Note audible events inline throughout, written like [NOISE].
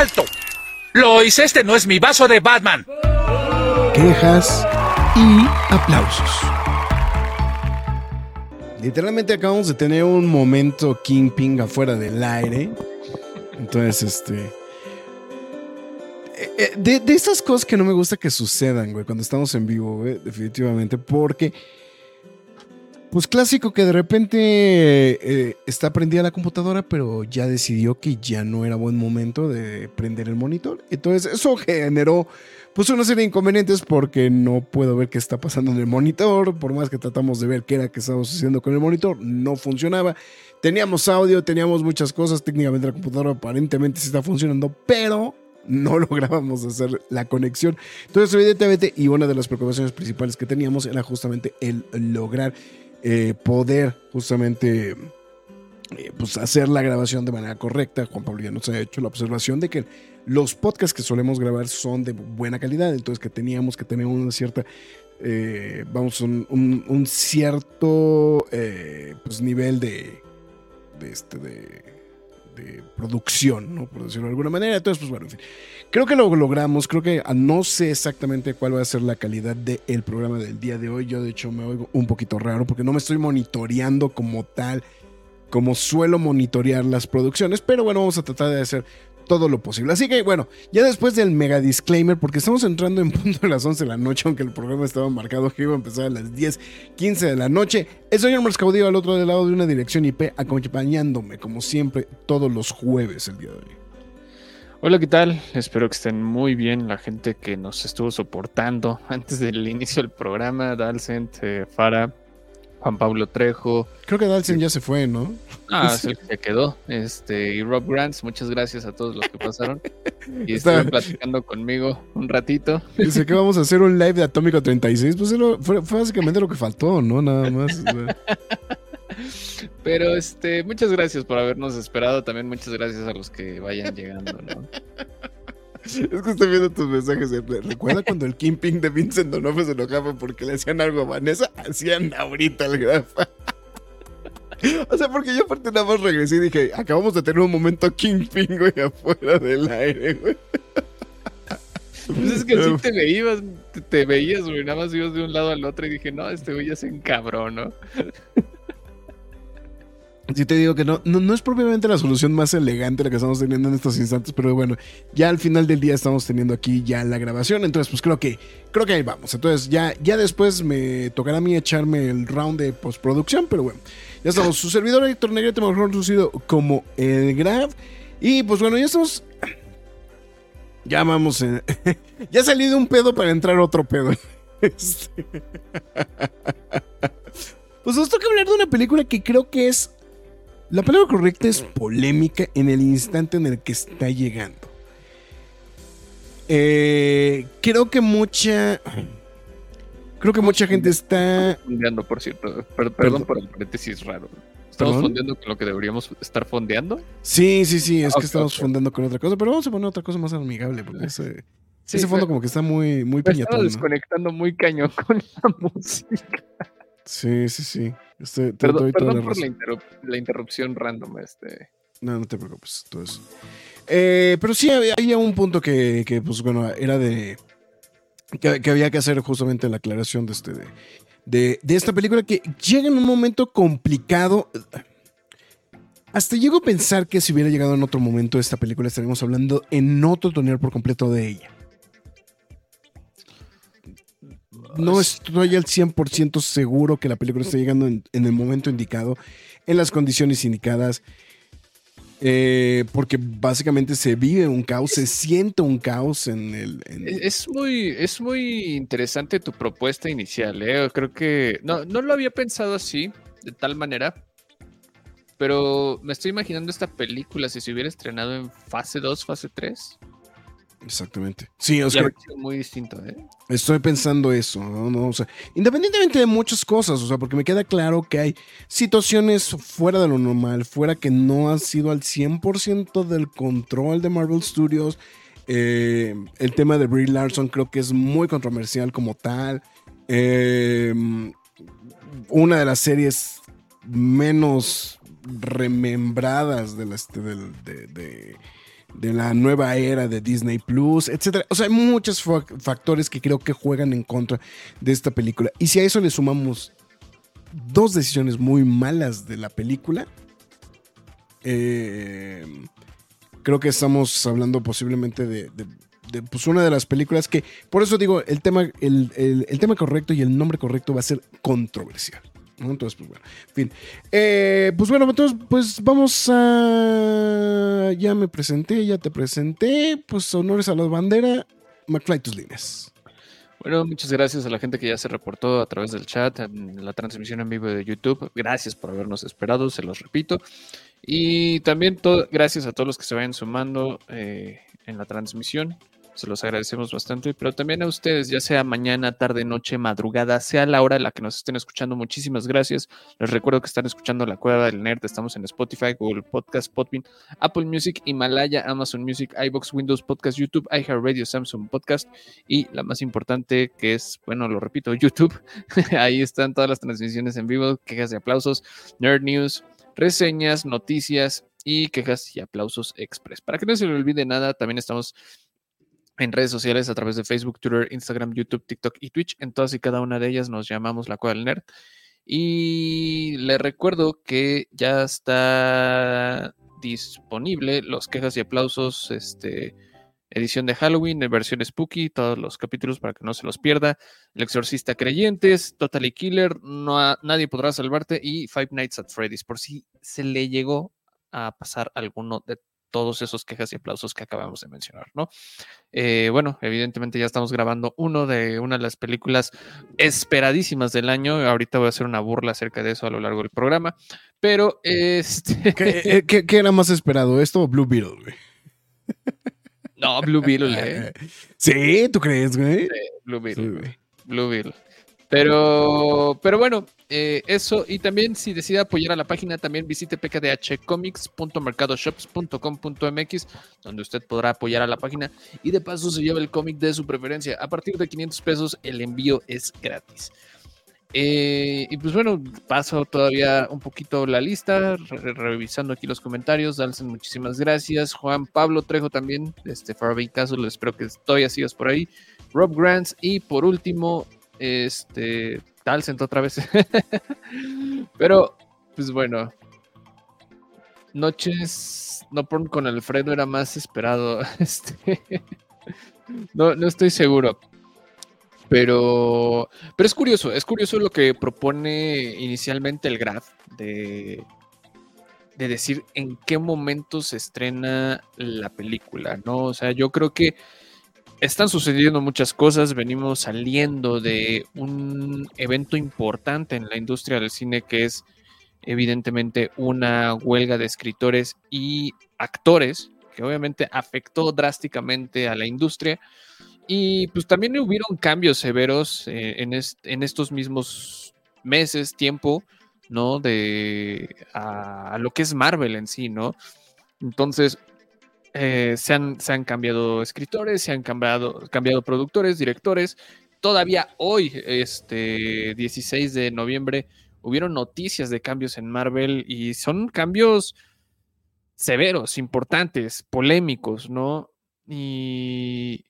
¡Alto! Lois, este no es mi vaso de Batman. Quejas y aplausos. Literalmente acabamos de tener un momento Kingpin afuera del aire. Entonces, este. Eh, eh, de, de estas cosas que no me gusta que sucedan, güey, cuando estamos en vivo, güey, definitivamente, porque pues clásico que de repente eh, está prendida la computadora, pero ya decidió que ya no era buen momento de prender el monitor. Entonces eso generó pues una serie de inconvenientes porque no puedo ver qué está pasando en el monitor. Por más que tratamos de ver qué era que estábamos haciendo con el monitor, no funcionaba. Teníamos audio, teníamos muchas cosas. Técnicamente la computadora aparentemente sí está funcionando, pero no [LAUGHS] lográbamos hacer la conexión. Entonces, evidentemente, y una de las preocupaciones principales que teníamos era justamente el lograr eh, poder justamente eh, pues hacer la grabación de manera correcta. Juan Pablo ya nos ha hecho la observación de que los podcasts que solemos grabar son de buena calidad, entonces que teníamos que tener una cierta, eh, vamos, un, cierto pues nivel de, de, este, de, de producción, ¿no? por decirlo de alguna manera. Entonces, pues bueno, en fin. Creo que lo logramos, creo que ah, no sé exactamente cuál va a ser la calidad del programa del día de hoy. Yo de hecho me oigo un poquito raro porque no me estoy monitoreando como tal, como suelo monitorear las producciones, pero bueno, vamos a tratar de hacer todo lo posible. Así que bueno, ya después del mega disclaimer, porque estamos entrando en [LAUGHS] punto a las 11 de la noche, aunque el programa estaba marcado que iba a empezar a las 10, 15 de la noche, el señor Caudillo al otro lado de una dirección IP acompañándome como siempre todos los jueves el día de hoy. Hola, ¿qué tal? Espero que estén muy bien la gente que nos estuvo soportando [LAUGHS] antes del inicio del programa, Dalcent, eh, Fara, Juan Pablo Trejo. Creo que Dalcent ya se fue, ¿no? Ah, [LAUGHS] sí, se quedó. Este, y Rob Grants, muchas gracias a todos los que pasaron. [LAUGHS] Y estuvieron platicando conmigo un ratito. Dice que vamos a hacer un live de Atómico 36. Pues fue, fue básicamente lo que faltó, ¿no? Nada más. [LAUGHS] Pero este, muchas gracias por habernos esperado. También muchas gracias a los que vayan llegando, ¿no? [LAUGHS] Es que estoy viendo tus mensajes. ¿Recuerda cuando el Kingpin de Vincent Donovan se enojaba porque le hacían algo a Vanessa? Hacían ahorita el grafa. [LAUGHS] O sea, porque yo aparte nada más regresé y dije, acabamos de tener un momento Kingpin, güey, afuera del aire, güey. [LAUGHS] Pues es que así te veías, te, veías, güey, nada más ibas de un lado al otro y dije, no, este güey ya se encabró, ¿no? Sí te digo que no, no, es propiamente la solución más elegante la que estamos teniendo en estos instantes, pero bueno, ya al final del día estamos teniendo aquí ya la grabación, entonces pues creo que creo que ahí vamos. Entonces ya, ya después me tocará a mí echarme el round de postproducción, pero bueno, ya estamos. Su servidor Héctor Negrete, mejor conocido como el Grab. Y pues bueno, ya estamos. Ya vamos. [LAUGHS] Ya salí de un pedo para entrar otro pedo. [LAUGHS] Este, [LAUGHS] pues nos toca hablar de una película que creo que es la palabra correcta es polémica en el instante en el que está llegando. Eh, creo que mucha. Creo que mucha gente está. Fondeando, por cierto. Perdón, por el paréntesis raro. ¿Estamos fondeando con lo que deberíamos estar fondeando? Sí, sí, sí. Es que estamos fondeando con otra cosa. Pero vamos a poner otra cosa más amigable. Porque ese, ese fondo, como que está muy, muy piñatón. desconectando muy cañón [LAUGHS] con la música. Sí, sí, sí. Este, perdón, por la, interrupción random. Este. No, no te preocupes. Todo eso. Eh, pero sí había, un punto que, que, pues bueno, era de. Que, había que hacer justamente la aclaración de, este, de, de, esta película que llega en un momento complicado. Hasta llego a pensar que si hubiera llegado en otro momento esta película estaríamos hablando en otro tonel por completo de ella. No estoy al 100% seguro que la película esté llegando en, el momento indicado, en las condiciones indicadas, eh, porque básicamente se vive un caos, se siente un caos en el... Es, muy, es muy interesante tu propuesta inicial, ¿eh? creo que no, no lo había pensado así, de tal manera, pero me estoy imaginando esta película si se hubiera estrenado en fase 2, fase 3. Exactamente. Sí, o Ya sea, habría sido muy distinto, ¿eh? estoy pensando eso, ¿no? No, O sea, independientemente de muchas cosas, o sea, porque me queda claro que hay situaciones fuera de lo normal, fuera que no han sido al 100% del control de Marvel Studios. Eh, el tema de Brie Larson creo que es muy controversial como tal. Eh, una de las series menos remembradas de, las- de- de la nueva era de Disney Plus, etcétera. O sea, hay muchos fa- factores que creo que juegan en contra de esta película. Y si a eso le sumamos dos decisiones muy malas de la película, eh, creo que estamos hablando posiblemente de, pues, una de las películas que, por eso digo, el tema, el- el tema correcto y el nombre correcto va a ser controversial. Entonces, pues bueno, en fin. Eh, pues bueno, entonces, pues vamos a. Ya me presenté, ya te presenté. Pues honores a la bandera. McFly, tus líneas. Bueno, muchas gracias a la gente que ya se reportó a través del chat en la transmisión en vivo de YouTube. Gracias por habernos esperado, se los repito. Y también to- gracias a todos los que se vayan sumando eh, en la transmisión. Se los agradecemos bastante, pero también a ustedes, ya sea mañana, tarde, noche, madrugada, sea la hora en la que nos estén escuchando. Muchísimas gracias. Les recuerdo que están escuchando La Cueva del Nerd. Estamos en Spotify, Google Podcast, Podbean, Apple Music, Himalaya, Amazon Music, iBox, Windows Podcast, YouTube, iHeartRadio, Samsung Podcast y la más importante que es, bueno, lo repito, YouTube. [LAUGHS] Ahí están todas las transmisiones en vivo, quejas y aplausos, Nerd News, reseñas, noticias y quejas y aplausos express. Para que no se le olvide nada, también estamos en redes sociales a través de Facebook, Twitter, Instagram, YouTube, TikTok y Twitch. En todas y cada una de ellas nos llamamos La Cueva del Nerd. Y les recuerdo que ya está disponible los quejas y aplausos, este, edición de Halloween, en versión spooky, todos los capítulos para que no se los pierda. El exorcista creyentes, Totally Killer, no nadie podrá salvarte y Five Nights at Freddy's, por si se le llegó a pasar alguno de todos esos quejas y aplausos que acabamos de mencionar, ¿no? Eh, bueno, evidentemente ya estamos grabando uno de una de las películas esperadísimas del año. Ahorita voy a hacer una burla acerca de eso a lo largo del programa, pero este... ¿Qué, eh, qué- qué era más esperado, esto o Blue Beetle, güey? no, Blue Beetle, [LAUGHS] ¿eh? Sí, ¿tú crees, güey? Blue Beetle. Sí, güey. güey. Blue Beetle. Pero, pero bueno, eh, eso. Y también si decide apoyar a la página, también visite pkdhcomics.mercadoshops.com.mx, donde usted podrá apoyar a la página y de paso se lleva el cómic de su preferencia. A partir de 500 pesos, el envío es gratis. Eh, y pues bueno, paso todavía un poquito la lista, re- revisando aquí los comentarios. Dalsen, muchísimas gracias. Juan Pablo Trejo también, este Faraday Castle, espero que todavía sigas por ahí. Rob Grants y por último, este Dalsen otra vez. [LAUGHS] Pero, pues bueno, Noches No Porn con Alfredo era más esperado. [LAUGHS] Este, no, no estoy seguro. Pero, pero es curioso, es curioso lo que propone inicialmente el Graf de, de decir en qué momento se estrena la película, ¿no? O sea, yo creo que están sucediendo muchas cosas, venimos saliendo de un evento importante en la industria del cine que es evidentemente una huelga de escritores y actores que obviamente afectó drásticamente a la industria. Y pues también hubieron cambios severos eh, en, est- en estos mismos meses, tiempo, ¿no? De a lo que es Marvel en sí, ¿no? Entonces, eh, se, han, se han cambiado escritores, se han cambiado, cambiado productores, directores. Todavía hoy, este 16 de noviembre, hubieron noticias de cambios en Marvel y son cambios severos, importantes, polémicos, ¿no? Y,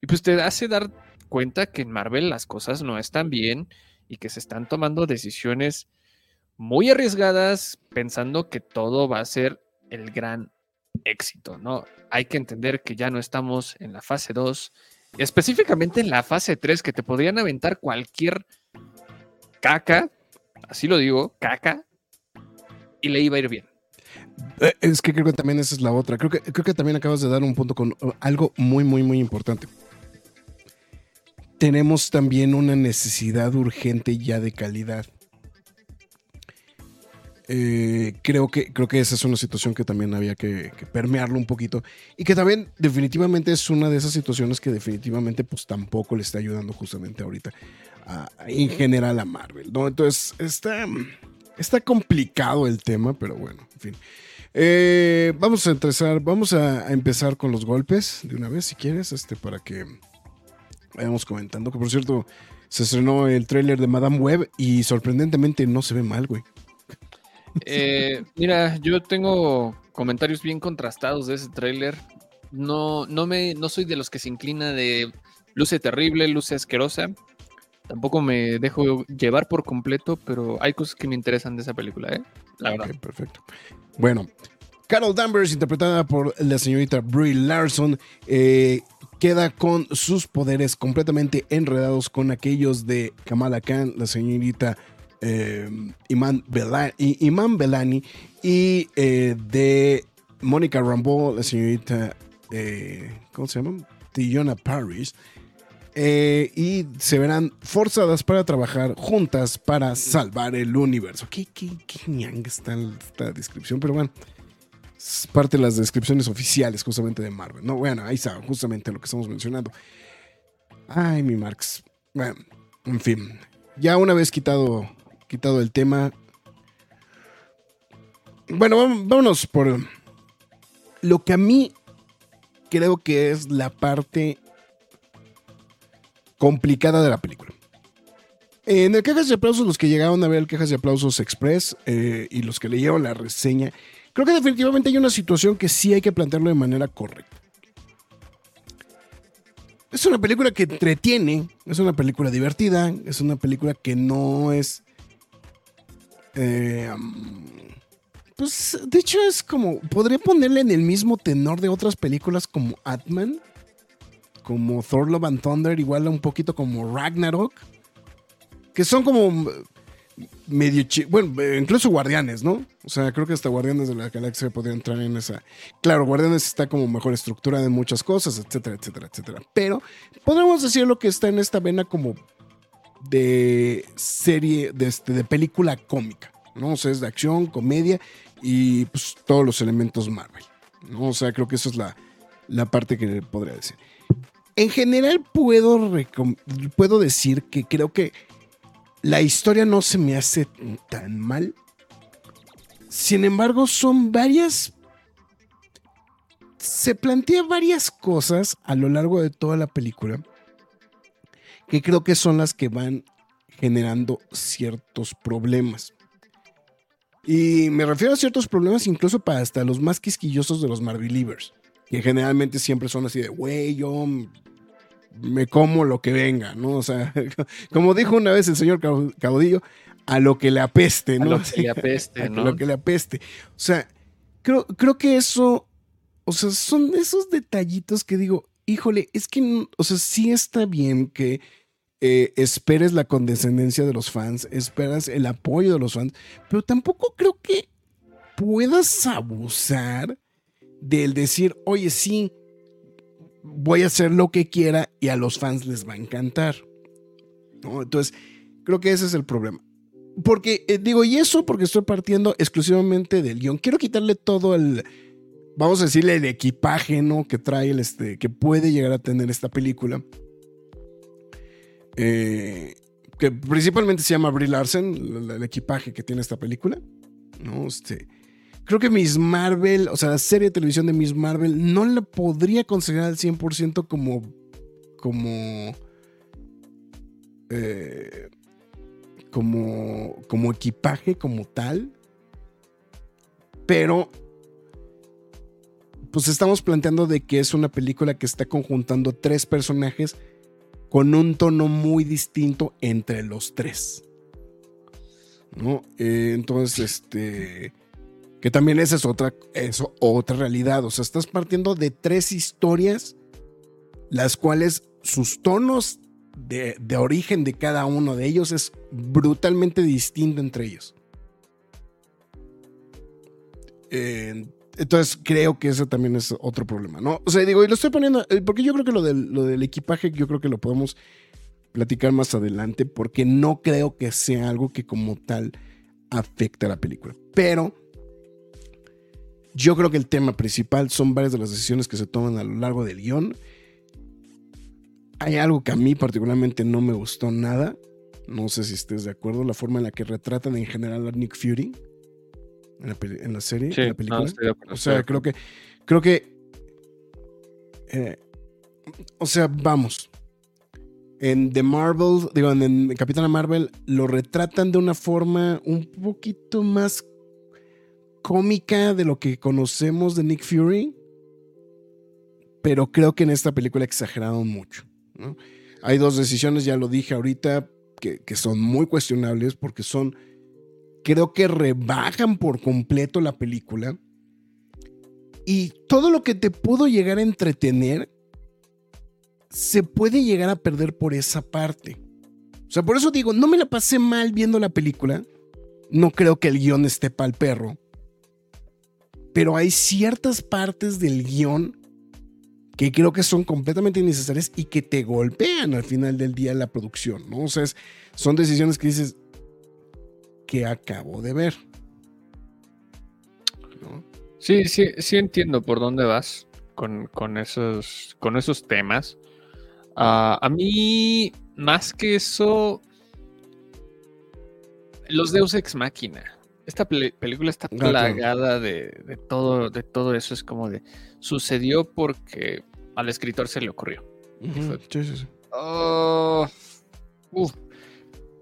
y pues te hace dar cuenta que en Marvel las cosas no están bien y que se están tomando decisiones muy arriesgadas pensando que todo va a ser el gran éxito, ¿no? Hay que entender que ya no estamos en la fase 2, específicamente en la fase 3, que te podrían aventar cualquier caca, así lo digo, caca, y le iba a ir bien. Eh, Es que creo que también esa es la otra. Creo que, creo que también acabas de dar un punto con uh, algo muy, muy, muy importante. Tenemos también una necesidad urgente ya de calidad. Eh, creo, que, creo que esa es una situación que también había que, que, permearlo un poquito y que también definitivamente es una de esas situaciones que definitivamente pues tampoco le está ayudando justamente ahorita a, en general a Marvel, ¿no? Entonces está, está complicado el tema, pero bueno, en fin. Eh, vamos a empezar, vamos a, a, empezar con los golpes de una vez, si quieres, este, para que vayamos comentando. Que por cierto, se estrenó el tráiler de Madame Web y sorprendentemente no se ve mal, güey. Eh, mira, yo tengo comentarios bien contrastados de ese tráiler. No, no, me, no soy de los que se inclina de luce terrible, luce asquerosa. Tampoco me dejo llevar por completo, pero hay cosas que me interesan de esa película, ¿eh? La verdad. Okay, perfecto. Bueno, Carol Danvers, interpretada por la señorita Brie Larson, eh, queda con sus poderes completamente enredados con aquellos de Kamala Khan, la señorita eh, Iman, Belani, y eh, de Mónica Rambeau, la señorita, eh, ¿cómo se llama? Tiona Paris. Eh, y se verán forzadas para trabajar juntas para salvar el universo. ¿Qué, qué, qué ñanga está esta descripción? Pero bueno, parte de las descripciones oficiales justamente de Marvel. No, bueno, ahí está, justamente lo que estamos mencionando. Ay, mi Marx. Bueno, en fin, ya una vez quitado quitado el tema. Bueno, vámonos por lo que a mí creo que es la parte complicada de la película. En el Quejas de Aplausos, los que llegaron a ver el Quejas de Aplausos Express eh, y los que leyeron la reseña, creo que definitivamente hay una situación que sí hay que plantearlo de manera correcta. Es una película que entretiene, es una película divertida, es una película que no es eh, pues de hecho es como, podría ponerle en el mismo tenor de otras películas como Atman, como Thor Love and Thunder, igual un poquito como Ragnarok, que son como medio, bueno, incluso Guardianes, ¿no? O sea, creo que hasta Guardianes de la Galaxia podría entrar en esa. Claro, Guardianes está como mejor estructura de muchas cosas, etcétera, etcétera, etcétera. Pero podemos decir lo que está en esta vena como de serie, de, este, de película cómica, ¿no? O sea, es de acción, comedia y pues todos los elementos Marvel, ¿no? O sea, creo que eso es la, la parte que podría decir. En general puedo, puedo decir que creo que la historia no se me hace tan mal. Sin embargo, son varias... Se plantea varias cosas a lo largo de toda la película que creo que son las que van generando ciertos problemas. Y me refiero a ciertos problemas incluso para hasta los más quisquillosos de los Marvelivers, que generalmente siempre son así de, güey, yo me como lo que venga, ¿no? O sea, [LAUGHS] como dijo una vez el señor Caudillo, a lo que le apeste, ¿no? A lo que le apeste, [LAUGHS] ¿no? A lo que le apeste. O sea, creo, creo que eso, o sea, son esos detallitos que digo, híjole, es que, o sea, sí está bien que eh, esperes la condescendencia de los fans, esperas el apoyo de los fans, pero tampoco creo que puedas abusar del decir, oye, sí, voy a hacer lo que quiera y a los fans les va a encantar. ¿No? Entonces, creo que ese es el problema. Porque, eh, digo, y eso porque estoy partiendo exclusivamente del guion. Quiero quitarle todo el, vamos a decirle, el equipaje, ¿no? Que trae el, este, que puede llegar a tener esta película. Eh, que principalmente se llama Brie Larson, el, equipaje que tiene esta película. ¿no? Este, creo que Miss Marvel, o sea, la serie de televisión de Miss Marvel, no la podría considerar al 100% como. como. Eh, como, como equipaje, como tal. Pero. Pues estamos planteando de que es una película que está conjuntando tres personajes con un tono muy distinto entre los tres. ¿No? Eh, entonces, este. Que también esa es otra, otra realidad. O sea, estás partiendo de tres historias, las cuales sus tonos de, de origen de cada uno de ellos es brutalmente distinto entre ellos. Eh, entonces creo que ese también es otro problema, ¿no? O sea, digo, y lo estoy poniendo, eh, porque yo creo que lo del, equipaje, yo creo que lo podemos platicar más adelante, porque no creo que sea algo que como tal afecta a la película. Pero yo creo que el tema principal son varias de las decisiones que se toman a lo largo del guion. Hay algo que a mí particularmente no me gustó nada. No sé si estés de acuerdo. La forma en la que retratan en general a Nick Fury en la, serie, en la película. o sea, creo que. Creo que. Eh, o sea, vamos. En The Marvel, digo, en Capitana Marvel, lo retratan de una forma un poquito más cómica de lo que conocemos de Nick Fury. Pero creo que en esta película exageraron mucho. Hay dos decisiones, ya lo dije ahorita, que, que son muy cuestionables porque son. Creo que rebajan por completo la película. Y todo lo que te pudo llegar a entretener se puede llegar a perder por esa parte. O sea, por eso digo, no me la pasé mal viendo la película. No creo que el guion esté para el perro. Pero hay ciertas partes del guion que creo que son completamente innecesarias y que te golpean al final del día la producción, ¿no? O sea, son decisiones que dices, que acabo de ver. Sí, sí, sí entiendo por dónde vas con, con esos, con esos temas. Ah, a mí, más que eso, los Deus Ex Máquina. Esta película está ah, plagada de, todo, de todo eso. Es como de. Sucedió porque al escritor se le ocurrió. sí, sí, sí. Oh,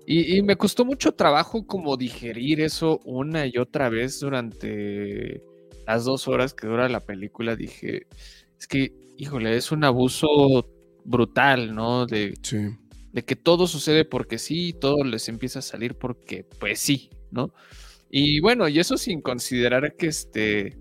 y, y, me costó mucho trabajo como digerir eso una y otra vez durante las dos horas que dura la película. Dije, es que, híjole, es un abuso brutal, ¿no? De, de que todo sucede porque sí, todo les empieza a salir porque, pues sí, ¿no? Y bueno, y eso sin considerar que este.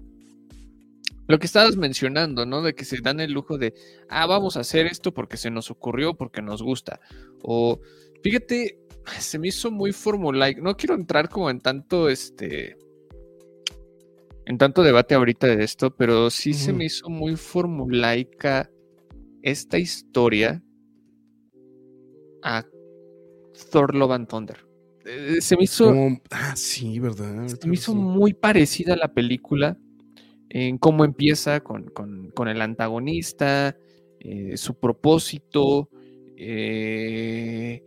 Lo que estabas mencionando, ¿no? De que se dan el lujo de, ah, vamos a hacer esto porque se nos ocurrió, porque nos gusta. O, fíjate, [LAUGHS] se me hizo muy formulaico. No quiero entrar como en tanto, este, en tanto debate ahorita de esto, pero sí se me hizo muy formulaica esta historia a Thor Love and Thunder. Eh, se me hizo. ah, sí, ¿verdad? Se me hizo muy parecida a la película en cómo empieza con, el antagonista, eh, su propósito, eh,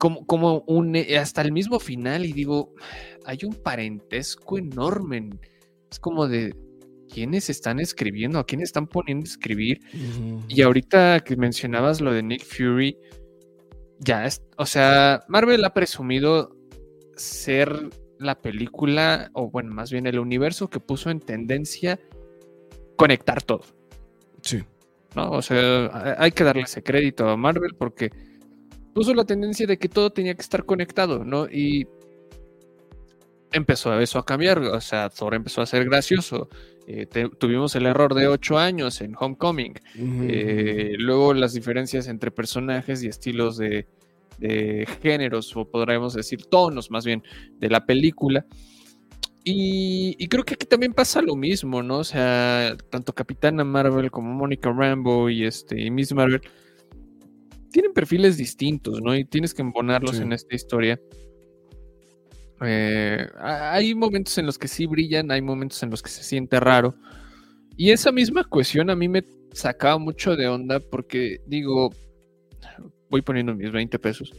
como, como un, hasta el mismo final, y digo, hay un parentesco enorme. Es como de, quiénes están escribiendo, a quién están poniendo a escribir. Y ahorita que mencionabas lo de Nick Fury, ya es, o sea, Marvel ha presumido ser la película, o bueno, más bien el universo que puso en tendencia conectar todo. Sí. ¿No? O sea, hay que darle ese crédito a Marvel porque puso la tendencia de que todo tenía que estar conectado, ¿no? Y empezó eso a cambiar, o sea, Thor empezó a ser gracioso, eh, tuvimos el error de ocho años en Homecoming. Eh, luego las diferencias entre personajes y estilos de, géneros, o podríamos decir tonos más bien, de la película. Y, creo que aquí también pasa lo mismo, ¿no? O sea, tanto Capitana Marvel como Mónica Rambo y, este, Miss Marvel tienen perfiles distintos, ¿no? Y tienes que embonarlos en esta historia. Eh, hay momentos en los que sí brillan, hay momentos en los que se siente raro. Y esa misma cuestión a mí me sacaba mucho de onda porque digo, voy poniendo mis 20 pesos.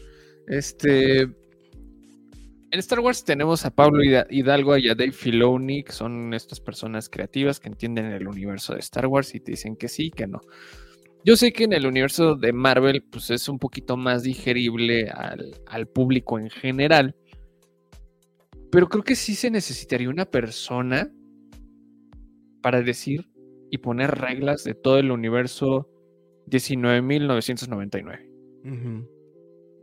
Este, en Star Wars tenemos a Pablo Hidalgo y a Dave Filoni, que son estas personas creativas que entienden el universo de Star Wars y te dicen que sí, que no. Yo sé que en el universo de Marvel, pues es un poquito más digerible al, al público en general. Pero creo que sí se necesitaría una persona para decir y poner reglas de todo el universo 19.999.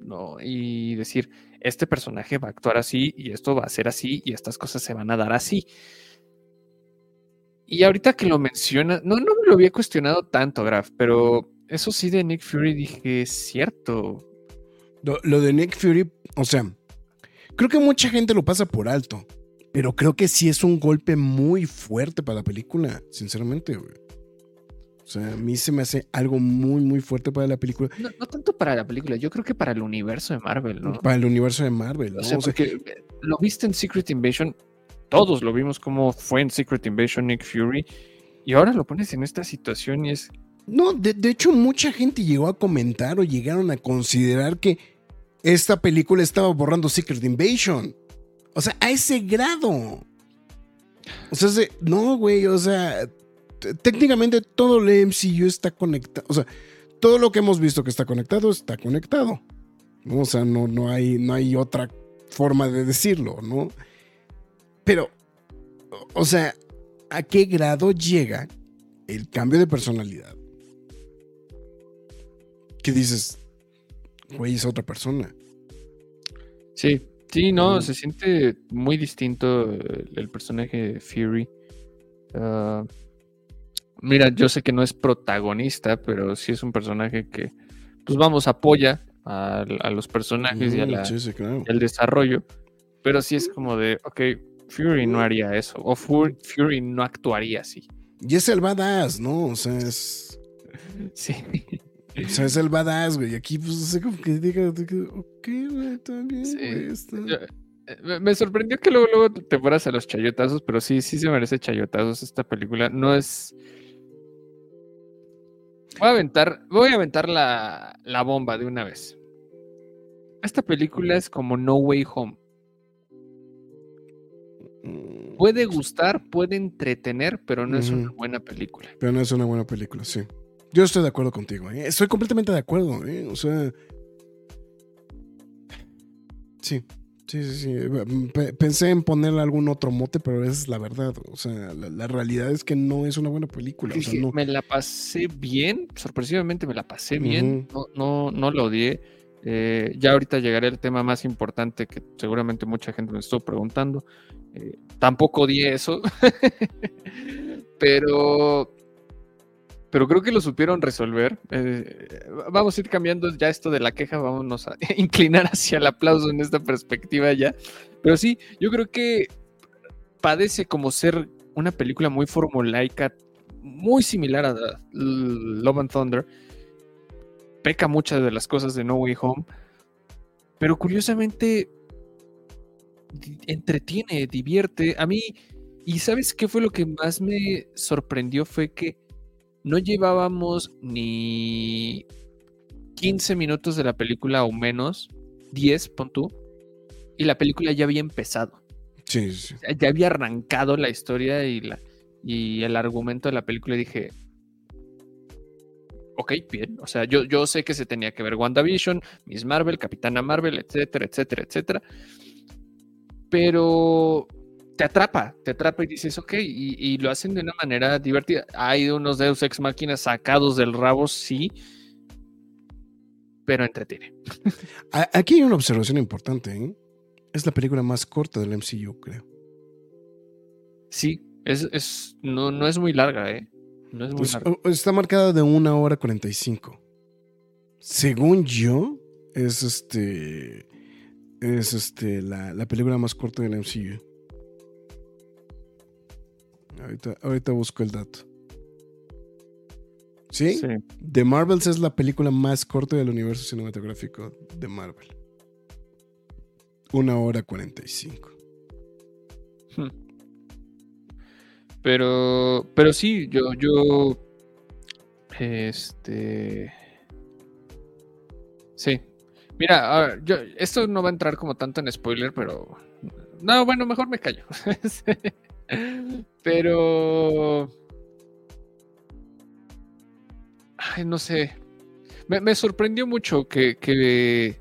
No, y decir, este personaje va a actuar así y esto va a ser así y estas cosas se van a dar así. Y ahorita que lo menciona, no, no me lo había cuestionado tanto, Graf, pero eso sí de Nick Fury dije, es cierto. lo de Nick Fury, o sea, Creo que mucha gente lo pasa por alto, pero creo que sí es un golpe muy fuerte para la película, sinceramente, O sea, a mí se me hace algo muy, muy fuerte para la película. No, tanto para la película, yo creo que para el universo de Marvel, ¿no? Para el universo de Marvel, ¿no? O sea, lo viste en Secret Invasion, todos lo vimos como fue en Secret Invasion Nick Fury, y ahora lo pones en esta situación y es... No, de, hecho mucha gente llegó a comentar o llegaron a considerar que esta película estaba borrando Secret Invasion. O sea, a ese grado. O sea, se- no, güey, o sea, técnicamente todo el MCU está conectado. O sea, todo lo que hemos visto que está conectado está conectado. O sea, no, no, hay, no hay otra forma de decirlo, ¿no? Pero, o- sea, ¿a qué grado llega el cambio de personalidad? Que dices, güey, es otra persona. Sí, sí, no, se siente muy distinto el, el personaje de Fury. Ah, mira, yo sé que no es protagonista, pero sí es un personaje que, pues vamos, apoya a, a los personajes y, a Mm, la- sí, sí, claro. y al desarrollo, pero sí es como de, ok, Fury no haría eso, o Fu- Fury no actuaría así. Y es el badass, ¿no? O sea, es. [LAUGHS] Sí. O sea, es el badass, güey. Aquí, pues, no sé como que diga, ok, güey, bien, Sí. güey, está- Yo- eh, me- Me sorprendió que luego, luego te fueras a los chayotazos, pero sí, sí se merece chayotazos esta película. No es. Voy a aventar, voy a aventar la, la bomba de una vez. Esta película es como No Way Home. Puede gustar, puede entretener, pero no es una buena película. Pero no es una buena película, sí. Yo estoy de acuerdo contigo, ¿eh? Estoy completamente de acuerdo, ¿eh? O sea. Sí, sí, sí, sí. Pe- Pensé en ponerle algún otro mote, pero esa es la verdad. O sea, la, la realidad es que no es una buena película. O sea, Dije, [LAUGHS] no. Me la pasé bien, sorpresivamente me la pasé bien, no, no, no la odié. Eh, ya ahorita llegaré al tema más importante que seguramente mucha gente me estuvo preguntando. Eh, tampoco odié eso, [LAUGHS] pero, pero creo que lo supieron resolver. Eh, vamos a ir cambiando ya esto de la queja, vámonos a [LAUGHS] inclinar hacia el aplauso en esta perspectiva ya. Pero sí, yo creo que padece como ser una película muy formulaica, muy similar a Love and Thunder. Peca muchas de las cosas de No Way Home, pero curiosamente entretiene, divierte. A mí, y ¿sabes qué fue lo que más me sorprendió? Fue que no llevábamos ni 15 minutos de la película o menos, 10, pon tú, y la película ya había empezado Sí, sí, ya había arrancado la historia y, la, y el argumento de la película y dije, ok, bien, o sea, yo, yo sé que se tenía que ver WandaVision, Miss Marvel, Capitana Marvel, etcétera, etcétera, etcétera, pero te atrapa, te atrapa y dices, ok, y, y lo hacen de una manera divertida. Hay unos Deus Ex Máquinas sacados del rabo, sí, pero entretiene. [LAUGHS] Aquí hay una observación importante, ¿eh? Es la película más corta del MCU, creo. Sí, es, es, no, no es muy larga, ¿eh? No es muy Pues, está marcada de una hora 45. Según yo, es este. Es este. La, la película más corta del MCU. Ahorita, ahorita busco el dato. ¿Sí? Sí. The Marvels es la película más corta del universo cinematográfico de Marvel. Una hora 45. Pero, pero sí, yo, yo, este, sí. Mira, esto no va a entrar como tanto en spoiler, pero, no, bueno, mejor me callo. [LAUGHS] pero, ay, no sé, me, me sorprendió mucho que, que,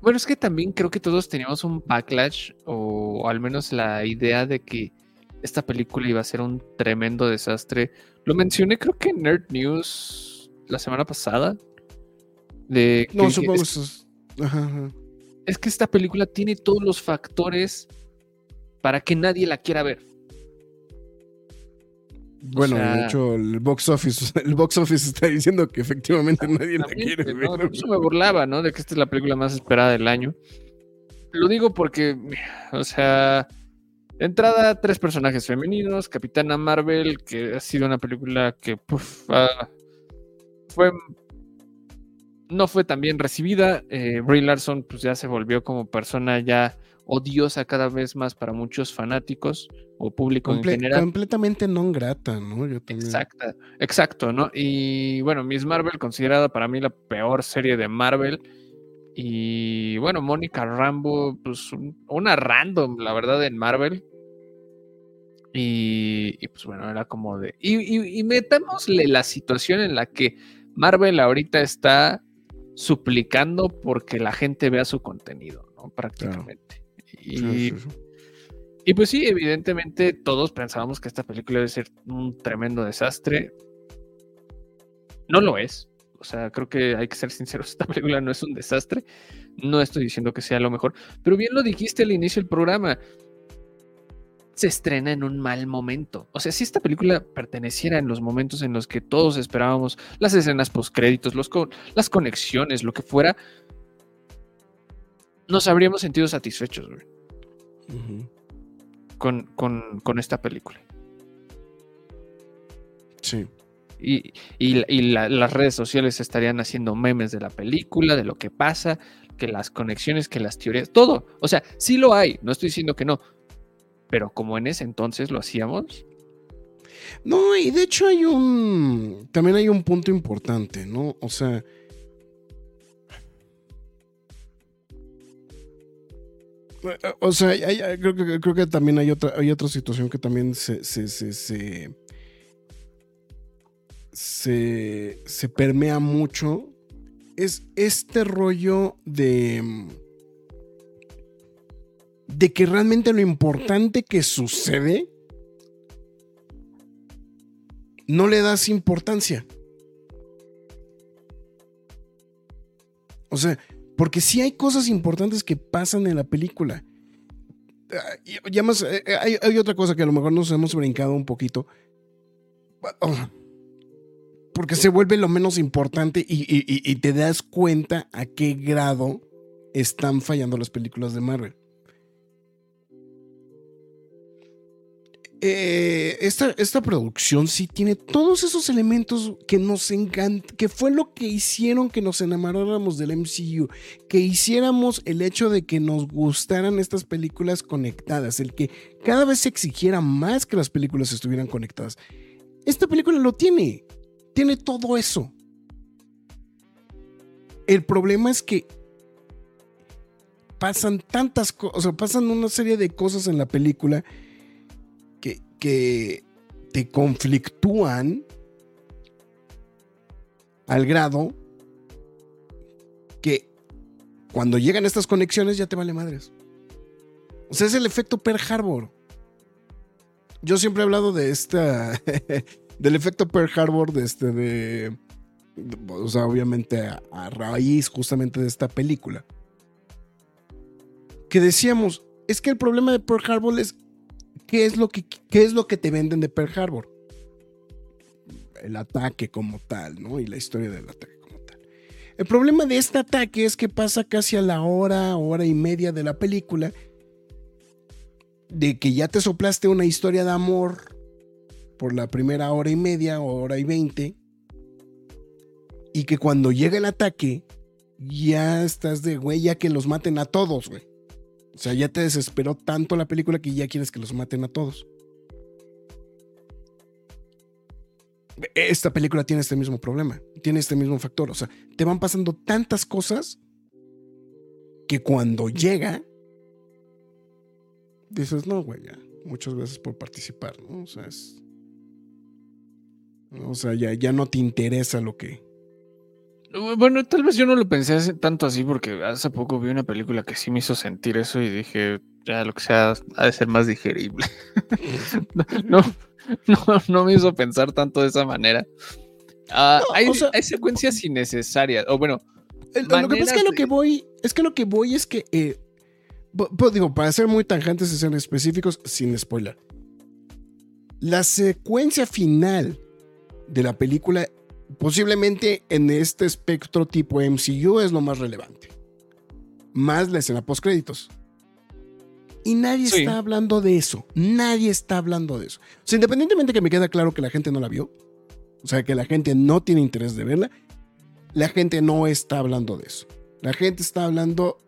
bueno, es que también creo que todos teníamos un backlash, o al menos la idea de que esta película iba a ser un tremendo desastre. Lo mencioné creo que en Nerd News la semana pasada. De No, supongo es, ajá, ajá. es que esta película tiene todos los factores para que nadie la quiera ver. Bueno, sea- de hecho, el box office, [LAUGHS] el box office está diciendo que efectivamente nadie la quiere ¿no? ver. Incluso me burlaba, ¿no? De que esta es la película más esperada del año. Lo digo porque, o sea, de entrada, tres personajes femeninos, Capitana Marvel, que ha sido una película que puf, ah, fue no fue tan bien recibida. Eh, Brie Larson pues ya se volvió como persona ya odiosa cada vez más para muchos fanáticos o público en general. completamente no grata, ¿no? Yo también. Exacta, exacto, ¿no? Y bueno, Miss Marvel considerada para mí la peor serie de Marvel. Y bueno, Mónica Rambo, pues un- una random, la verdad, en Marvel. Y, y, pues bueno, era como de... Y, y, y metámosle la situación en la que Marvel ahorita está suplicando porque la gente vea su contenido, ¿no? Prácticamente. Y, Sí, sí, sí. y pues sí, evidentemente todos pensábamos que esta película debe ser un tremendo desastre. No lo es. O sea, creo que hay que ser sinceros, [LAUGHS] esta película no es un desastre. No estoy diciendo que sea lo mejor. Pero bien lo dijiste al inicio del programa. Se estrena en un mal momento. O sea, si esta película perteneciera en los momentos en los que todos esperábamos, las escenas postcréditos, los co- las conexiones, lo que fuera, nos habríamos sentido satisfechos, güey con, con, con esta película. Sí. Y, y- y la- las redes sociales estarían haciendo memes de la película, de lo que pasa, que las conexiones, que las teorías, todo. O sea, sí lo hay, no estoy diciendo que no. Pero como en ese entonces lo hacíamos, No, y de hecho hay un. También hay un punto importante, ¿no? O sea. eh, O sea, hay- hay- creo, que, también hay otra, hay otra situación que también se, se- se permea mucho. Es este rollo de. De que realmente lo importante que sucede no le das importancia. O sea, porque sí hay cosas importantes que pasan en la película. Ah, y- y además, eh, eh, hay, hay otra cosa que a lo mejor nos hemos brincado un poquito. Oh, porque se vuelve lo menos importante y, te das cuenta a qué grado están fallando las películas de Marvel. eh, esta, esta producción sí tiene todos esos elementos que nos encantan, que fue lo que hicieron que nos enamoráramos del MCU, que hiciéramos el hecho de que nos gustaran estas películas conectadas, el que cada vez se exigiera más que las películas estuvieran conectadas. Esta película lo tiene, tiene todo eso. El problema es que pasan tantas cosas, o sea, pasan una serie de cosas en la película que, que te conflictúan al grado que cuando llegan estas conexiones ya te vale madres. O sea, es el efecto Pearl Harbor. Yo siempre he hablado de esta. [LAUGHS] del efecto Pearl Harbor, de este. de. O sea, obviamente a, raíz justamente de esta película. Que decíamos, es que el problema de Pearl Harbor es ¿qué es lo que, qué es lo que te venden de Pearl Harbor? El ataque como tal, ¿no? Y la historia del ataque como tal. El problema de este ataque es que pasa casi a la hora, hora y media de la película, de que ya te soplaste una historia de amor por la primera hora y media o hora y veinte, y que cuando llega el ataque, ya estás de, güey, ya que los maten a todos, güey. O sea, ya te desesperó tanto la película que ya quieres que los maten a todos. Esta película tiene este mismo problema, tiene este mismo factor. O sea, te van pasando tantas cosas que cuando llega, dices, no, güey, ya, muchas gracias por participar, ¿no? O sea, es. O sea, ya, ya no te interesa lo que. Bueno, tal vez yo no lo pensé tanto así porque hace poco vi una película que sí me hizo sentir eso y dije, ya lo que sea, ha de ser más digerible. [LAUGHS] no, no, no me hizo pensar tanto de esa manera. Ah, No, hay, o sea- hay secuencias innecesarias, o bueno, El- lo que pasa es que lo que voy, es que lo que voy es que, eh, digo, para ser muy tangentes y ser específicos, sin spoiler. La secuencia final de la película, posiblemente en este espectro tipo MCU, es lo más relevante. Más la escena post créditos. Y nadie Sí. está hablando de eso. Nadie está hablando de eso. O sea, independientemente que me queda claro que la gente no la vio, o sea, que la gente no tiene interés de verla, la gente no está hablando de eso. La gente está hablando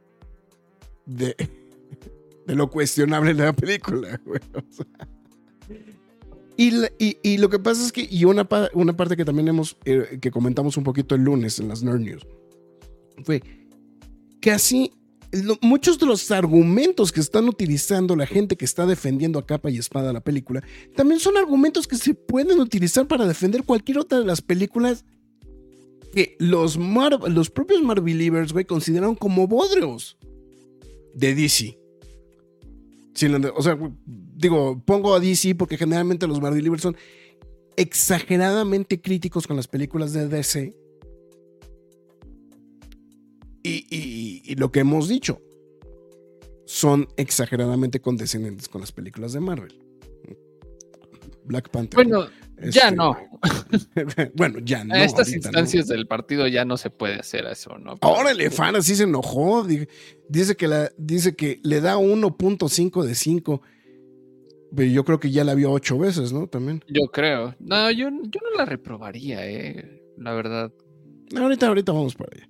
de, [LAUGHS] de lo cuestionable de la película, güey. O sea. Y, lo que pasa es que, y una, pa- una parte que también hemos, eh, que comentamos un poquito el lunes en las Nerd News, fue que lo- muchos de los argumentos que están utilizando la gente que está defendiendo a capa y espada la película, también son argumentos que se pueden utilizar para defender cualquier otra de las películas que los, los propios Marvelievers, güey, consideraron como bodrios de DC. O sea, digo, pongo a DC porque generalmente los Marvelievers son exageradamente críticos con las películas de DC. Y, y- y lo que hemos dicho, son exageradamente condescendientes con las películas de Marvel. Black Panther. Bueno, ya Este, no. [LAUGHS] bueno, ya no. a estas no. instancias del partido ya no se puede hacer eso, ¿no? Órale, fan, así se enojó. di- Dice que, la, dice que le da 1.5 de 5. Pero yo creo que ya la vio ocho veces, ¿no? También. Yo creo. No, yo, yo no la reprobaría, eh. La verdad. Ahorita, ahorita vamos para allá.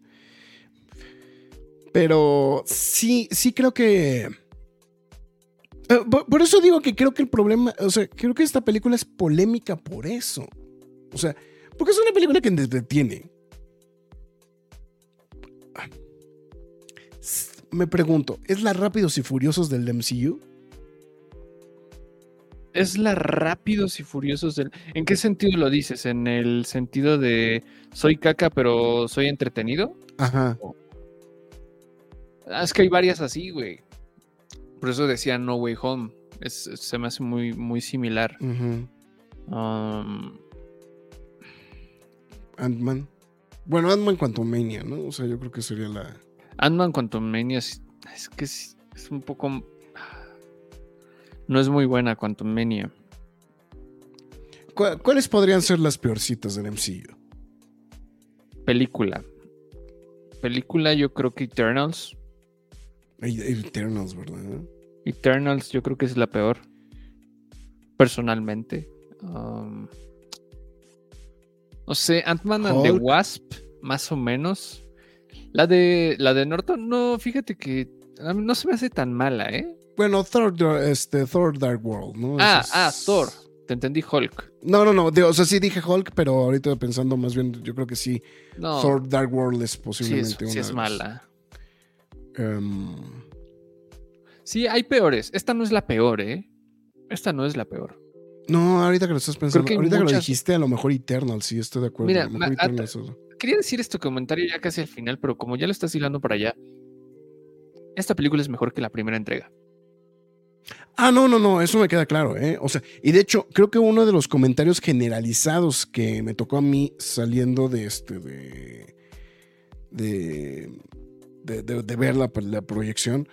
Pero sí, sí creo que. Eh, Por, por eso digo que creo que el problema. O sea, creo que esta película es polémica por eso. O sea, porque es una película que detiene. Me pregunto, ¿es la Rápidos y Furiosos del MCU? Es la Rápidos y Furiosos del... ¿En qué sentido lo dices? ¿En el sentido de soy caca pero soy entretenido? Ajá. Ah, es que hay varias así, güey. Por eso decía No Way Home. Es, se me hace muy, muy similar. Um, Ant-Man. Bueno, Ant-Man Quantumania, ¿no? O sea, yo creo que sería la. Ant-Man Quantumania es, es que es, es un poco... No es muy buena Quantumania. ¿Cu- ¿Cuáles podrían ser las peorcitas del MCU? Película. Película yo creo que Eternals. Eternals, ¿verdad? Eternals yo creo que es la peor. Personalmente. Um, no sé, Ant-Man and the. Wasp, más o menos. La de la de Norton, no, fíjate que no se me hace tan mala, ¿eh? Bueno, Thor, este, Thor Dark World, ¿no? Ah, es- ah, Thor. Te entendí Hulk. No, no, no. digo, o sea, sí dije Hulk, pero ahorita pensando más bien, yo creo que sí. No, Thor Dark World es sí es, posiblemente sí una es de las- mala. Em, Sí, hay peores. Esta no es la peor, ¿eh? Esta no es la peor. no, ahorita que lo estás pensando, que ahorita que lo dijiste, a lo mejor Eternal, sí, estoy de acuerdo. Mira, a lo mejor ma- Eternals es- Quería decir este comentario ya casi al final, pero como ya lo estás hilando para allá, esta película es mejor que la primera entrega. Ah, no, no, no, eso me queda claro, ¿eh? O sea, y de hecho, creo que uno de los comentarios generalizados que me tocó a mí saliendo de este, de. de. de, ver la, la proyección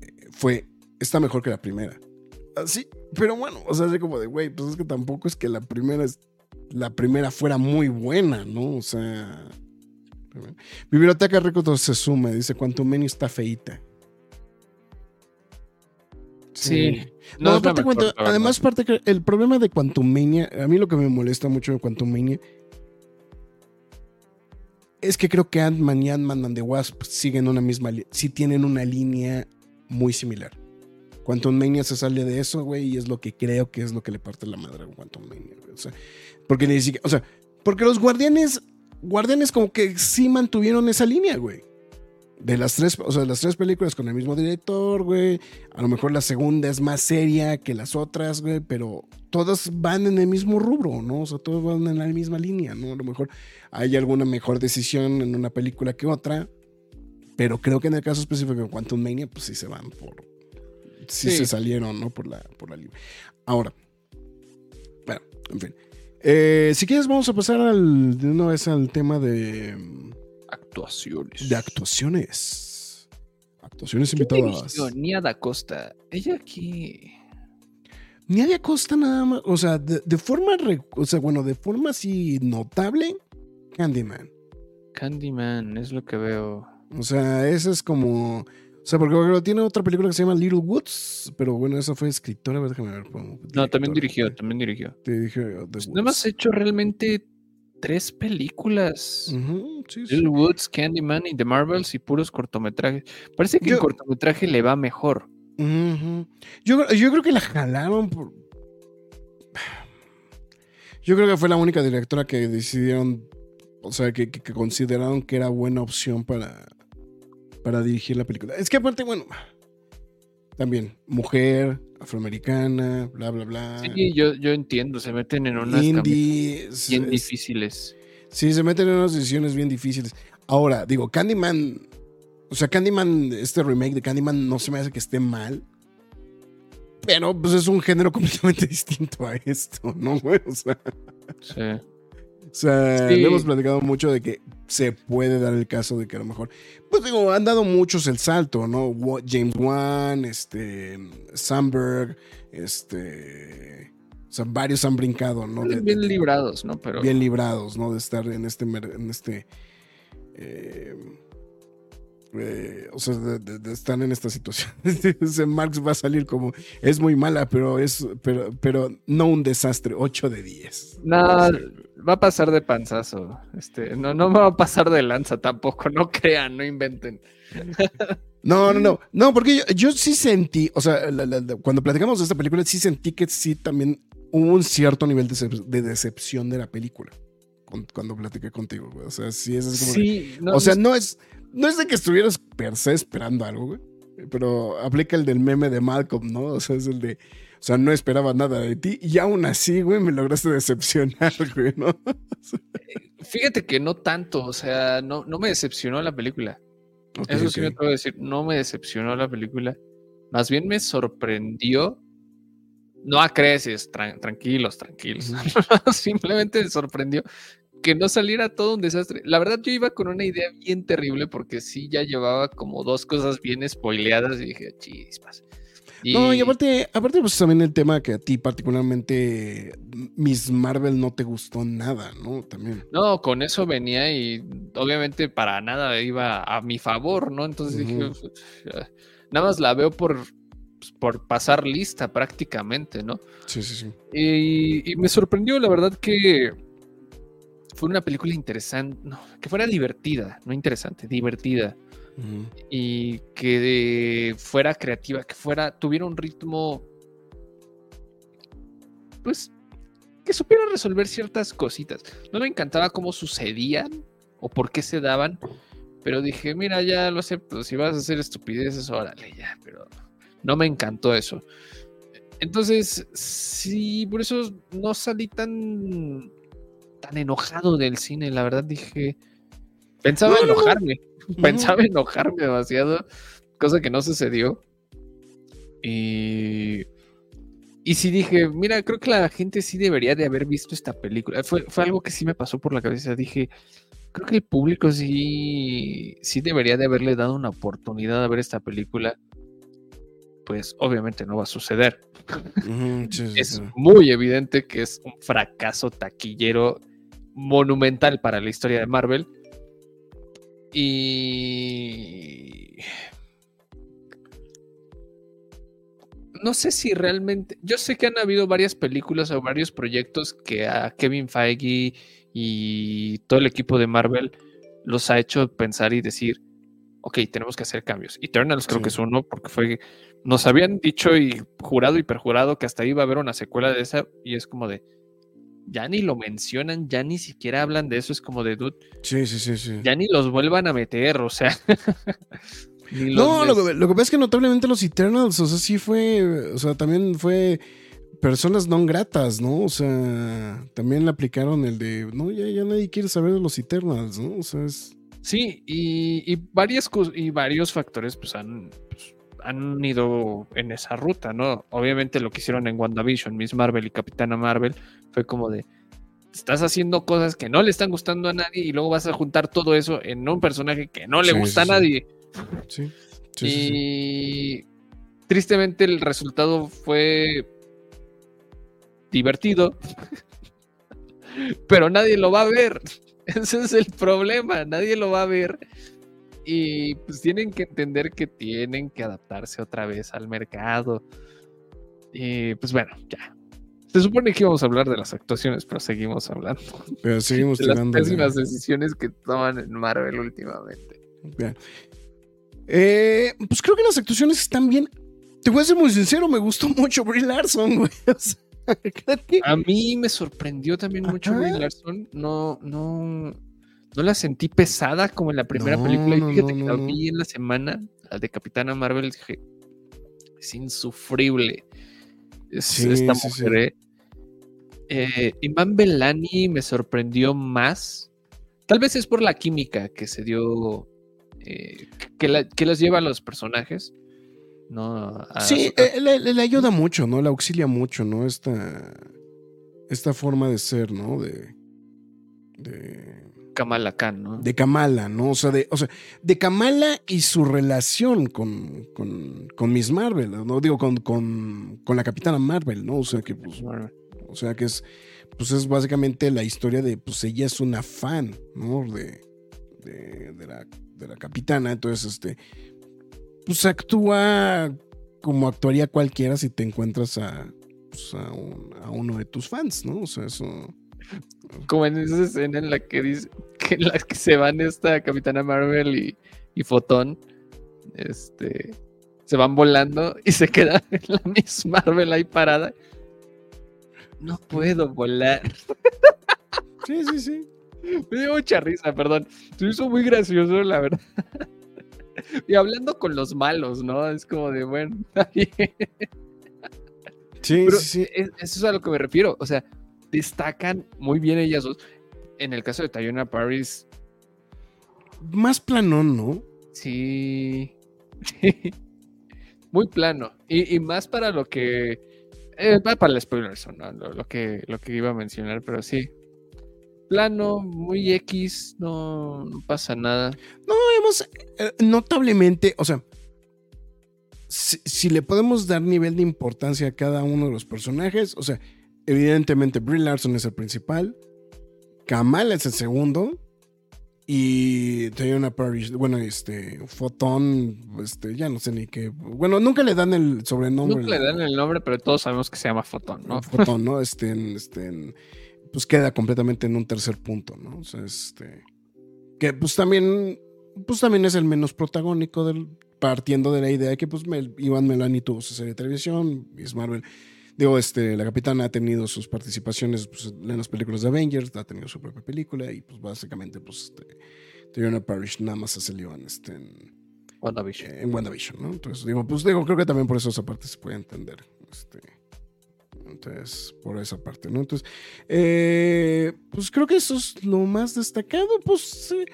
eh, fue. está mejor que la primera. Así, pero bueno, o sea, así como de, güey, pues es que tampoco es que la primera es. La primera fuera muy buena, ¿no? O sea. Biblioteca Récord se suma, dice Quantum Menu está feita. Sí. No, es la aparte, mejor, además, parte que el problema de Quantumania, a mí lo que me molesta mucho de Quantumania es que creo que Ant-Man y Ant-Man and the Wasp siguen una misma, li- sí tienen una línea muy similar. Quantumania se sale de eso, güey, y es lo que creo que es lo que le parte la madre a Quantumania, güey. O sea, porque ni siquiera, o sea, porque los guardianes, guardianes como que sí mantuvieron esa línea, güey. De las tres, o sea, las tres películas con el mismo director, güey. A lo mejor la segunda es más seria que las otras, güey, pero todas van en el mismo rubro, ¿no? O sea, todas van en la misma línea, ¿no? A lo mejor hay alguna mejor decisión en una película que otra, pero creo que en el caso específico de Quantum Mania, pues sí se van por. Sí, Sí. se salieron, ¿no? Por la, por la línea. Ahora, bueno, en fin. Eh, si quieres, vamos a pasar al, de una vez al tema de, Actuaciones. de actuaciones. Actuaciones ¿Quién invitadas. dirigió? Nia da Costa. Ella aquí. Nidia Costa nada más, o sea, de, de forma, re- o sea, bueno, de forma así notable, Candyman. Candyman, es lo que veo. O sea, ese es como, o sea, porque tiene otra película que se llama Little Woods, pero bueno, esa fue escritora, a ver, déjame ver. como No, también dirigió, también dirigió. Te dije, The Pues no hemos Woods. hecho realmente tres películas. Ujú, sí, sí. Bill Woods, Candyman y The Marvels y puros cortometrajes. Parece que Yo- el cortometraje le va mejor. Yo, yo creo que la jalaron por. Yo creo que fue la única directora que decidieron, o sea, que, que- que consideraron que era buena opción para, para dirigir la película. Es que aparte, bueno, también mujer, afroamericana, bla, bla, bla. Sí, yo, yo entiendo, se meten en unas Indie. bien es- difíciles. Sí, se meten en unas decisiones bien difíciles. Ahora, digo, Candyman. O sea, Candyman, este remake de Candyman no se me hace que esté mal. Pero pues es un género [LAUGHS] completamente distinto a esto, ¿no, güey? O sea, Sí. O sea, Sí. le hemos platicado mucho de que se puede dar el caso de que a lo mejor. Pues digo, han dado muchos el salto, ¿no? James Wan, este. Sandberg, este. O sea, varios han brincado, ¿no? De- bien librados, ¿no? Pero bien librados, ¿no? De estar en este, en este, eh, eh, o sea, de, de- de estar en esta situación. [LAUGHS] Marx va a salir como, es muy mala, pero es, pero, pero no un desastre, 8 de 10. no, va a pasar de panzazo. Este, no, no me va a pasar de lanza tampoco, no crean, no inventen. No, no, no, [LAUGHS] no, porque yo, yo sí sentí, o sea, la- la- la- cuando platicamos de esta película, sí sentí que sí también hubo un cierto nivel de, decep- de decepción de la película. Cuando platiqué contigo, güey. O sea, sí, es como. Sí, no, o sea, no es, no es de que estuvieras per se esperando algo, güey. Pero aplica el del meme de Malcolm, ¿no? O sea, es el de. O sea, no esperaba nada de ti y aún así, güey, me lograste decepcionar, [LAUGHS] güey, ¿no? fíjate que no tanto, o sea, no, no me decepcionó la película. Eso sí me ok. tengo que decir, no me decepcionó la película. Más bien me sorprendió. No acreces, tran- tranquilos, tranquilos. [LAUGHS] Simplemente me sorprendió que no saliera todo un desastre. La verdad, yo iba con una idea bien terrible porque sí ya llevaba como dos cosas bien spoileadas y dije, chispas. No, y aparte, aparte, pues también el tema que a ti particularmente Miss Marvel no te gustó nada, ¿no? También. No, con eso venía y obviamente para nada iba a mi favor, ¿no? Entonces dije, Ujú. "Ah, nada más la veo por, pues, por pasar lista prácticamente, ¿no? Sí, sí, sí. Y, y me sorprendió, la verdad, que fue una película interesante, no, que fuera divertida, no interesante, divertida. Y que fuera creativa, que fuera, tuviera un ritmo, pues, que supiera resolver ciertas cositas. No me encantaba cómo sucedían o por qué se daban, pero dije, mira, ya lo acepto, si vas a hacer estupideces, órale, ya, pero no me encantó eso. Entonces, sí, por eso no salí tan, tan enojado del cine, la verdad dije, pensaba no. enojarme, [LAUGHS] pensaba enojarme demasiado, cosa que no sucedió. Y, y sí dije, mira, creo que la gente sí debería de haber visto esta película. Fue, fue algo que sí me pasó por la cabeza. Dije, creo que el público sí, sí debería de haberle dado una oportunidad a ver esta película. Pues obviamente no va a suceder. Ujú, sí, sí, Es muy evidente que es un fracaso taquillero monumental para la historia de Marvel. Y no sé si realmente. Yo sé que han habido varias películas o varios proyectos que a Kevin Feige y todo el equipo de Marvel los ha hecho pensar y decir: Ok, tenemos que hacer cambios. Eternals creo Sí. que es uno, porque fue. Nos habían dicho y jurado y perjurado que hasta iba a haber una secuela de esa, y es como de. Ya ni lo mencionan, ya ni siquiera hablan de eso. Es como de, dude, Sí, sí, sí, sí. ya ni los vuelvan a meter, o sea. [LAUGHS] No, lo que, lo que pasa es que notablemente los Eternals, o sea, sí fue, o sea, también fue personas no gratas, ¿no? O sea, también le aplicaron el de, no, ya, ya nadie quiere saber de los Eternals, ¿no? O sea, es... Sí, y, y varias y varios factores pues han, pues, han ido en esa ruta, ¿no? Obviamente lo que hicieron en WandaVision, Miss Marvel y Capitana Marvel, fue como de estás haciendo cosas que no le están gustando a nadie y luego vas a juntar todo eso en un personaje que no le Sí, gusta sí, a nadie. Sí, sí. y tristemente el resultado fue divertido, pero nadie lo va a ver. [LAUGHS] Ese es el problema, nadie lo va a ver. Y pues tienen que entender que tienen que adaptarse otra vez al mercado. Y pues bueno, ya. Se supone que íbamos a hablar de las actuaciones, pero seguimos hablando. Pero seguimos de las tirando. de- pésimas decisiones que toman en Marvel últimamente. Bien. Eh, pues creo que las actuaciones están bien. Te voy a ser muy sincero, me gustó [LAUGHS] mucho Brie Larson, güey. O sea, [LAUGHS] que- A mí me sorprendió también mucho. Brie Larson. No, no, no la sentí pesada como en la primera No, película. Y fíjate no, que la vi en la semana, la de Capitana Marvel, dije, es insufrible. Es, Sí, esta sí, mujer. ¿eh? Eh, Iman Belani me sorprendió más. Tal vez es por la química que se dio, eh, que, la- que los lleva a los personajes. No, a Sí, eh, le, le- le ayuda mucho, ¿no? Le auxilia mucho, ¿no? Esta, esta forma de ser, ¿no? De, de, Kamala Khan, ¿no? de Kamala, ¿no? O sea, de, o sea, de Kamala y su relación con, con, con Miss Marvel, ¿no? Digo, con, con, con la Capitana Marvel, ¿no? O sea, que pues, o sea, que es, pues es básicamente la historia de, pues ella es una fan, ¿no? De, de, de la, de la capitana, entonces, este, pues actúa como actuaría cualquiera si te encuentras a, pues, a, un- a uno de tus fans, ¿no? O sea, eso... Como en esa escena en la que dice que en la que se van esta Capitana Marvel y, y Fotón, este, se van volando y se queda la Miss Marvel ahí parada. No puedo volar. Sí, sí, sí. Me dio mucha risa, perdón. Se hizo muy gracioso, la verdad. Y hablando con los malos, ¿no? Es como de, bueno, está bien. Sí, Pero sí, sí. es- eso es a lo que me refiero. O sea, destacan muy bien ellas dos. En el caso de Tayona Paris, Más planón, ¿no? sí. [LAUGHS] muy plano. Y, y más para lo que. eh, para el spoiler, ¿no? Lo, lo que, lo que iba a mencionar, pero sí. Plano, muy X, no, no pasa nada. No, hemos eh, notablemente, o sea, si, si le podemos dar nivel de importancia a cada uno de los personajes, o sea, evidentemente Brie Larson es el principal, Kamala es el segundo y Tayona Parrish, bueno, este, Fotón, este, ya no sé ni qué, bueno, nunca le dan el sobrenombre. Nunca le dan el nombre, pero todos sabemos que se llama Fotón, ¿no? Fotón, ¿no? [LAUGHS] Este, este, pues queda completamente en un tercer punto, ¿no? O sea, este, que pues también, pues también es el menos protagónico del, partiendo de la idea de que pues Iván Melani tuvo su serie de televisión, Miss Marvel, digo, este, la capitana ha tenido sus participaciones pues, en las películas de Avengers, ha tenido su propia película y pues básicamente pues este, Parrish nada más se salió en este, en, WandaVision. en WandaVision, ¿no? Entonces, digo, pues digo, creo que también por eso esa parte se puede entender. Este, entonces, por esa parte, ¿no? Entonces, eh, pues creo que eso es lo más destacado. Pues eh,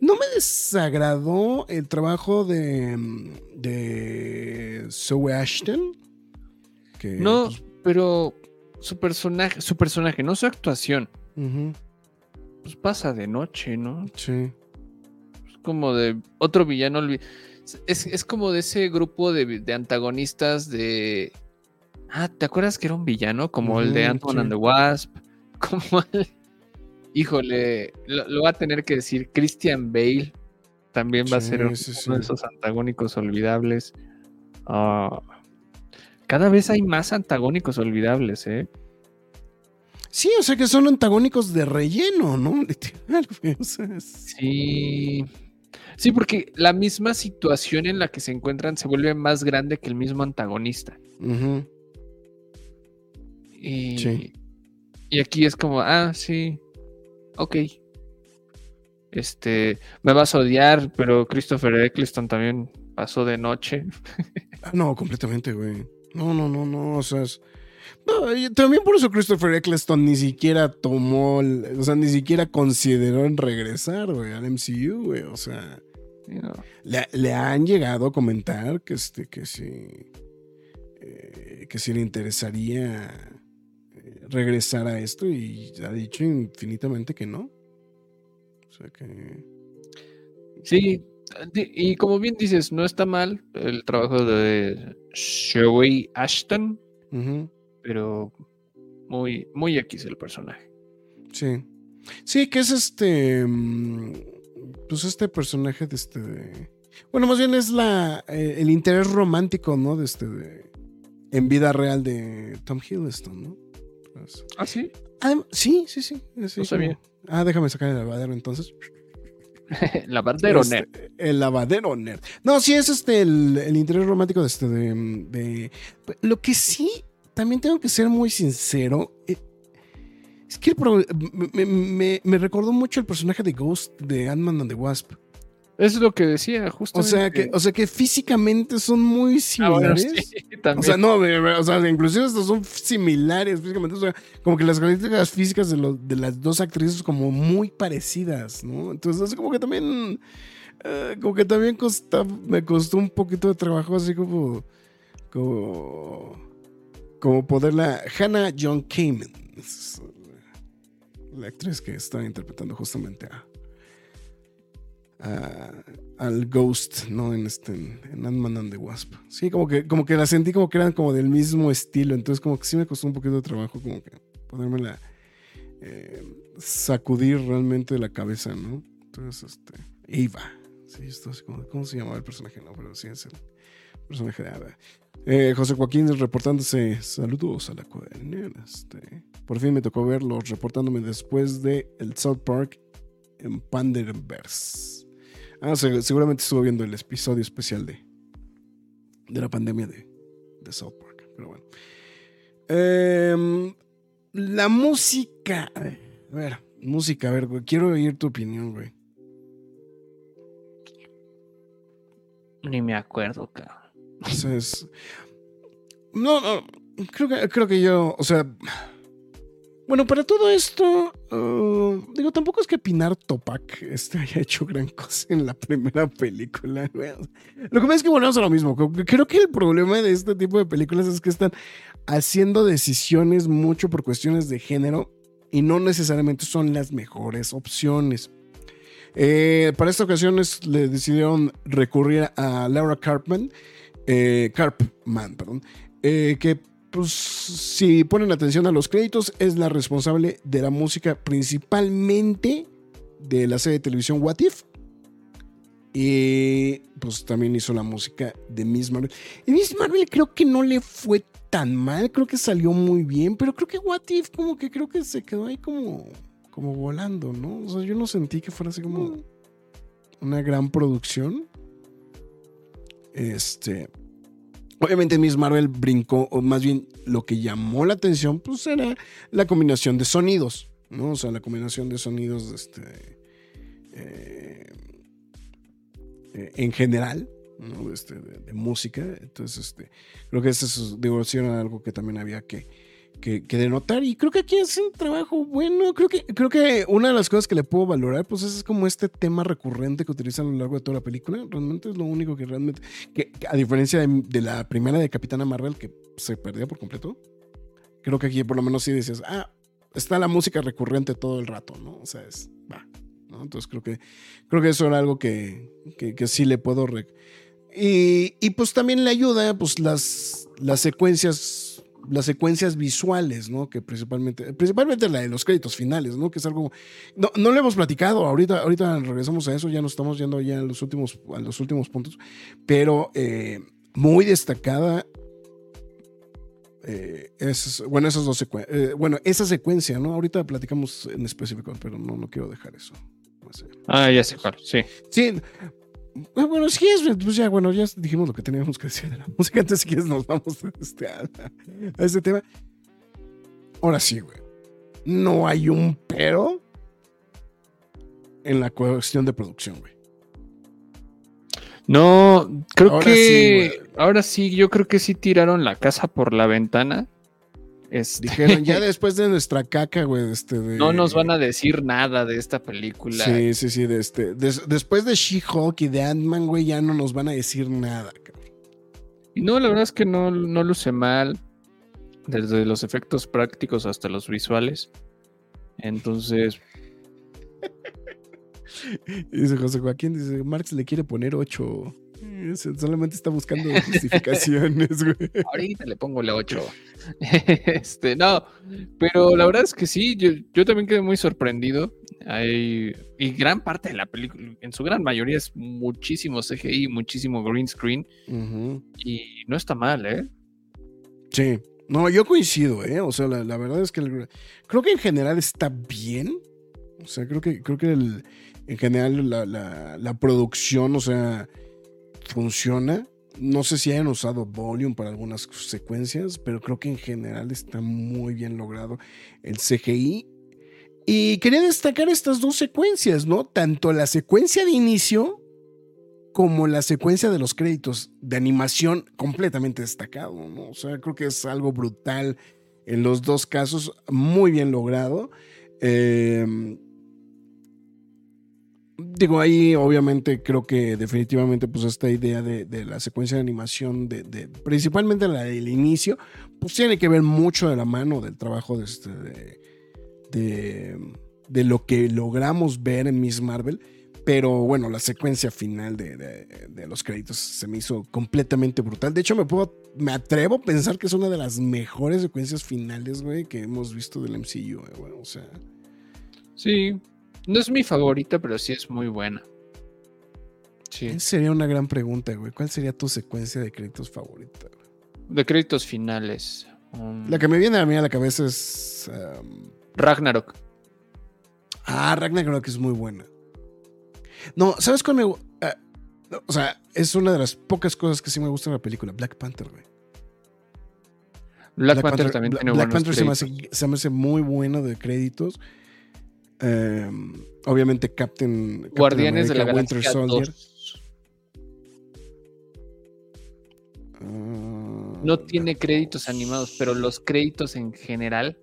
no me desagradó el trabajo de, de Zoe Ashton. Que, No, pues, pero su personaje, su personaje, no su actuación, pues pasa de noche, ¿no? sí. Es como de otro villano. Es, es como de ese grupo de, de antagonistas de. Ah, ¿te acuerdas que era un villano? Como el de Ant-Man sí. and the Wasp. [LAUGHS] Como el. Híjole, lo, lo va a tener que decir Christian Bale. También va a ser uno sí, de esos antagónicos olvidables. Ah, cada vez hay más antagónicos olvidables, ¿eh? Sí, o sea que son antagónicos de relleno, ¿no? [LAUGHS] Literal, güey, o sea, es- Sí. Sí, porque la misma situación en la que se encuentran se vuelve más grande que el mismo antagonista. Y, Sí. y aquí es como, ah, sí, ok. Este, me vas a odiar, pero Christopher Eccleston también pasó de noche. [LAUGHS] Ah, no, completamente, güey. No, no, no, no. O sea, es- no, y también por eso Christopher Eccleston ni siquiera tomó, el- o sea, ni siquiera consideró en regresar, güey, al MCU, güey. O sea, le, le han llegado a comentar que, este, que sí, eh, que sí le interesaría eh, regresar a esto y ha dicho infinitamente que no. O sea que... Sí, y como bien dices, no está mal el trabajo de Zoe Ashton, pero muy, muy X el personaje. Sí. Sí, que es este. mm, Pues este personaje de este. de- bueno, más bien es la. eh, el interés romántico, ¿no? De este. de- en vida real de Tom Hiddleston, ¿no? Pues, ¿Ah, sí? ah, sí, sí, sí. sí, No sabía. como- Ah, déjame sacar el lavadero entonces. [LAUGHS] Lavadero Este, nerd. El lavadero nerd. No, sí, es este el, el interés romántico de este de, de- Lo que sí, también tengo que ser muy sincero. eh, es que el pro- me, me- me recordó mucho el personaje de Ghost de Ant-Man and the Wasp. Es lo que decía, justo. O sea que, o sea que físicamente son muy Ah, similares. sí, [LAUGHS] también. O sea, no, o sea, inclusive estos son similares físicamente. O sea, como que las características físicas de, lo- de las dos actrices como muy parecidas, ¿no? Entonces, así como que también, eh, como que también costa- me costó un poquito de trabajo, así como, como, como poderla. Hannah John Kamen, es la actriz que está interpretando justamente a, al Ghost, ¿no? En este, en, en Ant-Man and the Wasp. Sí, como que, como que la sentí como que eran como del mismo estilo, entonces como que sí me costó un poquito de trabajo como que podérmela eh, sacudir realmente de la cabeza, ¿no? Entonces, este, Eva. Sí, esto es como, ¿cómo se llamaba el personaje? No, pero sí es el personaje de Eva. Eh, José Joaquín reportándose, saludos a la cuadernera. Este, por fin me tocó verlos reportándome después de el South Park en Panderverse. Ah, se- seguramente estuvo viendo el episodio especial de, de la pandemia de, de South Park. Pero bueno. Em, la música. A ver, música, a ver, güey. Quiero oír tu opinión, güey. Ni me acuerdo, cabrón. O sea, es- No, no. Creo que, creo que yo. O sea. Bueno, para todo esto. uh, digo, tampoco es que Pinar Topak este, [LAUGHS] haya hecho gran cosa en la primera película. Lo que pasa es que volvemos a lo mismo. Creo que el problema de este tipo de películas es que están haciendo decisiones mucho por cuestiones de género y no necesariamente son las mejores opciones. Eh, para esta ocasión es- le decidieron recurrir a Laura Carpman, eh, Carpman, perdón, eh, que pues si ponen atención a los créditos es la responsable de la música principalmente de la serie de televisión What If. Y pues también hizo la música de Miss Marvel. Y Miss Marvel creo que no le fue tan mal, creo que salió muy bien, pero creo que What If como que creo que se quedó ahí como, como volando, ¿no? O sea, yo no sentí que fuera así como una gran producción. Este. Obviamente Miss Marvel brincó, o más bien lo que llamó la atención, pues era la combinación de sonidos, ¿no? O sea, la combinación de sonidos, este. eh, eh, en general, ¿no? Este, de, música. Entonces, este, creo que eso es, digo, sí era algo que también había que, que, denotar. Y creo que aquí es un trabajo bueno. Creo que, creo que una de las cosas que le puedo valorar, pues es como este tema recurrente que utilizan a lo largo de toda la película. Realmente es lo único que realmente, que, a diferencia de, la primera de Capitana Marvel, que se perdía por completo, creo que aquí por lo menos sí decías, ah, está la música recurrente todo el rato, ¿no? O sea, es, va. Entonces creo que, creo que eso era algo que, que, que sí le puedo... y, y pues también le ayuda pues las, las secuencias las secuencias visuales, ¿no? Que principalmente, principalmente la de los créditos finales, ¿no? Que es algo, no, no lo hemos platicado, ahorita, ahorita regresamos a eso, ya nos estamos yendo ya a los últimos, a los últimos puntos, pero eh, muy destacada eh, es, bueno, esas dos secuencias, bueno, esa secuencia, ¿no? Ahorita platicamos en específico, pero no, no quiero dejar eso. Ah, ya sé cuál, sí. Sí. Ah, Bueno, sí, es, pues ya, bueno, ya dijimos lo que teníamos que decir de la música. Antes, si quieres, nos vamos este, a, a este tema. Ahora sí, güey. No hay un pero en la cuestión de producción, güey. No, creo Ahora que sí, ahora sí, yo creo que sí tiraron la casa por la ventana. Este, Dijeron, ya [LAUGHS] después de nuestra caca, güey, este de... no nos van a decir nada de esta película. Sí, sí, sí, de este... des- después de She-Hulk y de Ant-Man, güey, ya no nos van a decir nada, cabrón. No, la verdad es que no, no luce mal. Desde los efectos prácticos hasta los visuales. Entonces, [LAUGHS] dice José Joaquín, dice, Marx le quiere poner 8. Solamente está buscando [LAUGHS] justificaciones, güey. ahorita le pongo la 8. [LAUGHS] Este, no, pero la verdad es que sí, yo, yo también quedé muy sorprendido. Hay, y gran parte de la película, en su gran mayoría, es muchísimo CGI, muchísimo green screen. Y no está mal, ¿eh? Sí, No, yo coincido, ¿eh? O sea, la, la verdad es que el- creo que en general está bien. O sea, creo que, creo que el- en general la, la- la producción, o sea, funciona. No sé si hayan usado Volume para algunas secuencias, pero creo que en general está muy bien logrado el CGI. Y quería destacar estas dos secuencias, ¿no? Tanto la secuencia de inicio como la secuencia de los créditos de animación completamente destacado, ¿no? O sea, creo que es algo brutal en los dos casos, muy bien logrado. Eh, digo, ahí obviamente creo que definitivamente pues esta idea de, de la secuencia de animación, de, principalmente la del inicio, pues tiene que ver mucho de la mano del trabajo de, este, de, de, lo que logramos ver en Miss Marvel. Pero bueno, la secuencia final de los créditos se me hizo completamente brutal. De hecho, me, puedo, me atrevo a pensar que es una de las mejores secuencias finales, güey, que hemos visto del MCU, eh, güey. O sea, Sí, no es mi favorita, pero sí es muy buena. Sí. esa sería una gran pregunta, güey. ¿Cuál sería tu secuencia de créditos favorita? De créditos finales. um, La que me viene a mí a la cabeza es. um, Ragnarok. Ah, Ragnarok es muy buena. No, ¿sabes cuál me no, o sea, es una de las pocas cosas que sí me gusta en la película. Black Panther, güey. Black, Panther, también Bla- tiene Black buenos Panther se me, hace, se me hace muy bueno de créditos. Um, obviamente, Captain. Captain Guardianes de la Galaxia Winter Soldier. 2. Ah, No tiene créditos animados, pero los créditos en general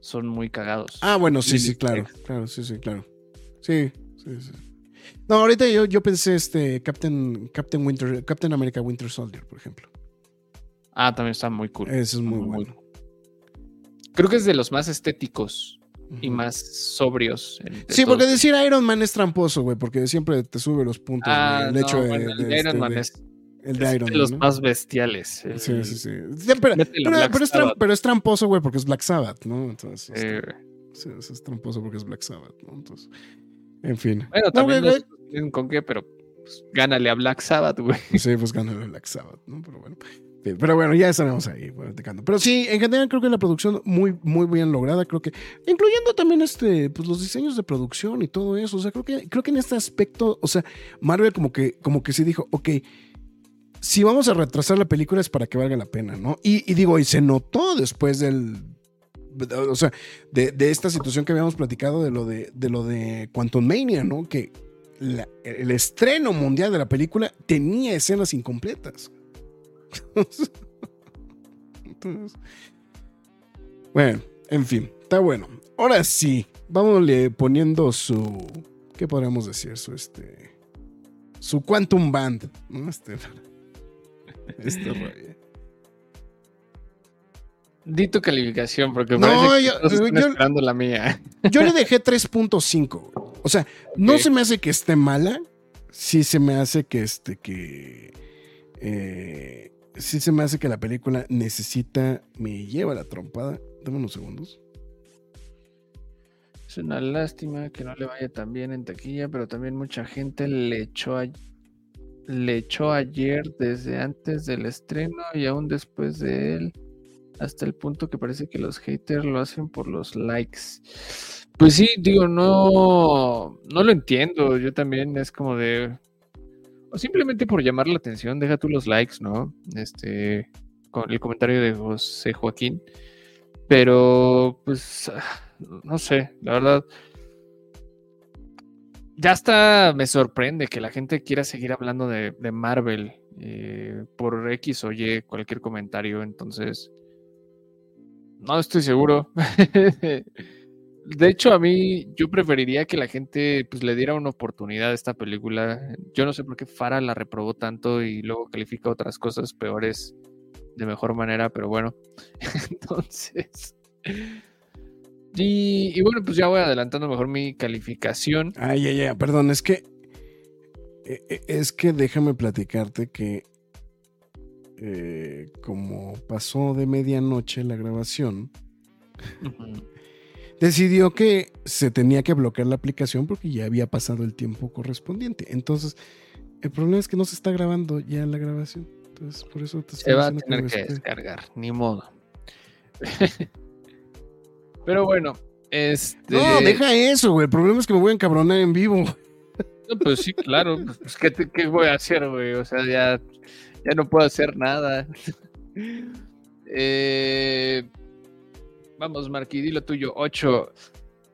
son muy cagados. Ah, bueno, sí, sí, claro. Claro, sí, sí, claro. Sí, sí, sí. No, ahorita yo, yo pensé este Captain, Captain Winter, Captain America Winter Soldier, por ejemplo. Ah, también está muy cool. Ese es muy bueno. Creo que es de los más estéticos y más sobrios. Sí, porque decir Iron Man es tramposo, güey, porque siempre te sube los puntos. Ah, el no, hecho de, el Iron este, Man de- es, el de es Iron de Man. los ¿no? más bestiales. Sí, el- sí, sí. Sí, pero, a pero- pero es pero es tramposo, güey, porque es Black Sabbath, ¿no? Entonces, este, eh, sí, sí, es tramposo porque es Black Sabbath, ¿no? Entonces, en fin. bueno, No, también güey, no con qué, pero pues, gánale a Black Sabbath, güey. Sí, pues ganó el Black Sabbath, ¿no? Pero bueno. Sí, Pero bueno, ya estaremos ahí platicando. Pero sí, en general creo que la producción muy, muy bien lograda. Creo que, incluyendo también este, pues los diseños de producción y todo eso. O sea, creo que, creo que en este aspecto, o sea, Marvel como que, como que sí dijo, ok, si vamos a retrasar la película es para que valga la pena, ¿no? Y, digo, y se notó después del. O sea, de, de esta situación que habíamos platicado de lo de, de lo de Quantum Mania, ¿no? Que el estreno mundial de la película tenía escenas incompletas. [LAUGHS] Entonces, bueno, en fin, está bueno. Ahora sí, vámonos poniendo su. ¿Qué podríamos decir? Su este. Su Quantum Band, ¿no? Este. [LAUGHS] Este [LAUGHS] rollo. Di tu calificación, porque No, parece que yo- todos están yo- esperando la mía. Yo le dejé 3.5. O sea, no se me hace que esté mala. Sí se me hace que este que. eh, sí se me hace que la película necesita. Me lleva la trompada. Dame unos segundos. Es una lástima que no le vaya tan bien en taquilla, pero también mucha gente le echó, a- le echó ayer desde antes del estreno y aún después de él, hasta el punto que parece que los haters lo hacen por los likes. Pues sí, digo, no, no lo entiendo. Yo también es como de. Simplemente por llamar la atención, deja tú los likes, ¿no? Este, con el comentario de José Joaquín. Pero, pues, ah, no sé, la verdad. Ya hasta me sorprende que la gente quiera seguir hablando de, de Marvel eh, por X o Y, cualquier comentario. Entonces, no estoy seguro. [LAUGHS] De hecho, a mí yo preferiría que la gente pues, le diera una oportunidad a esta película. Yo no sé por qué Farah la reprobó tanto y luego califica otras cosas peores de mejor manera, pero bueno. [LAUGHS] Entonces. Y, y bueno, pues ya voy adelantando mejor mi calificación. Ay, ay, ay, perdón, es que. eh, eh, Es que déjame platicarte que. eh, como pasó de medianoche la grabación, decidió que se tenía que bloquear la aplicación porque ya había pasado el tiempo correspondiente. Entonces, el problema es que no se está grabando ya la grabación. Entonces, por eso te Se va a tener que descargar, ni modo. [LAUGHS] Pero bueno, este. No, deja eso, güey. El problema es que me voy a encabronar en vivo. No, pues sí, claro. Pues, [LAUGHS] pues, ¿qué, te- qué voy a hacer, güey? O sea, ya, ya no puedo hacer nada. [LAUGHS] Eh, vamos, Marqui, di lo tuyo. 8.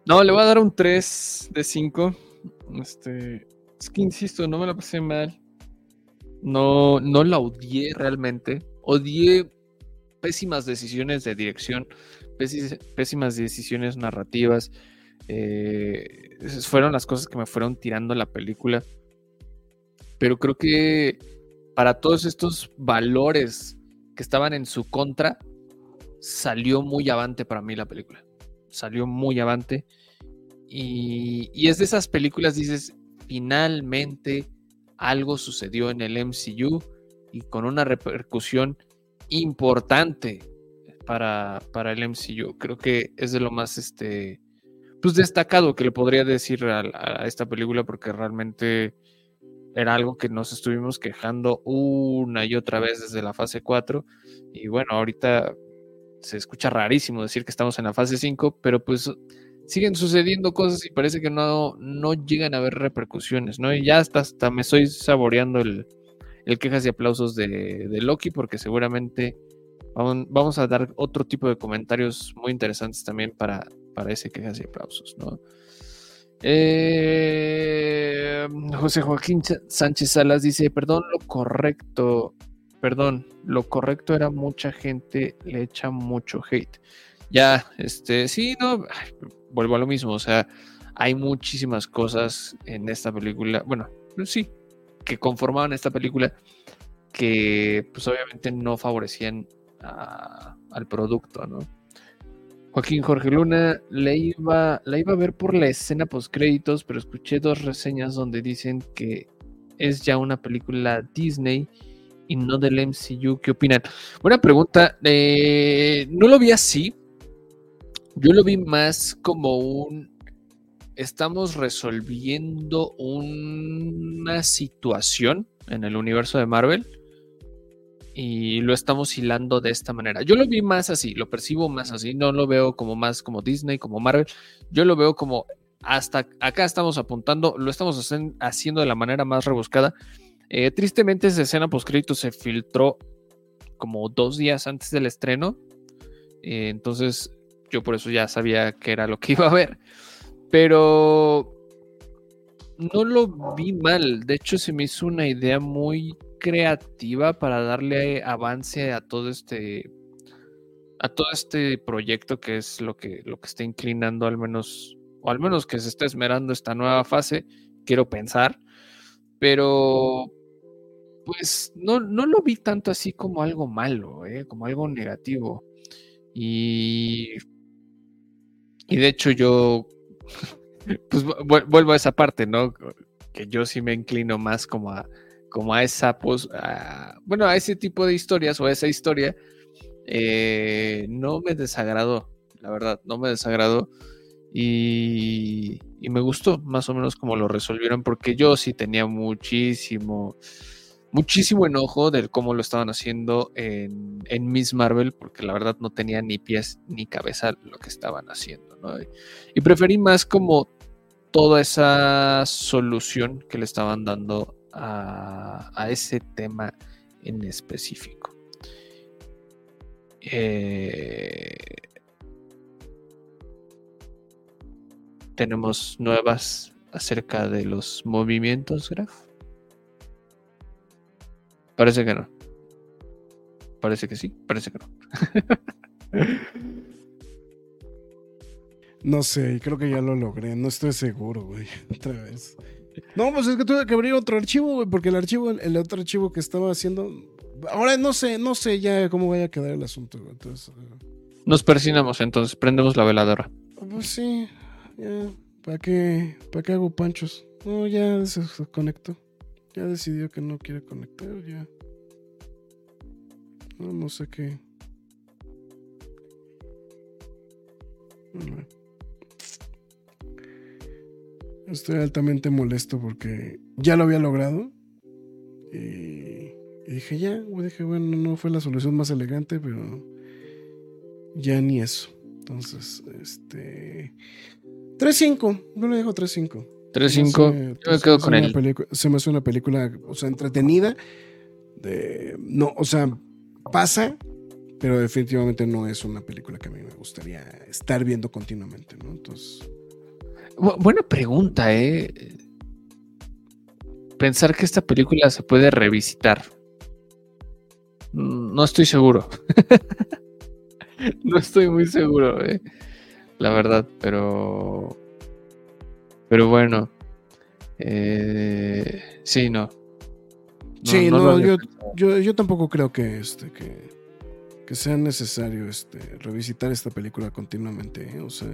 No, le voy a dar un 3 de 5. Este, es que insisto, no me la pasé mal. No, no la odié realmente. Odié pésimas decisiones de dirección, pési- pésimas decisiones narrativas. Eh, esas fueron las cosas que me fueron tirando la película. Pero creo que para todos estos valores que estaban en su contra, salió muy avante para mí la película. Salió muy avante. Y, y es de esas películas, dices, finalmente algo sucedió en el MCU y con una repercusión importante para, para el MCU. Creo que es de lo más este, pues destacado que le podría decir a, a esta película porque realmente era algo que nos estuvimos quejando una y otra vez desde la fase 4 y bueno, ahorita se escucha rarísimo decir que estamos en la fase 5, pero pues siguen sucediendo cosas y parece que no, no llegan a haber repercusiones, ¿no? Y ya hasta, hasta me estoy saboreando el, el quejas y aplausos de, de Loki porque seguramente vamos, vamos a dar otro tipo de comentarios muy interesantes también para, para ese quejas y aplausos, ¿no? Eh, José Joaquín Ch- Sánchez Salas dice, perdón, lo correcto, perdón, lo correcto era mucha gente le echa mucho hate. Ya, este, sí, no, vuelvo a lo mismo, o sea, hay muchísimas cosas en esta película, bueno, sí, que conformaban esta película que pues obviamente no favorecían al producto, ¿no? Joaquín Jorge Luna la iba, la iba a ver por la escena post créditos, pero escuché dos reseñas donde dicen que es ya una película Disney y no del MCU. ¿Qué opinan? Buena pregunta. eh, no lo vi así. Yo lo vi más como un. Estamos resolviendo una situación en el universo de Marvel y lo estamos hilando de esta manera. Yo lo vi más así, lo percibo más así, no lo veo como más como Disney, como Marvel, yo lo veo como hasta acá estamos apuntando, lo estamos haciendo de la manera más rebuscada. Eh, tristemente esa escena postcrédito se filtró como dos días antes del estreno, eh, entonces yo por eso ya sabía que era lo que [LAUGHS] iba a ver, pero no lo vi mal, de hecho se me hizo una idea muy creativa para darle avance a todo este a todo este proyecto que es lo que lo que está inclinando al menos o al menos que se está esmerando esta nueva fase. Quiero pensar. Pero pues no, no lo vi tanto así como algo malo ¿eh? como algo negativo y y de hecho yo [LAUGHS] pues vu- vuelvo a esa parte no que yo sí me inclino más como a como a esa, a- bueno, a ese tipo de historias o a esa historia, eh, no me desagradó, la verdad, no me desagradó y, y me gustó más o menos como lo resolvieron porque yo sí tenía muchísimo, muchísimo enojo del cómo lo estaban haciendo en, Miss Marvel porque la verdad no tenía ni pies ni cabeza lo que estaban haciendo. Y, preferí más como toda esa solución que le estaban dando a, a ese tema en específico. Eh, tenemos nuevas acerca de los movimientos, Graf. Parece que no. Parece que sí, parece que no. [LAUGHS] No sé, creo que ya lo logré. No estoy seguro, güey. [LAUGHS] Otra vez. No, pues es que tuve que abrir otro archivo, güey, porque el archivo, el otro archivo que estaba haciendo. Ahora no sé, no sé ya cómo vaya a quedar el asunto, güey. Entonces. eh, Nos persinamos entonces, prendemos la veladora. Pues sí, ya. ¿Para qué, ¿Para qué hago panchos? No, ya se conectó. Ya decidió que no quiere conectar, ya. No, no sé qué. Estoy altamente molesto porque ya lo había logrado. Y, dije, ya, dije, bueno, no fue la solución más elegante, pero ya ni eso. Entonces, este. 3-5, yo le dejo 3-5. 3-5. Yo me quedo con él. Se me hace una película, o sea, entretenida. De, no, o sea, pasa, pero definitivamente no es una película que a mí me gustaría estar viendo continuamente, ¿no? Entonces. buena pregunta, ¿eh? Pensar que esta película se puede revisitar. No estoy seguro. [LAUGHS] no estoy muy seguro, ¿eh? La verdad, pero. Pero bueno. Eh, sí, no. sí, no, yo, yo, tampoco creo que este, que, que sea necesario este, revisitar esta película continuamente. ¿eh? O sea,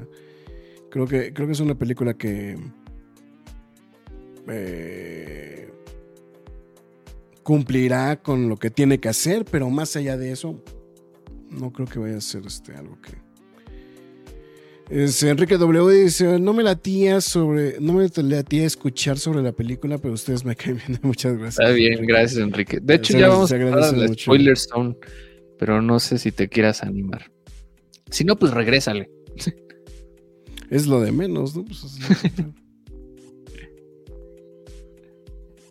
creo que, creo que es una película que eh, cumplirá con lo que tiene que hacer, pero más allá de eso, no creo que vaya a ser este, algo que. Enrique W dice, no me latía sobre, no me latía escuchar sobre la película, pero ustedes me caen bien. [LAUGHS] Muchas gracias. Está bien, gracias Enrique. De hecho, ya vamos a la Spoiler Zone, pero no sé si te quieras animar. Si no, pues regrésale. [LAUGHS] Es lo de menos, ¿no? Pues, [LAUGHS]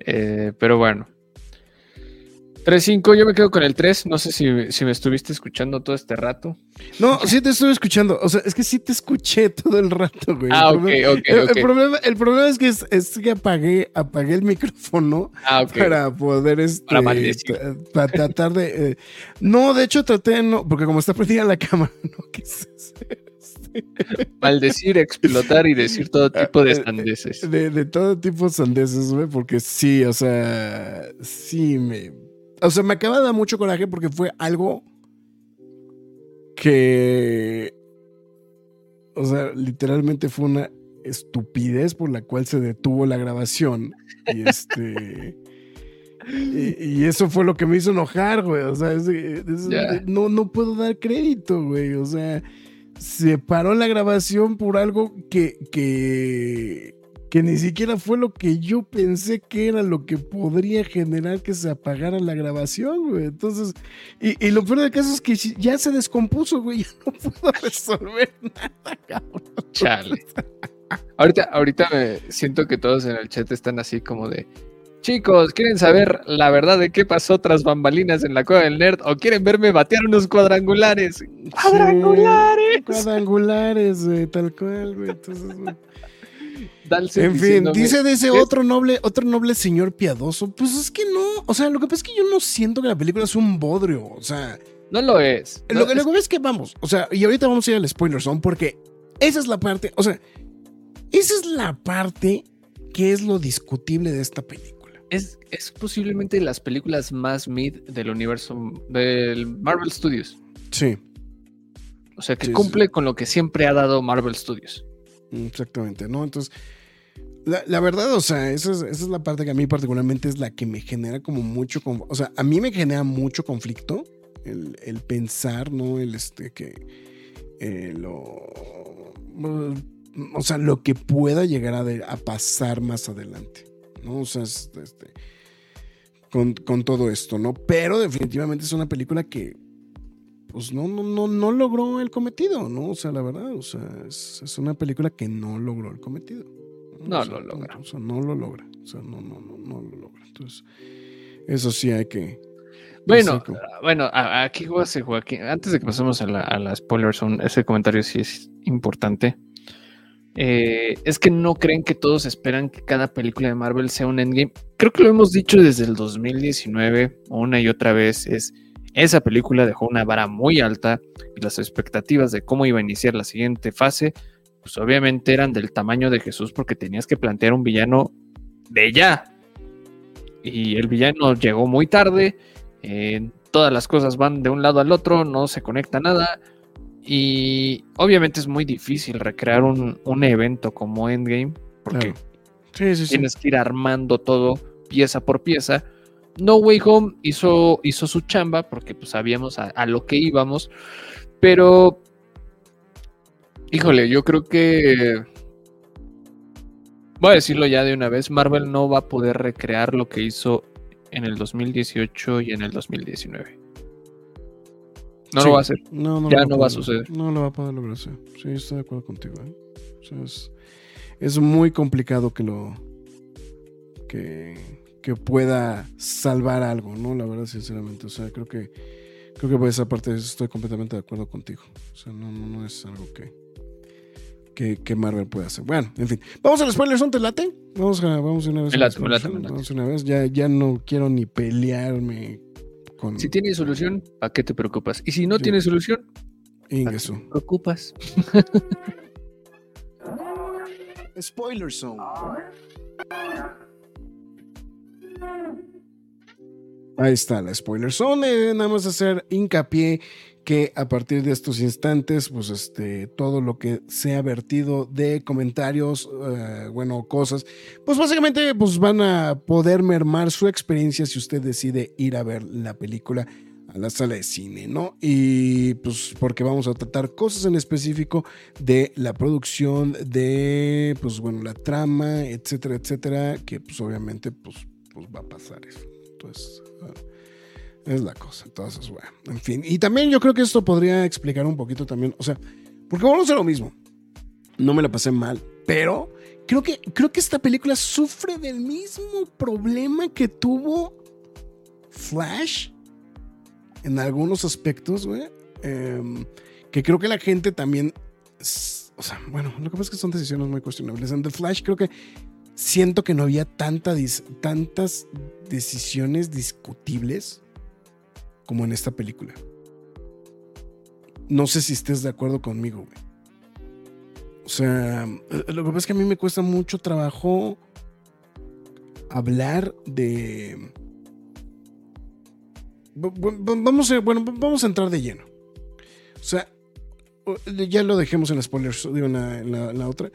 eh, pero bueno, 3-5, yo me quedo con el 3. No sé si, me estuviste escuchando todo este rato. No, sí te estuve escuchando. O sea, es que sí te escuché [LAUGHS] todo el rato, güey. Ah, ok, ok. El, problema, el problema es que, es, que apagué, apagué el micrófono ah, para poder. Este, para maldecir. Para tratar de. Eh, no, de hecho traté de no. Porque como está prendida la [LAUGHS] cámara, no quise hacer. Maldecir, explotar y decir todo [LAUGHS] tipo de eh, sandeces. De, de todo tipo de sandeces, güey, porque sí, o sea, sí me, o sea, me acaba de dar mucho coraje porque fue algo que. O sea, literalmente fue una estupidez por la cual se detuvo la grabación. Y este. [LAUGHS] y, eso fue lo que me hizo enojar, güey. O sea, no, no puedo dar crédito, güey. O sea, se paró la grabación por algo que, que, que ni siquiera fue lo que yo pensé que era lo que podría generar que se apagara la grabación, güey. Entonces, y, lo peor del caso es que ya se descompuso, güey, [LAUGHS] ya no puedo resolver nada, cabrón. Chale. ahorita, ahorita me siento que todos en el chat están así como de, Chicos, ¿quieren saber la verdad de qué pasó tras bambalinas en la cueva del nerd? ¿O quieren verme batear unos cuadrangulares? ¡Cuadrangulares! cuadrangulares, güey, tal cual, güey. Entonces, en fin, dice de ese otro noble, otro noble señor piadoso. Pues es que no, o sea, lo que pasa es que yo no siento que la película es un bodrio, o sea. No lo es. lo, que, es... que vamos, o sea, y ahorita vamos a ir al spoiler zone porque esa es la parte, o sea, esa es la parte que es lo discutible de esta película. Es, es posiblemente las películas más mid del universo del Marvel Studios. Sí. O sea, que cumple con lo que siempre ha dado Marvel Studios. Exactamente, ¿no? Entonces, la, verdad, o sea, esa es, la parte que a mí particularmente es la que me genera como mucho, o sea, a mí me genera mucho conflicto el, pensar, ¿no? El este que eh, lo, o sea, lo que pueda llegar a, pasar más adelante, ¿no? O sea, este, con, con todo esto, ¿no? Pero definitivamente es una película que pues no, no, no, no logró el cometido, ¿no? O sea, la verdad, o sea, es, una película que no logró el cometido. No, lo logra. O sea, no lo logra. O sea, no, no, no, no lo logra. Entonces, eso sí hay que. Bueno, bueno, aquí Joaquín. Antes de que pasemos a la, a la spoiler zone, ese comentario sí es importante. Eh, es que no creen que todos esperan que cada película de Marvel sea un endgame. Creo que lo hemos dicho desde el 2019, una y otra vez. Es esa película dejó una vara muy alta y las expectativas de cómo iba a iniciar la siguiente fase, pues obviamente eran del tamaño de Jesús porque tenías que plantear un villano de ya. Y el villano llegó muy tarde, eh, todas las cosas van de un lado al otro, no se conecta nada. Y obviamente es muy difícil recrear un, evento como Endgame porque tienes que ir armando todo pieza por pieza no Way Home hizo, hizo su chamba porque pues sabíamos a, lo que íbamos, pero híjole, yo creo que voy a decirlo ya de una vez, Marvel no va a poder recrear lo que hizo en el 2018 y en el 2019. No Sí. lo va a hacer. No, no Ya no a va a suceder. No lo va a poder lograr. Sí, Sí, estoy de acuerdo contigo. ¿eh? O sea, es, es muy complicado que lo. que, que pueda salvar algo, ¿no? La verdad, sinceramente. O sea, creo que. Creo que por esa parte estoy completamente de acuerdo contigo. O sea, no, no, no es algo que. Que, que Marvel puede hacer. Bueno, en fin. Vamos al spoiler son, ¿te late? Vamos, a, vamos una vez. Me late, me late, me late. Vamos una vez. Ya, ya no quiero ni pelearme con Si tiene solución, ¿para qué te preocupas? Y si no Sí. tiene solución, ¿para qué Ingesu. te preocupas? [LAUGHS] Spoiler Zone. Ahí está la Spoiler Zone. nada más hacer hincapié que a partir de estos instantes, pues este, todo lo que sea vertido de comentarios, eh, bueno, cosas, pues básicamente pues van a poder mermar su experiencia si usted decide ir a ver la película a la sala de cine, ¿no? Y pues porque vamos a tratar cosas en específico de la producción, de, pues bueno, la trama, etcétera, etcétera, que pues obviamente pues, pues va a pasar eso. Entonces, ah, es la cosa. Entonces, bueno, en fin. Y también yo creo que esto podría explicar un poquito también, o sea, porque vamos a lo mismo. No me la pasé mal, pero creo que, creo que esta película sufre del mismo problema que tuvo Flash en algunos aspectos, güey. em, que creo que la gente también. O sea, bueno, lo que pasa es que son decisiones muy cuestionables. En The Flash creo que siento que no había tanta tantas decisiones discutibles como en esta película. No sé si estés de acuerdo conmigo, güey. O sea, lo que pasa es que a mí me cuesta mucho trabajo hablar de Va- va- Vamos a, bueno, vamos a entrar de lleno. O sea, ya lo dejemos en la spoiler, digo, la, en la- en la otra.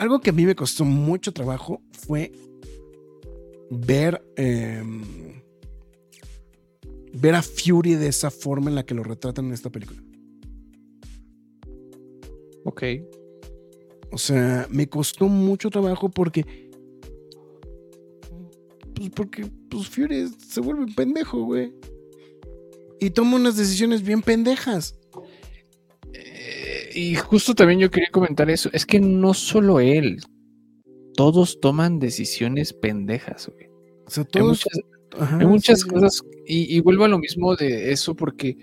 Algo que a mí me costó mucho trabajo fue ver, em, ver a Fury de esa forma en la que lo retratan en esta película. Ok. O sea, me costó mucho trabajo porque. Pues porque pues Fury se vuelve un pendejo, güey. Y toma unas decisiones bien pendejas. Y justo también yo quería comentar eso. Es que no solo él. Todos toman decisiones pendejas, güey. O sea, Hay todos. muchas, Ajá, hay muchas sí, cosas. Y, y vuelvo a lo mismo de eso porque.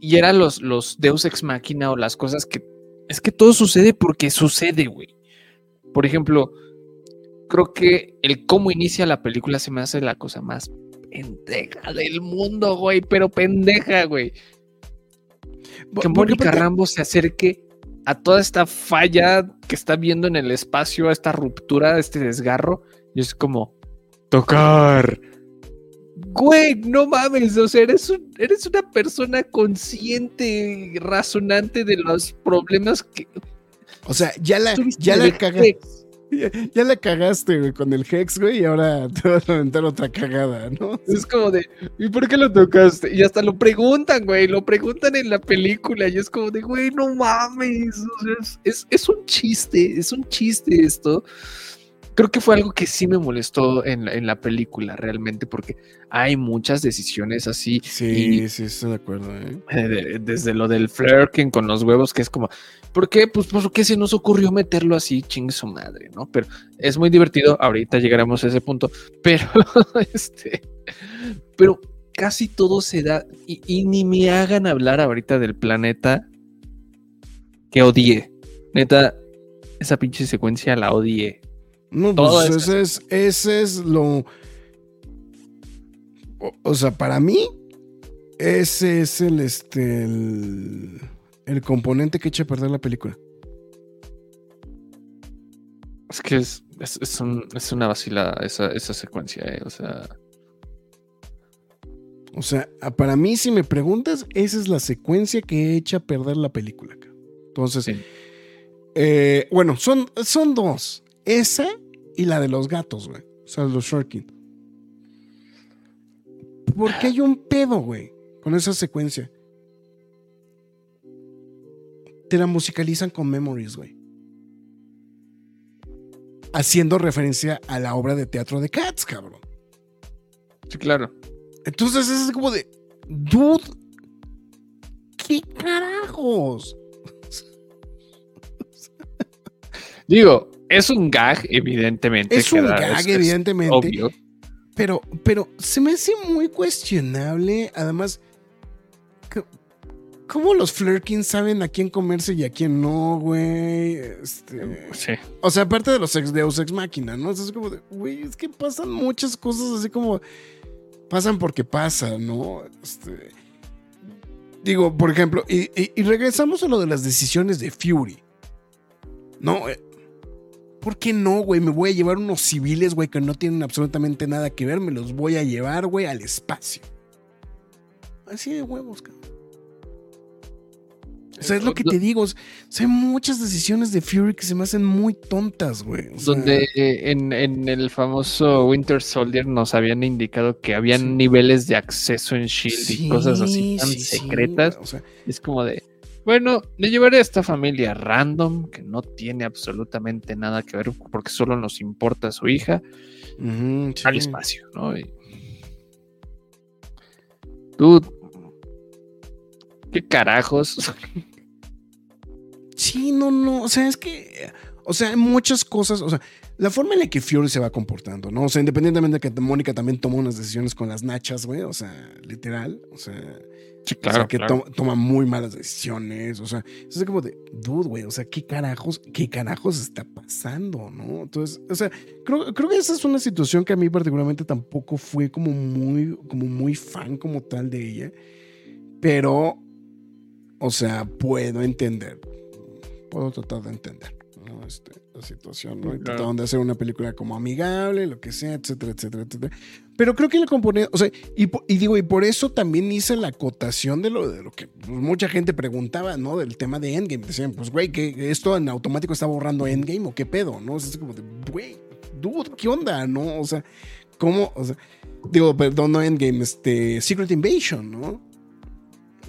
Y eran los, los Deus Ex Machina o las cosas que. Es que todo sucede porque sucede, güey. Por ejemplo, creo que el cómo inicia la película se me hace la cosa más pendeja del mundo, güey. Pero pendeja, güey. Que Mónica Rambo se acerque a toda esta falla que está viendo en el espacio, a esta ruptura, a este desgarro, y es como tocar. Güey, no mames, o sea, eres, un- eres una persona consciente, razonante de los problemas que O sea, ya la, ya la el caga- Hex. Ya, la cagaste, con el Hex, güey, y ahora [LAUGHS] te vas a aventar otra cagada, ¿no? Es como de, ¿y por qué lo tocaste? Y hasta lo preguntan, güey, lo preguntan en la película y es como de, güey, no mames, o sea, es, es un chiste, es un chiste esto. Creo que fue algo que sí me molestó en, la- en la película realmente porque hay muchas decisiones así, Sí, sí, estoy de acuerdo, ¿eh? eh, de- desde lo del flirting con los huevos, que es como, ¿por qué? Pues porque se nos ocurrió meterlo así, chingue su madre, ¿no? Pero es muy divertido, ahorita llegaremos a ese punto, [LAUGHS] pero este, pero casi todo se da, y, y ni me hagan hablar ahorita del planeta que odié. Neta, esa pinche secuencia la odié. No, Todo pues eso. ese es, ese es lo. O, o sea, para mí, ese es el, este, el, el componente que echa a perder la película. Es que es, es, es un- es una vacilada esa, esa secuencia, eh, o sea... O sea, para mí, si me preguntas, esa es la secuencia que echa a perder la película. Entonces, Sí. eh, bueno, son, son dos. Esa y la de los gatos, güey. O sea, los Shorkin. ¿Por qué hay un pedo, güey? Con esa secuencia. Te la musicalizan con Memories, güey. Haciendo referencia a la obra de teatro de Cats, cabrón. Sí, claro. Entonces es como de, dude, ¿qué carajos? Digo, es un gag, evidentemente. Es un gag, evidentemente. obvio. Pero, pero se me hace muy cuestionable. Además, ¿cómo los Flirkins saben a quién comerse y a quién no, güey? Este, Sí. o sea, aparte de los ex Deus Ex Máquina, ¿no? O sea, es como de, güey, es que pasan muchas cosas así como. Pasan porque pasan, ¿no? Este, digo, por ejemplo, y, y- y regresamos a lo de las decisiones de Fury. No, ¿por qué no, güey? Me voy a llevar unos civiles, güey, que no tienen absolutamente nada que ver. Me los voy a llevar, güey, al espacio. Así de huevos, cabrón. O sea, es lo que te digo. O sea, hay muchas decisiones de Fury que se me hacen muy tontas, güey. O sea, Donde eh, en, en el famoso Winter Soldier nos habían indicado que habían Sí. niveles de acceso en Shield sí, y cosas así tan sí, secretas. o sea, Es como de, bueno, me llevaré a esta familia random que no tiene absolutamente nada que ver porque solo nos importa su hija sí. al espacio, ¿no? Y- Dude, ¿qué carajos? Sí, no, no. O sea, es que. O sea, hay muchas cosas. O sea, la forma en la que Fury se va comportando, ¿no? O sea, independientemente de que Mónica también toma unas decisiones con las nachas, güey. O sea, literal. O sea. Sí, o sea, que to- toma muy malas decisiones. O sea, es como de, dude, güey. O sea, ¿qué carajos, qué carajos está pasando, no? Entonces, o sea, creo, creo que esa es una situación que a mí particularmente tampoco fue como muy, como muy fan como tal de ella. Pero, o sea, puedo entender. Puedo tratar de entender ¿no? Este, la situación, ¿no? Y Claro. trataron de hacer una película como amigable, lo que sea, etcétera, etcétera, etcétera. Pero creo que la componente, o sea, y digo, y por eso también hice la acotación de lo, de lo que pues, mucha gente preguntaba, ¿no? Del tema de Endgame. Decían, pues, güey, que esto en automático está borrando Endgame o qué pedo, ¿no? O sea, es como de, güey, dude, ¿qué onda, no? O sea, ¿cómo? O sea, digo, perdón, no Endgame, este, Secret Invasion, ¿no?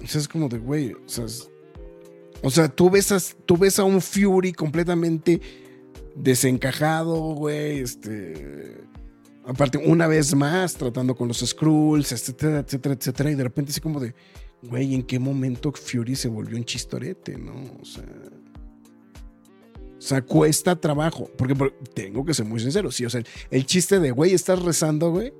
O sea, es como de, güey, o sea, es- o sea, tú ves, a, tú ves a un Fury completamente desencajado, güey, este... Aparte, una vez más, tratando con los Skrulls, etcétera, etcétera, etcétera, y de repente así como de, güey, ¿en qué momento Fury se volvió un chistorete, no? O sea... O sea, cuesta trabajo, porque, por- tengo que ser muy sincero, sí, o sea, el chiste de, güey, estás rezando, güey,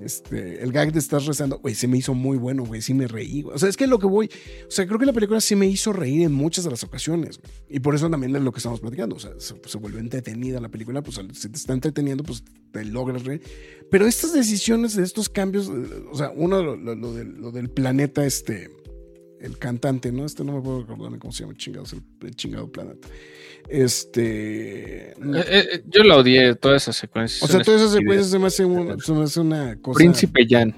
este, el gag de estás rezando, güey, se me hizo muy bueno, güey, sí me reí, güey. O sea, es que lo que voy, o sea, creo que la película sí me hizo reír en muchas de las ocasiones. Y por eso también es lo que estamos platicando, o sea, se, vuelve entretenida la película, pues si te está entreteniendo, pues te logras reír. Pero estas decisiones de estos cambios, eh, o sea, uno, del, lo del planeta, este, el cantante, ¿no? Este no me puedo recordar cómo se llama, chingados, el, el chingado planeta. Este... Eh, eh, yo la odié, toda esa secuencia. O sea, todas esas secuencias se me hace, un- se me hace una cosa... Príncipe Jan.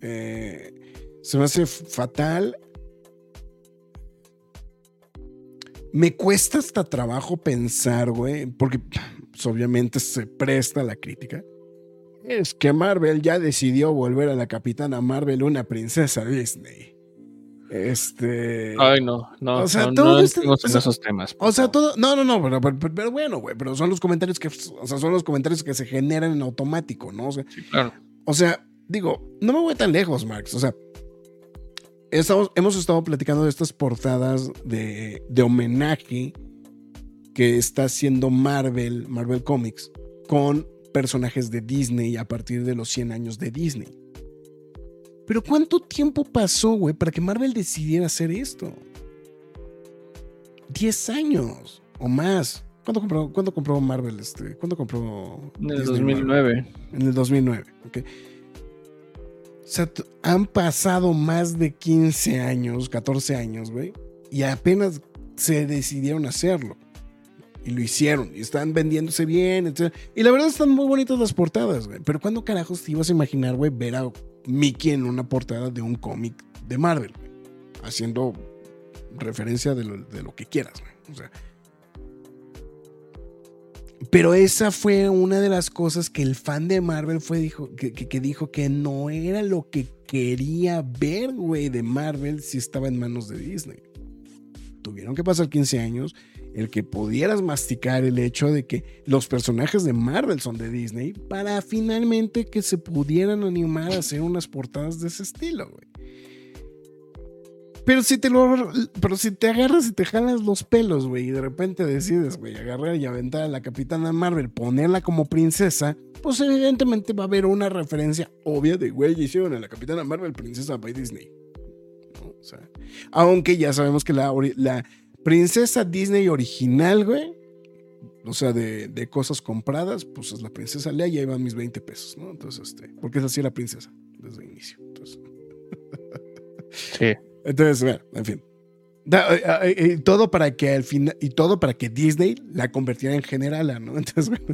Eh, se me hace fatal. Me cuesta hasta trabajo pensar, güey, porque pues, obviamente se presta a la crítica. Es que Marvel ya decidió volver a la capitana Marvel una princesa Disney. Este. Ay, no, no, O sea, no, todo no este- o en sea, esos temas. O sea, todo. No, no, no, pero, pero- pero bueno, güey. Pero son los comentarios que. O sea, son los comentarios que se generan en automático, ¿no? O sea, Sí, claro. o sea, digo, no me voy tan lejos, Marx. O sea, estamos- hemos estado platicando de estas portadas de, de homenaje que está haciendo Marvel, Marvel Comics, con personajes de Disney a partir de los 100 años de Disney. Pero ¿cuánto tiempo pasó, güey, para que Marvel decidiera hacer esto? 10 años o más. ¿Cuándo compró, ¿cuándo compró Marvel este? ¿Cuándo compró En el Disney Marvel? 2009. En el 2009, ok. O sea, han pasado más de 15 años, 14 años, güey, y apenas se decidieron hacerlo. Y lo hicieron, y están vendiéndose bien, etc. Y la verdad están muy bonitas las portadas, güey. Pero ¿cuándo carajos te ibas a imaginar, güey, ver a Mickey en una portada de un cómic de Marvel? Haciendo referencia de lo, que quieras. O sea, pero esa fue una de las cosas que el fan de Marvel fue, dijo, que, dijo que no era lo que quería ver, de Marvel si estaba en manos de Disney. Tuvieron que pasar 15 años el que pudieras masticar el hecho de que los personajes de Marvel son de Disney para finalmente que se pudieran animar a hacer unas portadas de ese estilo, güey. Pero si te lo, pero si te agarras y te jalas los pelos, güey, y de repente decides, güey, agarrar y aventar a la Capitana Marvel, ponerla como princesa, pues evidentemente va a haber una referencia obvia de, güey, hicieron a la Capitana Marvel princesa by Disney. O sea, aunque ya sabemos que la princesa Disney original, güey, o sea, de, de, cosas compradas, pues es la princesa Lea y ahí van mis 20 pesos, ¿no? Entonces, este, porque es así la princesa desde el inicio. Entonces. Sí. Entonces, bueno, en fin. Da, eh, eh, eh, todo para que al final, y todo para que Disney la convirtiera en generala, ¿no? [LAUGHS] Entonces, bueno.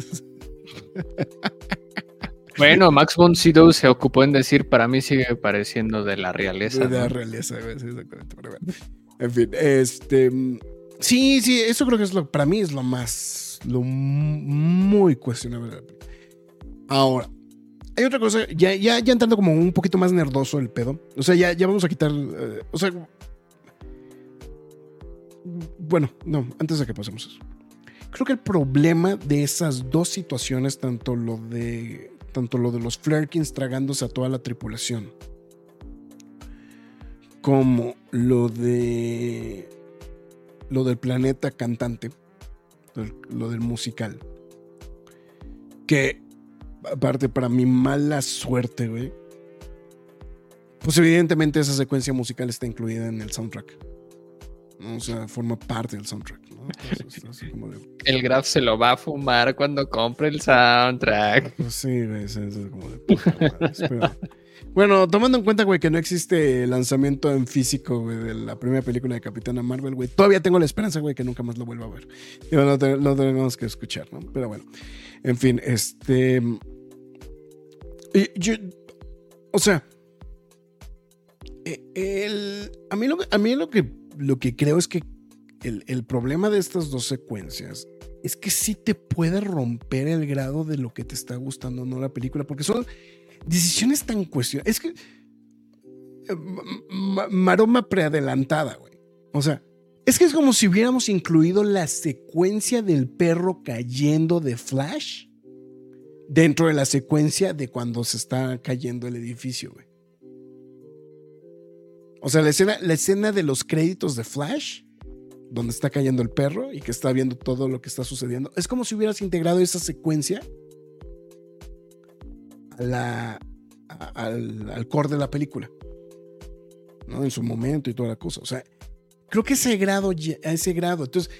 Bueno, Max von Sydow se ocupó en decir, para mí sigue pareciendo de la realeza. De la realeza, güey, sí, exactamente. Pero bueno. En fin, este. Sí, sí, eso creo que es lo, para mí es lo más, lo muy cuestionable. Ahora, hay otra cosa, ya, ya, ya entrando como un poquito más nerdoso el pedo. O sea, ya, ya vamos a quitar. eh, o sea. Bueno, no, antes de que pasemos eso. Creo que el problema de esas dos situaciones, tanto lo de. Tanto lo de los Flerkins tragándose a toda la tripulación. Como lo de. Lo del planeta cantante. Lo del musical. Que aparte para mi mala suerte, güey. Pues evidentemente esa secuencia musical está incluida en el soundtrack. ¿no? O sea, forma parte del soundtrack. ¿no? Entonces, así como de, [LAUGHS] El Graf se lo va a fumar cuando compre el soundtrack. pues sí, güey, eso es como de puta madre, [LAUGHS] pero- Bueno, tomando en cuenta, güey, que no existe lanzamiento en físico, güey, de la primera película de Capitana Marvel, güey, todavía tengo la esperanza, güey, que nunca más lo vuelva a ver. Digo, no, te- lo tenemos que escuchar, ¿no? Pero bueno, en fin, este... y yo, o sea, eh, el, a mí, lo, a mí lo, que, lo que creo es que el, el problema de estas dos secuencias es que sí te puede romper el grado de lo que te está gustando o no la película, porque son decisiones tan cuestionables. Es que. eh, ma- maroma preadelantada, güey. O sea, es que es como si hubiéramos incluido la secuencia del perro cayendo de Flash dentro de la secuencia de cuando se está cayendo el edificio, güey. O sea, la escena, la escena de los créditos de Flash, donde está cayendo el perro y que está viendo todo lo que está sucediendo, es como si hubieras integrado esa secuencia la, a- al, al core de la película. ¿no? En su momento y toda la cosa. O sea, creo que ese grado, a ese grado. Entonces,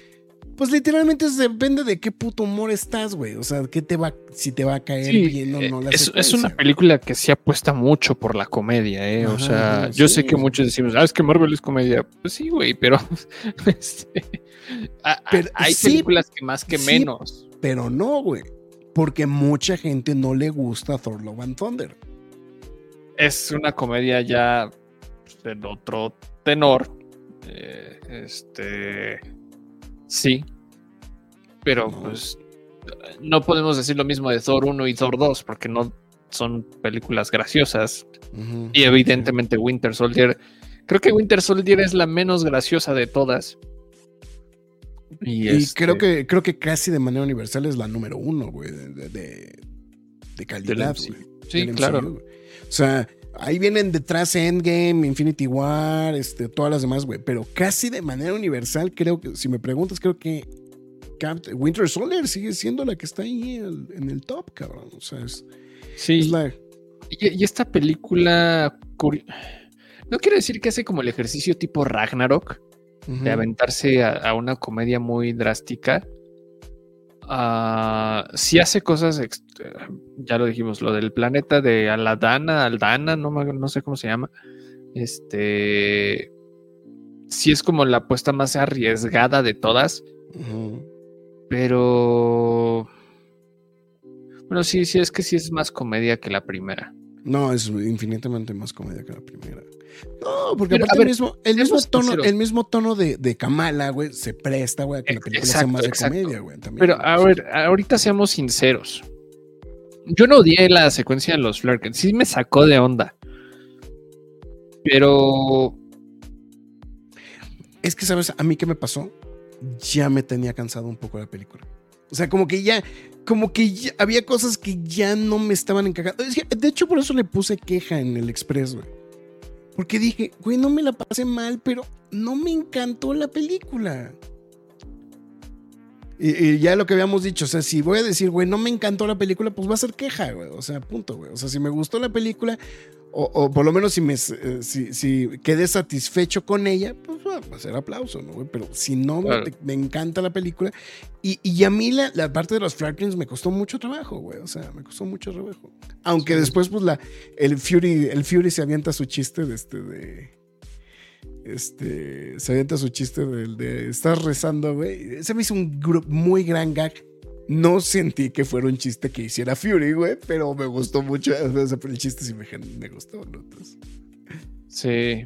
pues literalmente depende de qué puto humor estás, güey. O sea, qué te va, si te va a caer Sí, bien o no la es, es una película que se apuesta mucho por la comedia, ¿eh? o sea, yo sí, sé que sí. muchos decimos, ah, es que Marvel es comedia. Pues sí, güey, pero [LAUGHS] este, Pero hay sí, películas que más que sí. menos. Pero no, güey. Porque mucha gente no le gusta Thor Love and Thunder. Es una comedia ya de otro tenor. eh, este, sí, pero No. pues no podemos decir lo mismo de Thor 1 y Thor 2 porque no son películas graciosas. Y evidentemente Winter Soldier. Creo que Winter Soldier es la menos graciosa de todas. Y, Y este, creo que creo que casi de manera universal es la número uno, güey, de, de, de- calidad, güey. Sí, del claro. MCU, güey. O sea, ahí vienen detrás Endgame, Infinity War, este, todas las demás, güey. Pero casi de manera universal, creo que, si me preguntas, creo que Winter Soldier sigue siendo la que está ahí el- en el top, cabrón. O sea, es, Sí. es la. Y, y esta película. No quiero decir que hace como el ejercicio tipo Ragnarok, De aventarse a, a una comedia muy drástica. Ah, sí hace cosas, ex- ya lo dijimos, lo del planeta de Aladana, Aldana, no, no sé cómo se llama. Este. Sí es como la apuesta más arriesgada de todas, pero. Bueno, sí, sí, es que sí es más comedia que la primera. No, es infinitamente más comedia que la primera. No, porque Pero, aparte ver, el mismo, el mismo tono, sinceros. el mismo tono de, de Kamala, güey, se presta, güey, a que la Ex- película sea exacto, más de exacto. comedia, güey. Pero a ver, ahorita seamos sinceros. Yo no odié la secuencia de los Flerkens, sí me sacó de onda. Pero Es que, ¿sabes? A mí qué me pasó. ya me tenía cansado un poco la película. O sea, como que ya, como que había cosas que ya no me estaban encajando. De hecho, por eso le puse queja en el Express, güey. Porque dije, güey, no me la pasé mal, pero no me encantó la película. Y, ya lo que habíamos dicho, o sea, si voy a decir, güey, no me encantó la película, pues va a ser queja, güey. O sea, punto, güey. O sea, si me gustó la película, o, o por lo menos si me eh, si, si quedé satisfecho con ella, pues va a ser aplauso, ¿no, güey? Pero si no, Claro. me, me encanta la película. Y, y a mí la, la parte de los Flarkins me costó mucho trabajo, güey. O sea, me costó mucho trabajo. Aunque después, pues, la, el, Fury, el Fury se avienta su chiste de este, de... Este, se avienta su chiste del de estar rezando, güey. Se me hizo un muy gran gag. No sentí que fuera un chiste que hiciera Fury, güey, pero me gustó mucho. [LAUGHS] O sea, el chiste sí me, me gustó, ¿no? Entonces, Sí.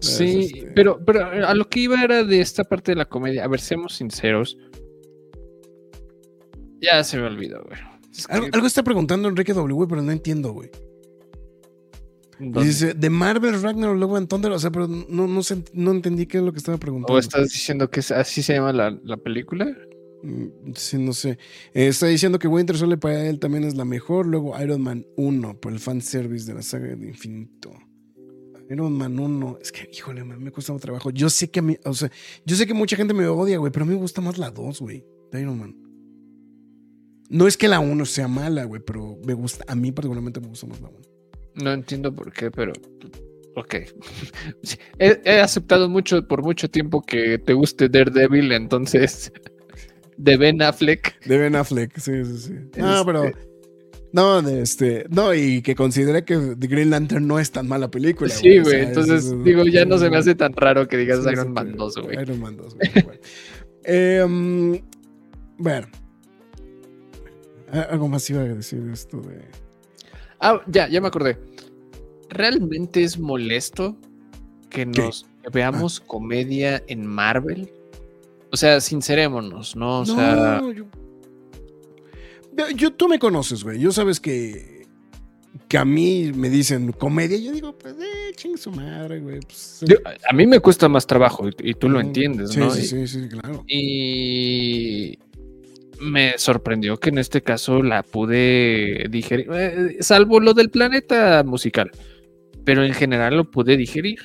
Es Sí, este- pero, pero a lo que iba era de esta parte de la comedia. A ver, seamos sinceros. Ya se me olvidó, güey. Es que- algo, algo está preguntando Enrique W, pero no entiendo, güey. Dice, de Marvel, Ragnarok, Love and Thunder, o sea, pero no, no, sé- no entendí qué es lo que estaba preguntando. ¿O estás diciendo que así se llama la, la película? Mm, Sí, no sé. Eh, está diciendo que Winter Soldier para él también es la mejor. Luego Iron Man 1 por el fanservice de la saga de infinito. Iron Man 1. Es que, híjole, man, me cuesta trabajo. Yo sé que a mí, o sea, yo sé que mucha gente me odia, güey, pero a mí me gusta más la 2, güey, de Iron Man. No es que la 1 sea mala, güey, pero me gusta, a mí particularmente me gusta más la 1. No entiendo por qué, pero. Ok. [LAUGHS] He, he aceptado mucho por mucho tiempo que te guste Daredevil, entonces. [LAUGHS] De Ben Affleck. De Ben Affleck, sí, sí, sí. No, Este- pero. No, este. No, y que considere que The Green Lantern no es tan mala película. Sí, o güey. sea, Entonces, es- es- digo, ya no se me hace tan raro que digas Sí, Iron Man pero- 2, güey. Iron Man 2, güey. bueno. Eh, um, bueno. Ah, Algo más iba a decir de esto de. Ah, ya, ya me acordé. ¿Realmente es molesto que nos veamos comedia en Marvel? O sea, sincerémonos, ¿no? O no, sea, yo, yo- Tú me conoces, güey. Yo sabes que. Que a mí me dicen comedia. Yo digo, pues, eh, ching su madre, güey. Pues, yo- a mí me cuesta más trabajo y, y tú lo mm, entiendes, sí, ¿no? Sí, Y- sí, sí, claro. Y me sorprendió que en este caso la pude digerir, eh, salvo lo del planeta musical, pero en general lo pude digerir.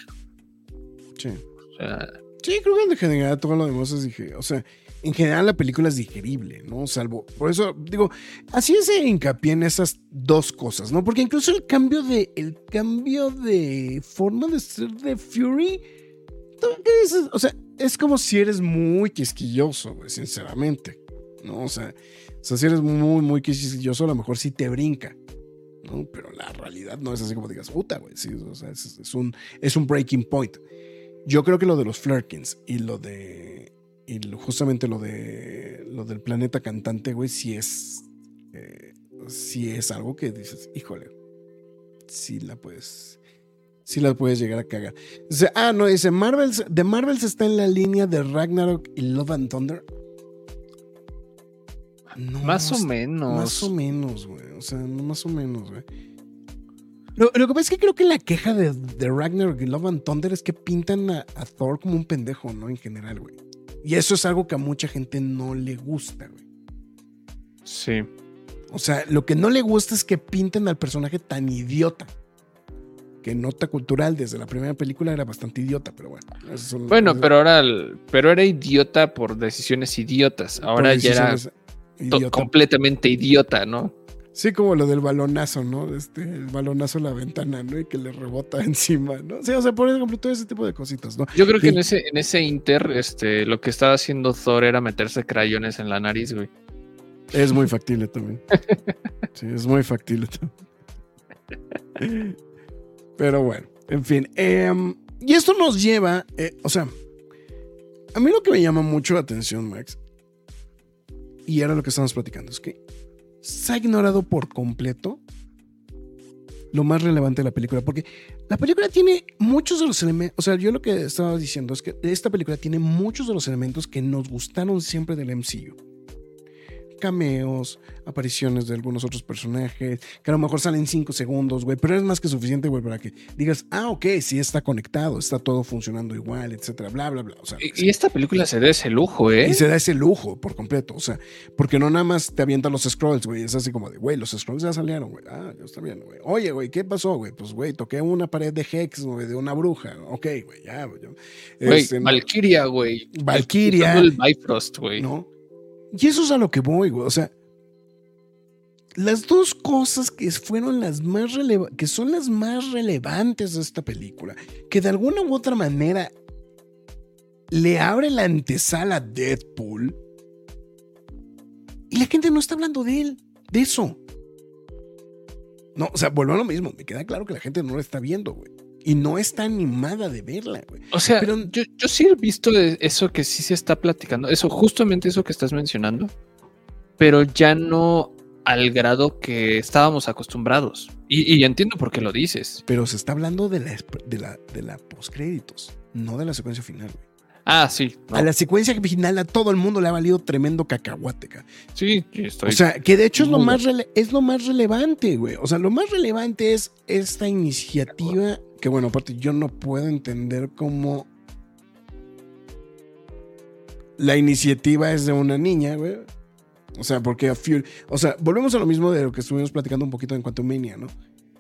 Sí. O sea, Sí, creo que en general todo lo demás es dije, o sea, en general la película es digerible, ¿no? Salvo, por eso digo, así se hincapié en esas dos cosas, ¿no? Porque incluso el cambio de, el cambio de forma de ser de Fury, ¿tú qué dices? O sea, es como si eres muy quisquilloso, güey, sinceramente, ¿no? O sea, o sea, si eres muy, muy quisquilloso, a lo mejor sí te brinca. ¿no? Pero la realidad no es así como digas, puta, güey. O sea, es, un, es un breaking point. Yo creo que lo de los Flurkins y lo de. Y justamente lo de. Lo del planeta cantante, güey, sí es. eh, sí es algo que dices, híjole. Sí la puedes. Sí la puedes llegar a cagar. Dice, ah, no, dice Marvels. De Marvels está en la línea de Ragnarok y Love and Thunder. No, más o menos. más o menos, güey. O sea, no más o menos, güey. Lo, lo que pasa es que creo que la queja de, de Ragnarok y Love and Thunder es que pintan a, a Thor como un pendejo, ¿no? En general, güey. Y eso es algo que a mucha gente no le gusta, güey. Sí. O sea, lo que no le gusta es que pinten al personaje tan idiota. Que nota cultural desde la primera película era bastante idiota, pero bueno. son- Bueno, pero ahora, pero era idiota por decisiones idiotas. Ahora ya era idiota. completamente idiota, ¿no? Sí, como lo del balonazo, ¿no? Este, el balonazo a la ventana, ¿no? Y que le rebota [LAUGHS] encima, ¿no? Sí, o sea, por ejemplo, todo ese tipo de cositas, ¿no? Yo creo que Sí. en ese, en ese inter, este, lo que estaba haciendo Thor era meterse crayones en la nariz, güey. Es muy factible también. Sí, es muy factible también. [LAUGHS] Pero bueno, en fin. em, y esto nos lleva, eh, o sea, a mí lo que me llama mucho la atención, Max, y era lo que estamos platicando, es que se ha ignorado por completo lo más relevante de la película, porque la película tiene muchos de los elementos, o sea, yo lo que estaba diciendo es que esta película tiene muchos de los elementos que nos gustaron siempre del MCU. Cameos, apariciones de algunos otros personajes, que a lo mejor salen 5 segundos, güey, pero es más que suficiente, güey, para que digas, ah, ok, sí está conectado, está todo funcionando igual, etcétera, bla, bla, bla. O sea, Y, esta película se da ese lujo, ¿eh? y se da ese lujo por completo, o sea, porque no nada más te avientan los scrolls, güey, es así como de, güey, los scrolls ya salieron, güey, ah, ya está bien, güey. Oye, güey, ¿qué pasó, güey? Pues, güey, toqué una pared de Hex, güey, de una bruja, ok, güey, ya, güey. Este, Valkyria, güey. Valkyria. El Bifrost, güey. ¿no? Y eso es a lo que voy, güey, o sea, las dos cosas que fueron las más que son las más relevantes de esta película, que de alguna u otra manera le abre la antesala a Deadpool y la gente no está hablando de él, de eso. No, o sea, vuelvo a lo mismo, me queda claro que la gente no la está viendo, güey. Y no está animada de verla, güey. O sea, Pero- yo, yo sí he visto de eso que sí se está platicando, eso, justamente eso que estás mencionando, pero ya no al grado que estábamos acostumbrados. Y, y entiendo por qué lo dices. Pero se está hablando de la, de la, de la postcréditos, no de la secuencia final, güey. Ah, sí. no, A la secuencia final a todo el mundo le ha valido tremendo cacahuate, ca. Sí, sí, estoy. O sea, que de hecho es lo, más es lo más relevante, güey. O sea, lo más relevante es esta iniciativa que, bueno, aparte yo no puedo entender cómo la iniciativa es de una niña, güey. O sea, porque a Fury... O sea, volvemos a lo mismo de lo que estuvimos platicando un poquito en Quantumania, ¿no?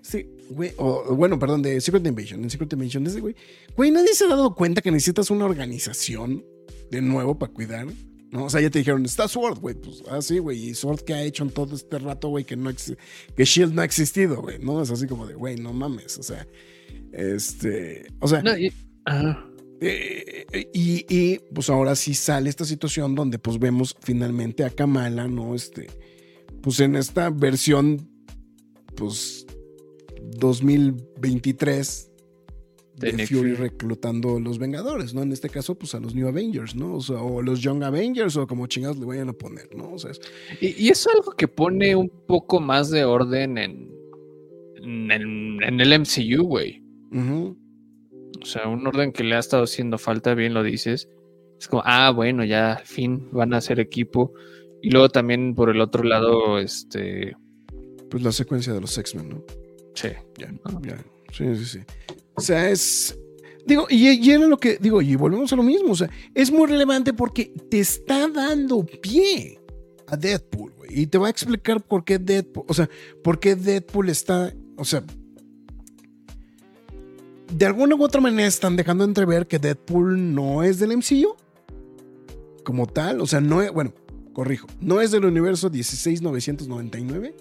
Sí, güey. Bueno, perdón, de Secret Invasion. En Secret Invasion, ese güey. Güey, nadie se ha dado cuenta que necesitas una organización de nuevo para cuidar. ¿no? O sea, ya te dijeron, está Sword, güey. Pues, ah, sí, güey. Y Sword que ha hecho en todo este rato, güey, que no que Shield no ha existido, güey. No es así como de, güey, no mames. O sea, este. O sea, No, y- ajá. eh, y, y, pues ahora sí sale esta situación donde pues vemos finalmente a Kamala, ¿no? Este, pues en esta versión, pues 2023 De de, Fury, reclutando a los Vengadores, ¿no? En este caso, pues a los New Avengers, ¿no? O, sea, o los Young Avengers o como chingados le vayan a poner, ¿no? O sea, es- Y, y eso es algo que pone un poco más de orden en, en, el- en el MCU, güey. O sea, un orden que le ha estado haciendo falta, bien lo dices. Es como, ah, bueno, ya al fin van a ser equipo. Y luego también por el otro lado, este. pues la secuencia de los X-Men, ¿no? Sí, Ya, ¿no? ya. Sí, sí, sí. O sea, es. Digo, y, y era lo que. Digo, y volvemos a lo mismo. O sea, es muy relevante porque te está dando pie a Deadpool, güey. Y te va a explicar por qué Deadpool. O sea, por qué Deadpool está. O sea. De alguna u otra manera están dejando entrever que Deadpool no es del MCU. Como tal. O sea, no es. Bueno, corrijo. No es del universo 16999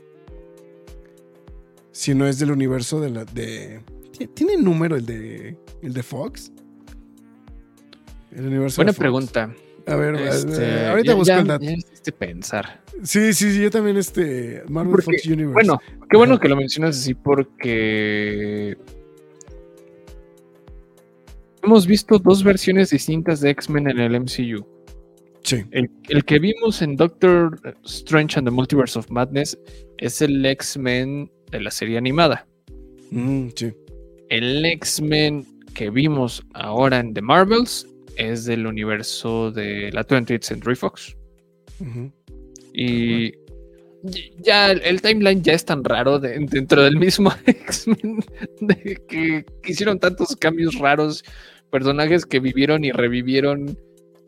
si no es del universo de la de ¿Ti- tiene número el de el de Fox el universo Buena de Fox. pregunta. a ver Este, ahorita ya- busco ya- el dato pensar. sí sí sí yo también este Marvel Porque, Fox Universe Bueno, qué bueno Ajá. que lo mencionas así porque hemos visto dos versiones distintas de X-Men en el MCU. sí El, el que vimos en Doctor Strange and the Multiverse of Madness es el X-Men de la serie animada. Mm, sí El X-Men que vimos ahora en The Marvels es del universo de la 20th Century Fox. Y y- ya el, el timeline ya es tan raro de- dentro del mismo [LAUGHS] X-Men de que, que hicieron tantos cambios raros, personajes que vivieron y revivieron,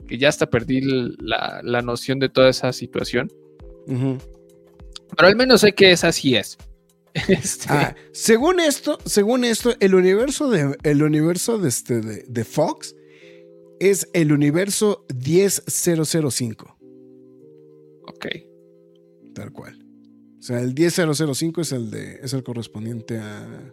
que ya hasta perdí la, la noción de toda esa situación. Pero al menos sé que esa sí es. [LAUGHS] Este, Ah, según esto según esto el universo de el universo de este de, de Fox es el universo 10005 ok. Tal cual. O sea, el 10005 es el de. es el correspondiente a.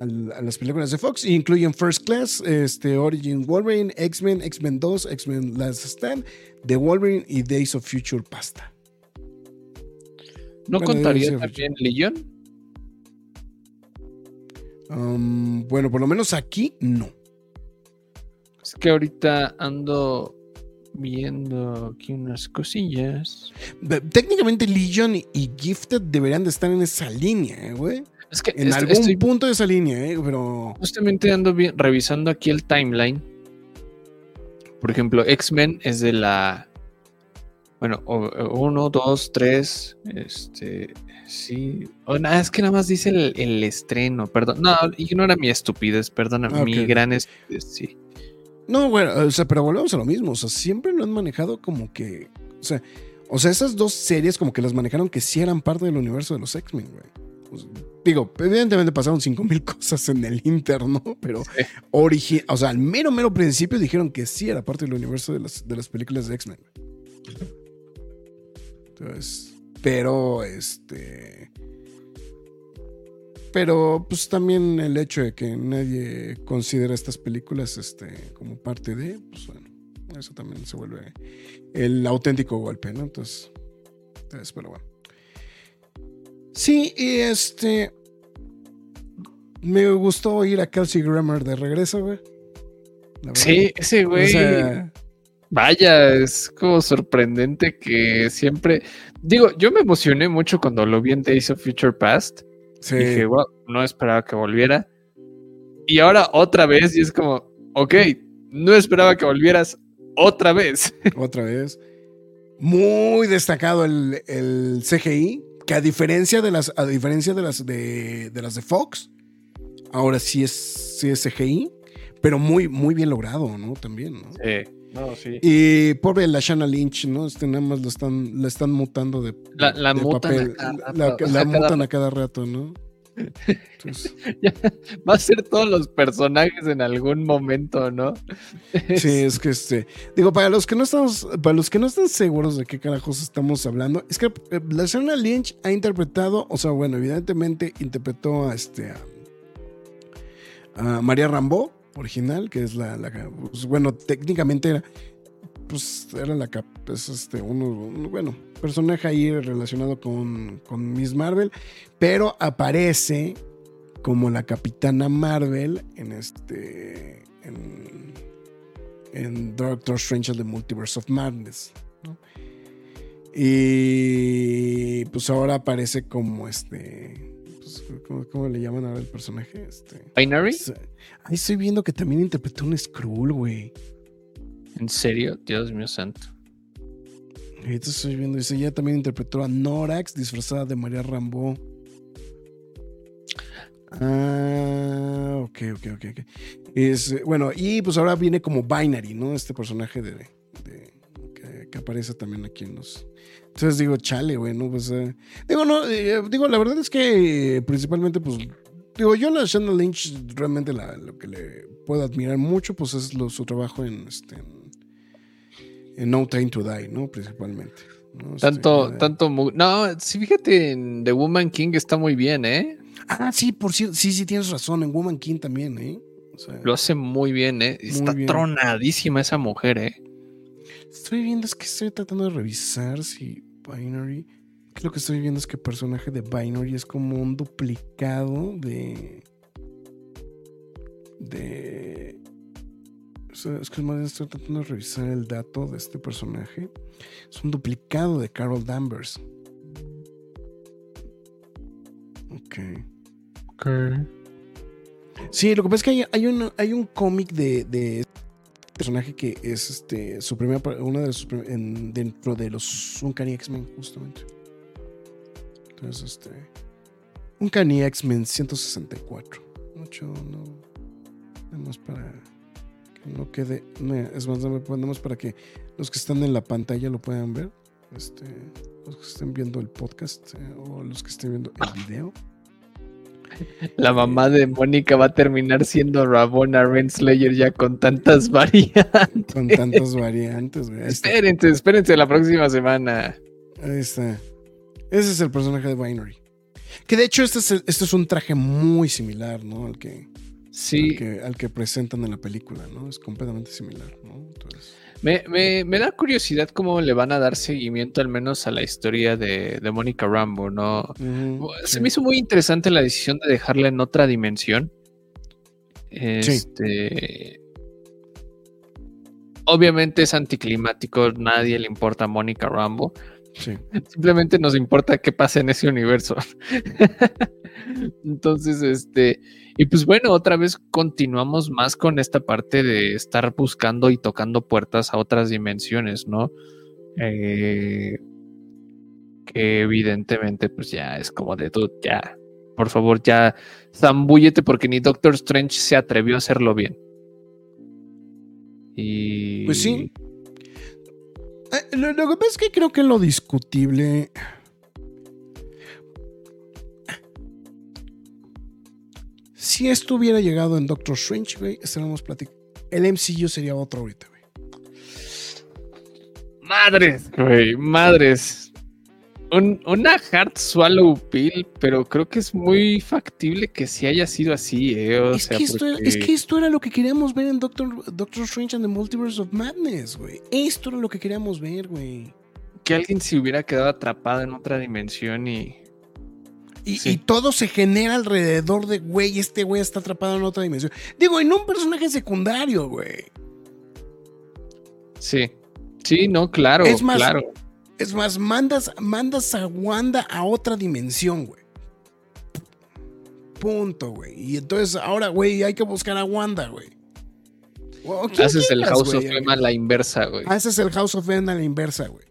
a, las películas de Fox. Y incluyen First Class, este, Origin Wolverine, X-Men, X-Men 2, X-Men Last Stand, The Wolverine y Days of Future Pasta. ¿No Bueno, contaría también Legion? Am, bueno, por lo menos aquí no. Es que ahorita ando viendo aquí unas cosillas. Técnicamente Legion y, y Gifted deberían de estar en esa línea, eh, güey. Es que En algún estoy punto de esa línea, eh, pero. justamente ando vi- revisando aquí el timeline. Por ejemplo, X-Men es de la Bueno, o- o- uno, dos, tres. Este. Sí. Oh, nada, es que nada más dice el, el estreno. Perdón. No, ignora mi estupidez. Perdona, Ah, mi ok. gran estupidez. Sí. No, bueno, o sea, pero volvemos a lo mismo. O sea, siempre lo han manejado como que. O sea, o sea, esas dos series como que las manejaron que sí eran parte del universo de los X-Men, güey. Pues, digo, evidentemente pasaron 5000 [LAUGHS] cosas en el Inter, ¿no? Pero Sí. origi- o sea, al mero, mero principio dijeron que sí era parte del universo de las, de las películas de X-Men. Entonces, pero este. Pero pues también el hecho de que nadie considera estas películas este, como parte de, pues bueno, eso también se vuelve el auténtico golpe, ¿no? Entonces, entonces pero bueno. Sí, y este. Me gustó oír a Kelsey Grammer de regreso, güey. Sí, ese O güey. sea, Vaya, es como sorprendente que siempre. Digo, yo me emocioné mucho cuando lo vi en Days of Future Past. sí. Dije, wow, no esperaba que volviera. Y ahora otra vez, y es como, ok, no esperaba que volvieras otra vez. [LAUGHS] otra vez. Muy destacado el, el CGI, que a diferencia de las, a diferencia de las de, de las de Fox, ahora sí es, sí es CGI, pero muy, muy bien logrado, ¿no? También, ¿no? Sí, no, sí. Y pobre la Shanna Lynch, ¿no? Este nada más lo están, la están mutando de, La- la de mutan a papel. cada La, la [LAUGHS] o sea, mutan a cada rato, ¿no? Entonces, [LAUGHS] Va a ser todos los personajes en algún momento, ¿no? Sí, [LAUGHS] es que este. Digo, para los que no estamos. Para los que no están seguros de qué carajos estamos hablando, es que eh, la Shanna Lynch ha interpretado, o sea, bueno, evidentemente interpretó a este. a, a María Rambo, original, que es la. la- pues, bueno, técnicamente era. Pues era la cap, es este, uno, un, bueno, personaje ahí relacionado con, con Miss Marvel, pero aparece como la Capitana Marvel en este. En, en Doctor Strange the Multiverse of Madness. ¿no? Y pues ahora aparece como este. pues, ¿cómo, cómo le llaman ahora el personaje? Este. ¿Binary? es- Ahí estoy viendo que también interpretó un Skrull, güey. ¿En serio? Dios mío santo. Estoy viendo, dice, ella también interpretó a Norax disfrazada de María Rambo. Ah, ok, ok, ok, ok. Es, eh, bueno, y pues ahora viene como Binary, ¿no? Este personaje de, de- que, aparece también aquí en los... Entonces digo, chale, güey, ¿no? Pues, eh, digo, no, eh, digo, la verdad es que principalmente, pues, digo, yo la Shannon Lynch realmente la- lo que le puedo admirar mucho, pues es lo- su trabajo en, este, en, en No Time to Die, ¿no? Principalmente. ¿no? Este, Tanto, tanto. No, sí, fíjate, en The Woman King está muy bien, ¿eh? Ah, sí, por cierto, sí, sí, tienes razón, en Woman King también, ¿eh? O sea, Lo hace muy bien, ¿eh? Está bien. tronadísima esa mujer, ¿eh? Estoy viendo, es que estoy tratando de revisar si Binary. Lo que estoy viendo es que el personaje de Binary es como un duplicado de. De. O sea, es que más bien estoy tratando de revisar el dato de este personaje. Es un duplicado de Carol Danvers. Ok. Sí, lo que pasa es que hay, hay un, hay un cómic de, de este personaje que es este su primera una de sus en- dentro de los Uncanny X-Men, justamente. Entonces, este. Uncanny X-Men 164. Mucho, no. Nada más para no quede. no, es más, nada más para que los que están en la pantalla lo puedan ver. Este, los que estén viendo el podcast eh, o los que estén viendo el video. La mamá de Mónica va a terminar siendo Rabona Renslayer ya con tantas variantes. Con tantas variantes, güey. Espérense, espérense la próxima semana. Ahí está. Ese es el personaje de Binary. Que de hecho este es, este es un traje muy similar, ¿no? Al que, al Sí, que, al que presentan en la película, ¿no? Es completamente similar, ¿no? Entonces, me, me- me da curiosidad cómo le van a dar seguimiento al menos a la historia de, de Mónica Rambo, ¿no? Se sí. me hizo muy interesante la decisión de dejarla en otra dimensión. Este. Obviamente es anticlimático, nadie le importa a Mónica Rambo. Sí. [LAUGHS] Simplemente nos importa qué pasa en ese universo. [LAUGHS] Entonces, este. Y pues bueno, otra vez continuamos más con esta parte de estar buscando y tocando puertas a otras dimensiones, ¿no? Eh, que evidentemente, pues ya es como de todo, ya, por favor, ya zambúllete porque ni Doctor Strange se atrevió a hacerlo bien. Y. Pues sí. Eh, lo, lo que pasa es que creo que lo discutible. Si esto hubiera llegado en Doctor Strange, güey, estaríamos platicando. El MCU sería otro ahorita, güey. Madres, güey, madres. Un- una hard swallow pill, pero creo que es muy factible que sí haya sido así, ¿eh? O es, sea, que esto, porque- es que esto era lo que queríamos ver en Doctor, Doctor Strange and the Multiverse of Madness, güey. Esto era lo que queríamos ver, güey. que alguien se hubiera quedado atrapado en otra dimensión y. Y, Sí. y todo se genera alrededor de, güey, este güey está atrapado en otra dimensión. Digo, en un personaje secundario, güey. Sí. Sí, no, claro. Es más, claro. Es más, mandas, mandas a Wanda a otra dimensión, güey. Punto, güey. Y entonces ahora, güey, hay que buscar a Wanda, güey. O- ¿quién Haces el House of? M a la inversa, güey. Haces el House of M a la inversa, güey.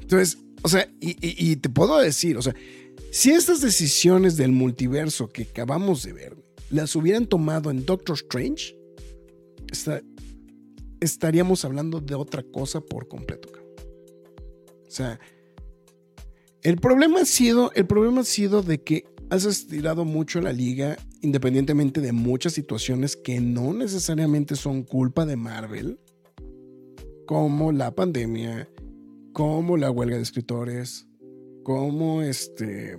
Entonces, o sea, y, y- te puedo decir, o sea, si estas decisiones del multiverso que acabamos de ver, las hubieran tomado en Doctor Strange, esta- estaríamos hablando de otra cosa por completo. O sea, el problema ha sido, el problema ha sido de que has estirado mucho la liga, independientemente de muchas situaciones que no necesariamente son culpa de Marvel, como la pandemia, como la huelga de escritores, como este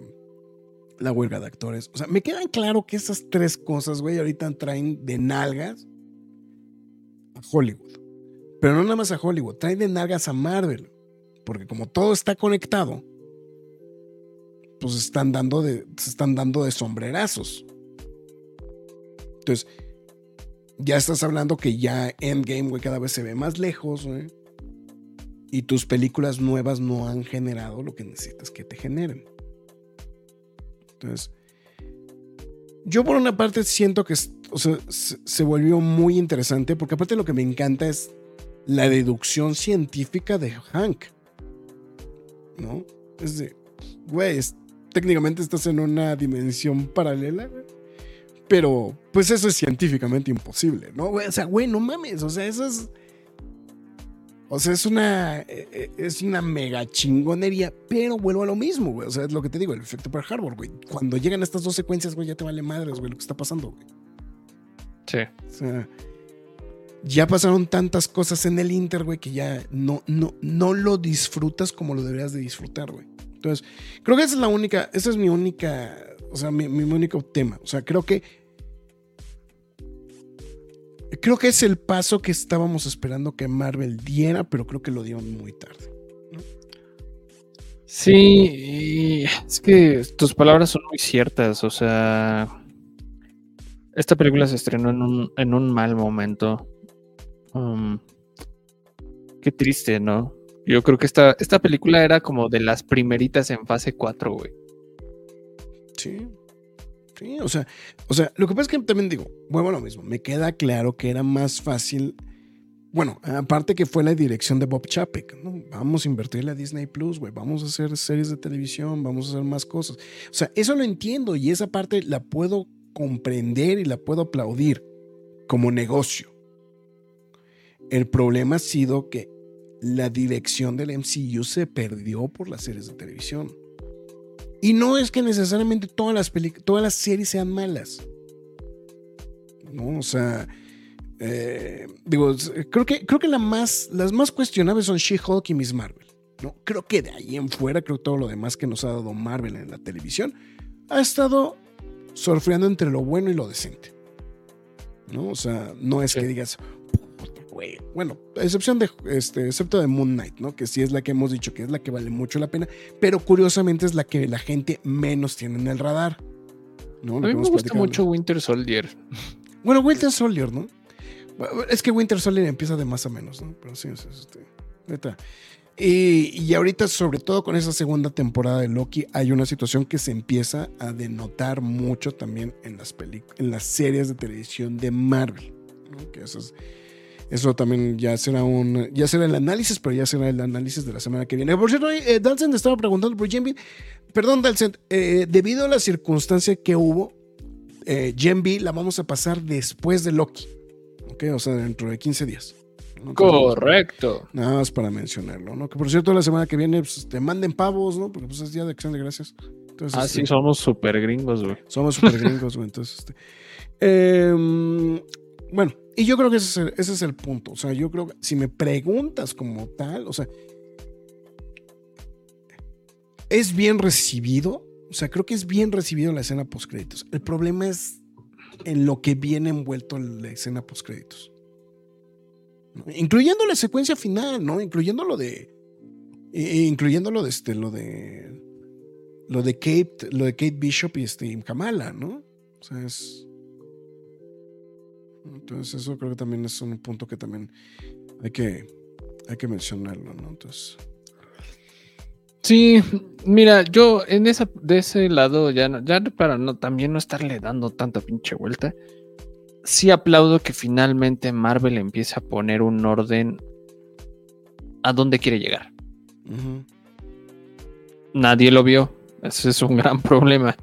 la huelga de actores. O sea, me quedan claro que esas tres cosas, güey, ahorita traen de nalgas a Hollywood. Pero no nada más a Hollywood, traen de nalgas a Marvel. Porque como todo está conectado, pues están dando se están dando de sombrerazos. Entonces, ya estás hablando que ya Endgame, güey, cada vez se ve más lejos, güey. Y tus películas nuevas no han generado lo que necesitas que te generen. Entonces, yo por una parte siento que se, volvió muy interesante, porque aparte lo que me encanta es la deducción científica de Hank. ¿No? Es de, güey, técnicamente estás en una dimensión paralela. Pero, pues eso es científicamente imposible, ¿no? O sea, güey, no mames, o sea, eso es... O sea, es una, eh, eh, es una mega chingonería, pero vuelvo a lo mismo, güey. O sea, es lo que te digo, el efecto Pearl Harbor, güey. Cuando llegan estas dos secuencias, güey, ya te vale madres, güey, lo que está pasando, güey. Sí. O sea, ya pasaron tantas cosas en el Inter, güey, que ya no, no, no lo disfrutas como lo deberías de disfrutar, güey. Entonces, creo que esa es la única, esa es mi única, o sea, mi, mi único tema. O sea, creo que creo que es el paso que estábamos esperando que Marvel diera, pero creo que lo dieron muy tarde. Sí, es que tus palabras son muy ciertas. O sea, esta película se estrenó en un, en un mal momento. Um, qué triste, ¿no? Yo creo que esta, esta película era como de las primeritas en fase 4, güey. Sí. Sí, o sea, o sea, lo que pasa es que también digo, vuelvo a lo mismo, me queda claro que era más fácil, bueno, aparte que fue la dirección de Bob Chapek, ¿no? Vamos a invertirle a Disney Plus, güey, vamos a hacer series de televisión, vamos a hacer más cosas. O sea, eso lo entiendo y esa parte la puedo comprender y la puedo aplaudir como negocio. El problema ha sido que la dirección del MCU se perdió por las series de televisión. Y no es que necesariamente todas las, todas las series sean malas. No, o sea, eh, digo, s- creo que, creo que la más, las más cuestionables son She-Hulk y Miss Marvel. ¿no? Creo que de ahí en fuera, creo que todo lo demás que nos ha dado Marvel en la televisión ha estado surfeando entre lo bueno y lo decente. ¿No? O sea, no es Sí. que digas, Bueno, a excepción de, este, excepto de Moon Knight, ¿no? Que sí es la que hemos dicho que es la que vale mucho la pena pero curiosamente es la que la gente menos tiene en el radar. ¿no? A mí me hemos gusta platicado. mucho Winter Soldier. Bueno, Winter Soldier, ¿no? Es que Winter Soldier empieza de más a menos, ¿no? Pero sí, es este, neta. Y, y ahorita, sobre todo con esa segunda temporada de Loki, hay una situación que se empieza a denotar mucho también en las, en las series de televisión de Marvel. ¿no? Que eso es- Eso también ya será un. Ya será el análisis, pero ya será el análisis de la semana que viene. Por cierto, eh, Dalsen estaba preguntando por Gen Perdón, Dalsen, eh, debido a la circunstancia que hubo, eh, la vamos a pasar después de Loki. ¿Ok? O sea, dentro de 15 días. Correcto. Nada más para mencionarlo, ¿no? Que por cierto, la semana que viene pues, te manden pavos, ¿no? Porque pues es día de acción de gracias. Entonces, ah, sí, este, somos super gringos, güey. Somos super gringos, güey. Entonces, este. Em, bueno, y yo creo que ese es, el, ese es el punto. O sea, yo creo que si me preguntas como tal, o sea, es bien recibido. O sea, creo que es bien recibido la escena post créditos. El problema es en lo que viene envuelto en la escena post créditos. Incluyendo la secuencia final, ¿no? Incluyendo lo de. incluyendo lo de este, lo de. Lo de Kate, lo de Kate Bishop y este Kamala, ¿no? O sea, es. Entonces, eso creo que también es un punto que también hay que, hay que mencionarlo, ¿no? Entonces. Sí, mira, yo en esa, de ese lado, ya, ya para no, también no estarle dando tanta pinche vuelta, sí aplaudo que finalmente Marvel empiece a poner un orden a dónde quiere llegar. Nadie lo vio. Ese es un gran [LAUGHS] problema.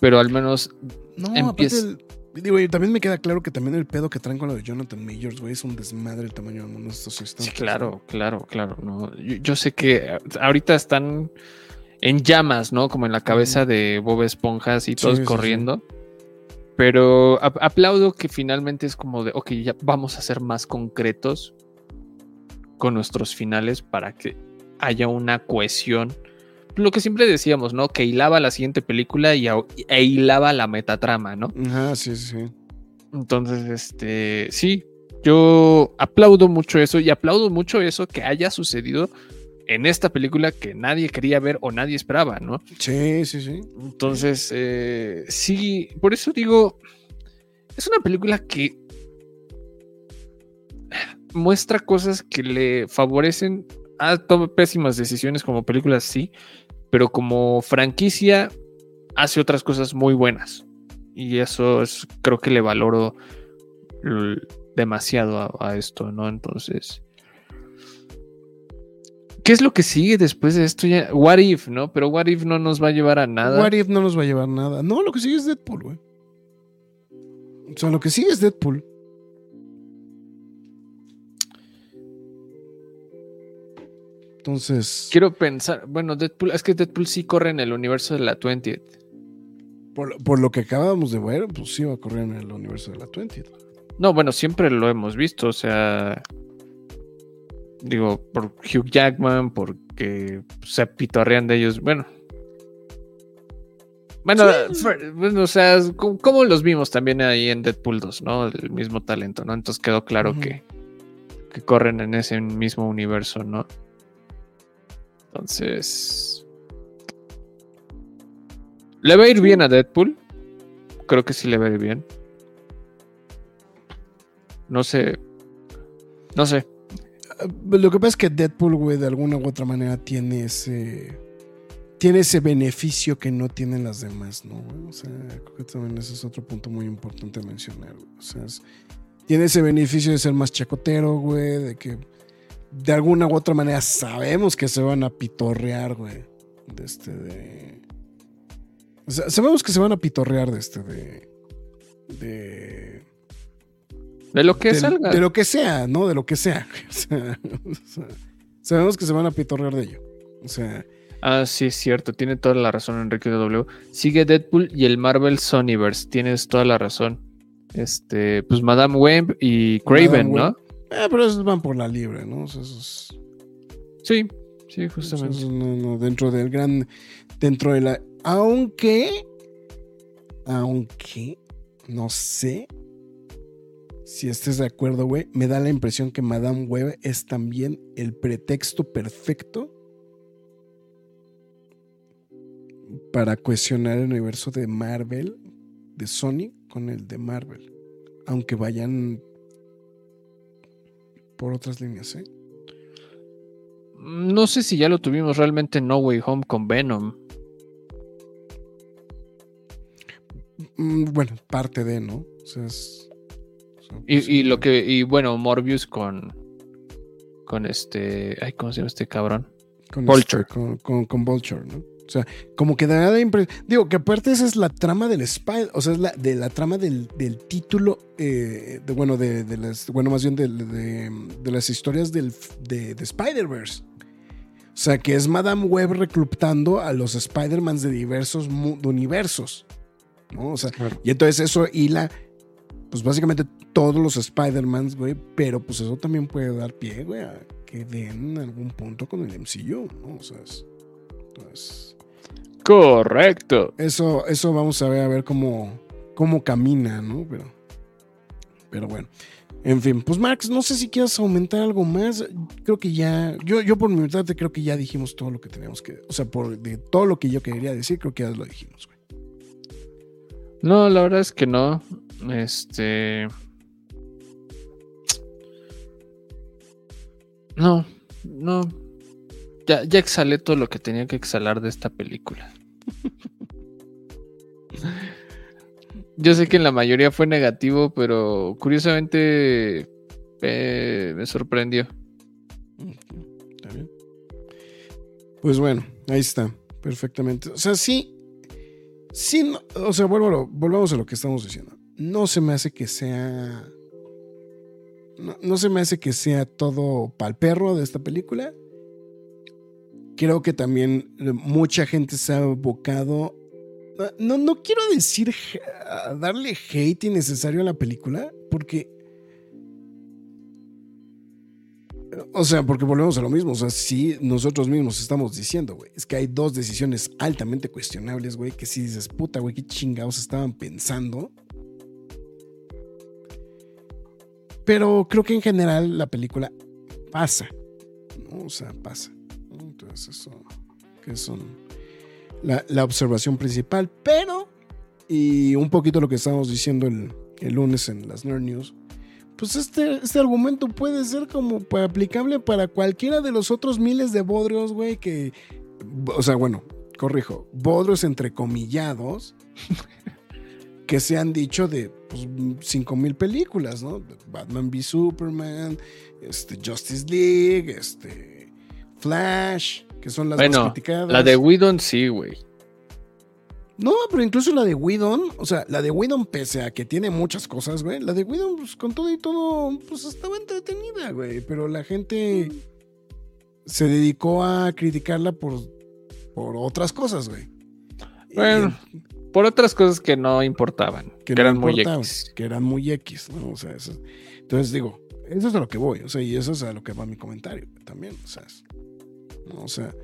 Pero al menos no, empieza. Digo, y también me queda claro que también el pedo que traen con lo de Jonathan Majors, güey, es un desmadre el tamaño del mundo de estos sistemas. Sí, claro, claro, claro. No. Yo, sé que ahorita están en llamas, ¿no? Como en la cabeza de Bob Esponjas y todos corriendo. Pero aplaudo que finalmente es como de, ok, ya vamos a ser más concretos con nuestros finales para que haya una cohesión. Lo que siempre decíamos, ¿no? Que hilaba la siguiente película y e hilaba la metatrama, ¿no? Ajá, sí, sí. Entonces, este, sí, yo aplaudo mucho eso y aplaudo mucho eso que haya sucedido en esta película que nadie quería ver o nadie esperaba, ¿no? Sí, sí, sí. Entonces, eh, sí, por eso digo, es una película que muestra cosas que le favorecen a tomar pésimas decisiones como películas, sí, pero como franquicia hace otras cosas muy buenas. Y eso es, creo que le valoro demasiado a esto, ¿no? Entonces, ¿Qué es lo que sigue después de esto? Ya? What if, ¿no? Pero What if no nos va a llevar a nada. What if no nos va a llevar a nada. No, lo que sigue es Deadpool, güey. O sea, lo que sigue es Deadpool. Entonces. Quiero pensar. Bueno, Deadpool. Es que Deadpool sí corre en el universo de la 20th. Por, por lo que acabamos de ver, pues sí va a correr en el universo de la 20th. No, bueno, siempre lo hemos visto. O sea. Digo, por Hugh Jackman, porque se pitorrean de ellos. Bueno. Bueno, bueno o sea, como los vimos también ahí en Deadpool 2, ¿no? El mismo talento, ¿no? Entonces quedó claro que, que corren en ese mismo universo, ¿no? Entonces. ¿Le va a ir bien a Deadpool? Creo que sí le va a ir bien. No sé. No sé. Lo que pasa es que Deadpool, güey, de alguna u otra manera tiene ese. Tiene ese beneficio que no tienen las demás, ¿no? O sea, creo que también ese es otro punto muy importante mencionar. O sea, tiene ese beneficio de ser más chacotero, güey, de que de alguna u otra manera sabemos que se van a pitorrear, güey. De este, de. O sea, sabemos que se van a pitorrear de este, de. De de lo que salga. De lo que sea, ¿no? De lo que [LAUGHS] sea. sabemos que se van a pitorrear de ello. O sea. Ah, sí, es cierto. Tiene toda la razón, Enrique W. Sigue Deadpool y el Marvel Sonyverse. Tienes toda la razón. Este, pues Madame Web y Craven, ¿no? Eh, pero esos van por la libre, ¿no? esos... Sí, sí, justamente. no, no, dentro del gran. Dentro de la. Aunque. Aunque. No sé si estés de acuerdo, güey, me da la impresión que Madame Web es también el pretexto perfecto para cuestionar el universo de Marvel, de Sony, con el de Marvel. Aunque vayan por otras líneas, ¿eh? No sé si ya lo tuvimos realmente No Way Home con Venom. Mm, bueno, parte de, ¿no? O sea, es sea, Y, pues, y lo que, y bueno, Morbius con. Con este. Ay, ¿cómo se llama este cabrón? con Vulture. este, con, con, con Vulture, ¿no? O sea, como que da la impresión. Digo, que aparte esa es la trama del Spider. O sea, es la, de la trama del, del título. eh, de, bueno, de, de las. Bueno, más bien de, de- de las historias del, de, de Spider-Verse. O sea, que es Madame Web reclutando a los Spider-Mans de diversos universos. ¿no? O sea, y entonces eso hila, pues básicamente todos los Spider-Mans, güey, pero pues eso también puede dar pie, güey, a que den algún punto con el MCU, ¿no? O sea, es- entonces, Correcto. eso, eso vamos a ver, a ver cómo, cómo camina, ¿no? Pero, pero bueno. En fin, pues Max, no sé si quieras aumentar algo más. Creo que ya, yo, yo por mi parte creo que ya dijimos todo lo que teníamos que, o sea, por de todo lo que yo quería decir, creo que ya lo dijimos, güey. No, la verdad es que no. Este. No, no. Ya, ya exhalé todo lo que tenía que exhalar de esta película. [LAUGHS] Yo sé que en la mayoría fue negativo, pero curiosamente eh, me sorprendió. Está bien. Pues bueno, ahí está. Perfectamente. O sea, sí. Sí, no- o sea, vuelvo volvamos a lo que estamos diciendo. No se me hace que sea. No, no se me hace que sea todo pal perro de esta película. Creo que también eh, mucha gente se ha abocado. No, no quiero decir darle hate innecesario a la película, porque O sea, porque volvemos a lo mismo. O sea, sí, nosotros mismos estamos diciendo, güey. Es que hay dos decisiones altamente cuestionables, güey. Que si dices, puta, güey, qué chingados estaban pensando. Pero creo que en general la película pasa. O sea, pasa. Entonces, eso. Que son la, la observación principal. Pero, y un poquito lo que estábamos diciendo el, el lunes en las Nerd News pues este, este argumento puede ser como aplicable para cualquiera de los otros miles de bodrios, güey, que, o sea, bueno, corrijo, bodrios entrecomillados [LAUGHS] que se han dicho de pues, 5 mil películas, ¿no? Batman v Superman, este, Justice League, este, Flash, que son las más criticadas. la de Whedon sí, güey. No, pero incluso la de Whedon, o sea, la de Whedon, pese a que tiene muchas cosas, güey, la de Whedon, pues con todo y todo, pues estaba entretenida, güey, pero la gente se dedicó a criticarla por, por otras cosas, güey. Bueno, Y- Por otras cosas que no importaban, que, no eran muy X. Que eran muy X, ¿no? O sea, eso- entonces digo, eso es a lo que voy, o sea, y eso es a lo que va mi comentario también, o sea. O sea,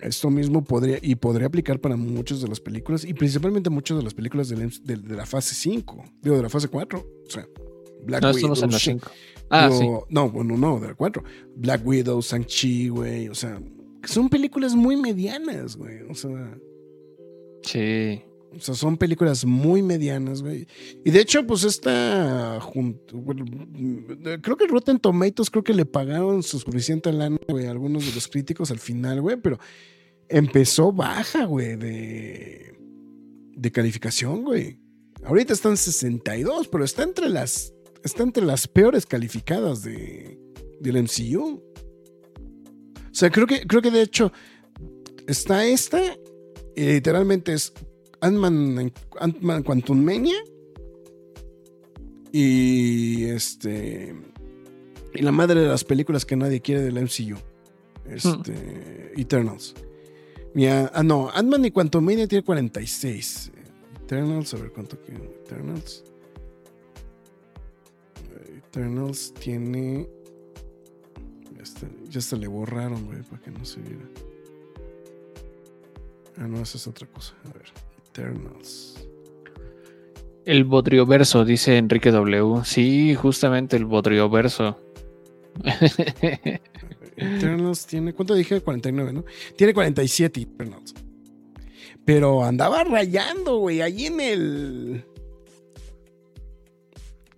esto mismo podría, y podría aplicar para muchas de las películas, y principalmente muchas de las películas del MC de, de la fase 5, digo, de la fase 4, o sea, Black No, la Shit, 5. Ah, sí. No, bueno, no, de la 4. Black Widow, Shang-Chi, güey. O sea, son películas muy medianas, güey. O sea, Sí. O sea, son películas muy medianas, güey. Y de hecho, pues esta. creo que Rotten Tomatoes, creo que le pagaron su suficiente lana, güey, a algunos de los críticos al final, güey, pero empezó baja, güey, de, de calificación, güey. Ahorita están 62, pero está entre las, está entre las peores calificadas de, del MCU. O sea, creo que, creo que de hecho está esta y literalmente es Ant-Man Ant-Man Quantum Mania y este y la madre de las películas que nadie quiere del MCU. Este Eternals. Mira, ah no, Ant-Man y Quantum Mania tiene 46. Eternals, a ver cuánto tiene Eternals. Eternals tiene ya hasta le borraron, güey, para que no se viera. Ah, no, esa es otra cosa. A ver, Eternals. El Bodrioverso, dice Enrique W. Sí, justamente el Bodrioverso. Eternals tiene, ¿cuánto dije? 49, ¿no? Tiene 47 Eternals. Pero andaba rayando, güey, ahí en el...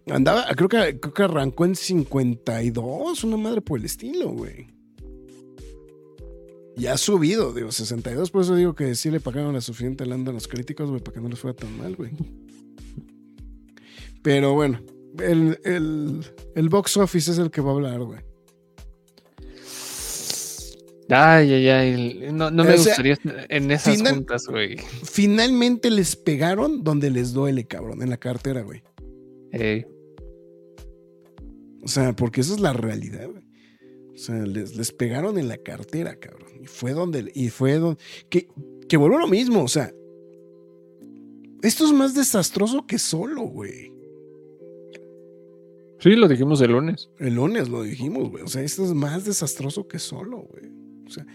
Andaba, creo que, creo que arrancó en 52, una madre por el estilo, güey. Y ha subido, digo, 62, por eso digo que sí le pagaron la suficiente lana a los críticos, güey, para que no les fuera tan mal, güey. Pero bueno, el, el, el box office es el que va a hablar, güey. Ay, ay, ay. No, no me O sea, gustaría en esas final- juntas, güey. Finalmente les pegaron donde les duele, cabrón, en la cartera, güey. Ey. O sea, porque esa es la realidad, güey. O sea, les, les pegaron en la cartera, cabrón. Y fue donde. Y fue donde. Que, que vuelvo a lo mismo, o sea. Esto es más desastroso que solo, güey. Sí, lo dijimos el lunes. El lunes lo dijimos, güey. O sea, esto es más desastroso que solo, güey. O sea,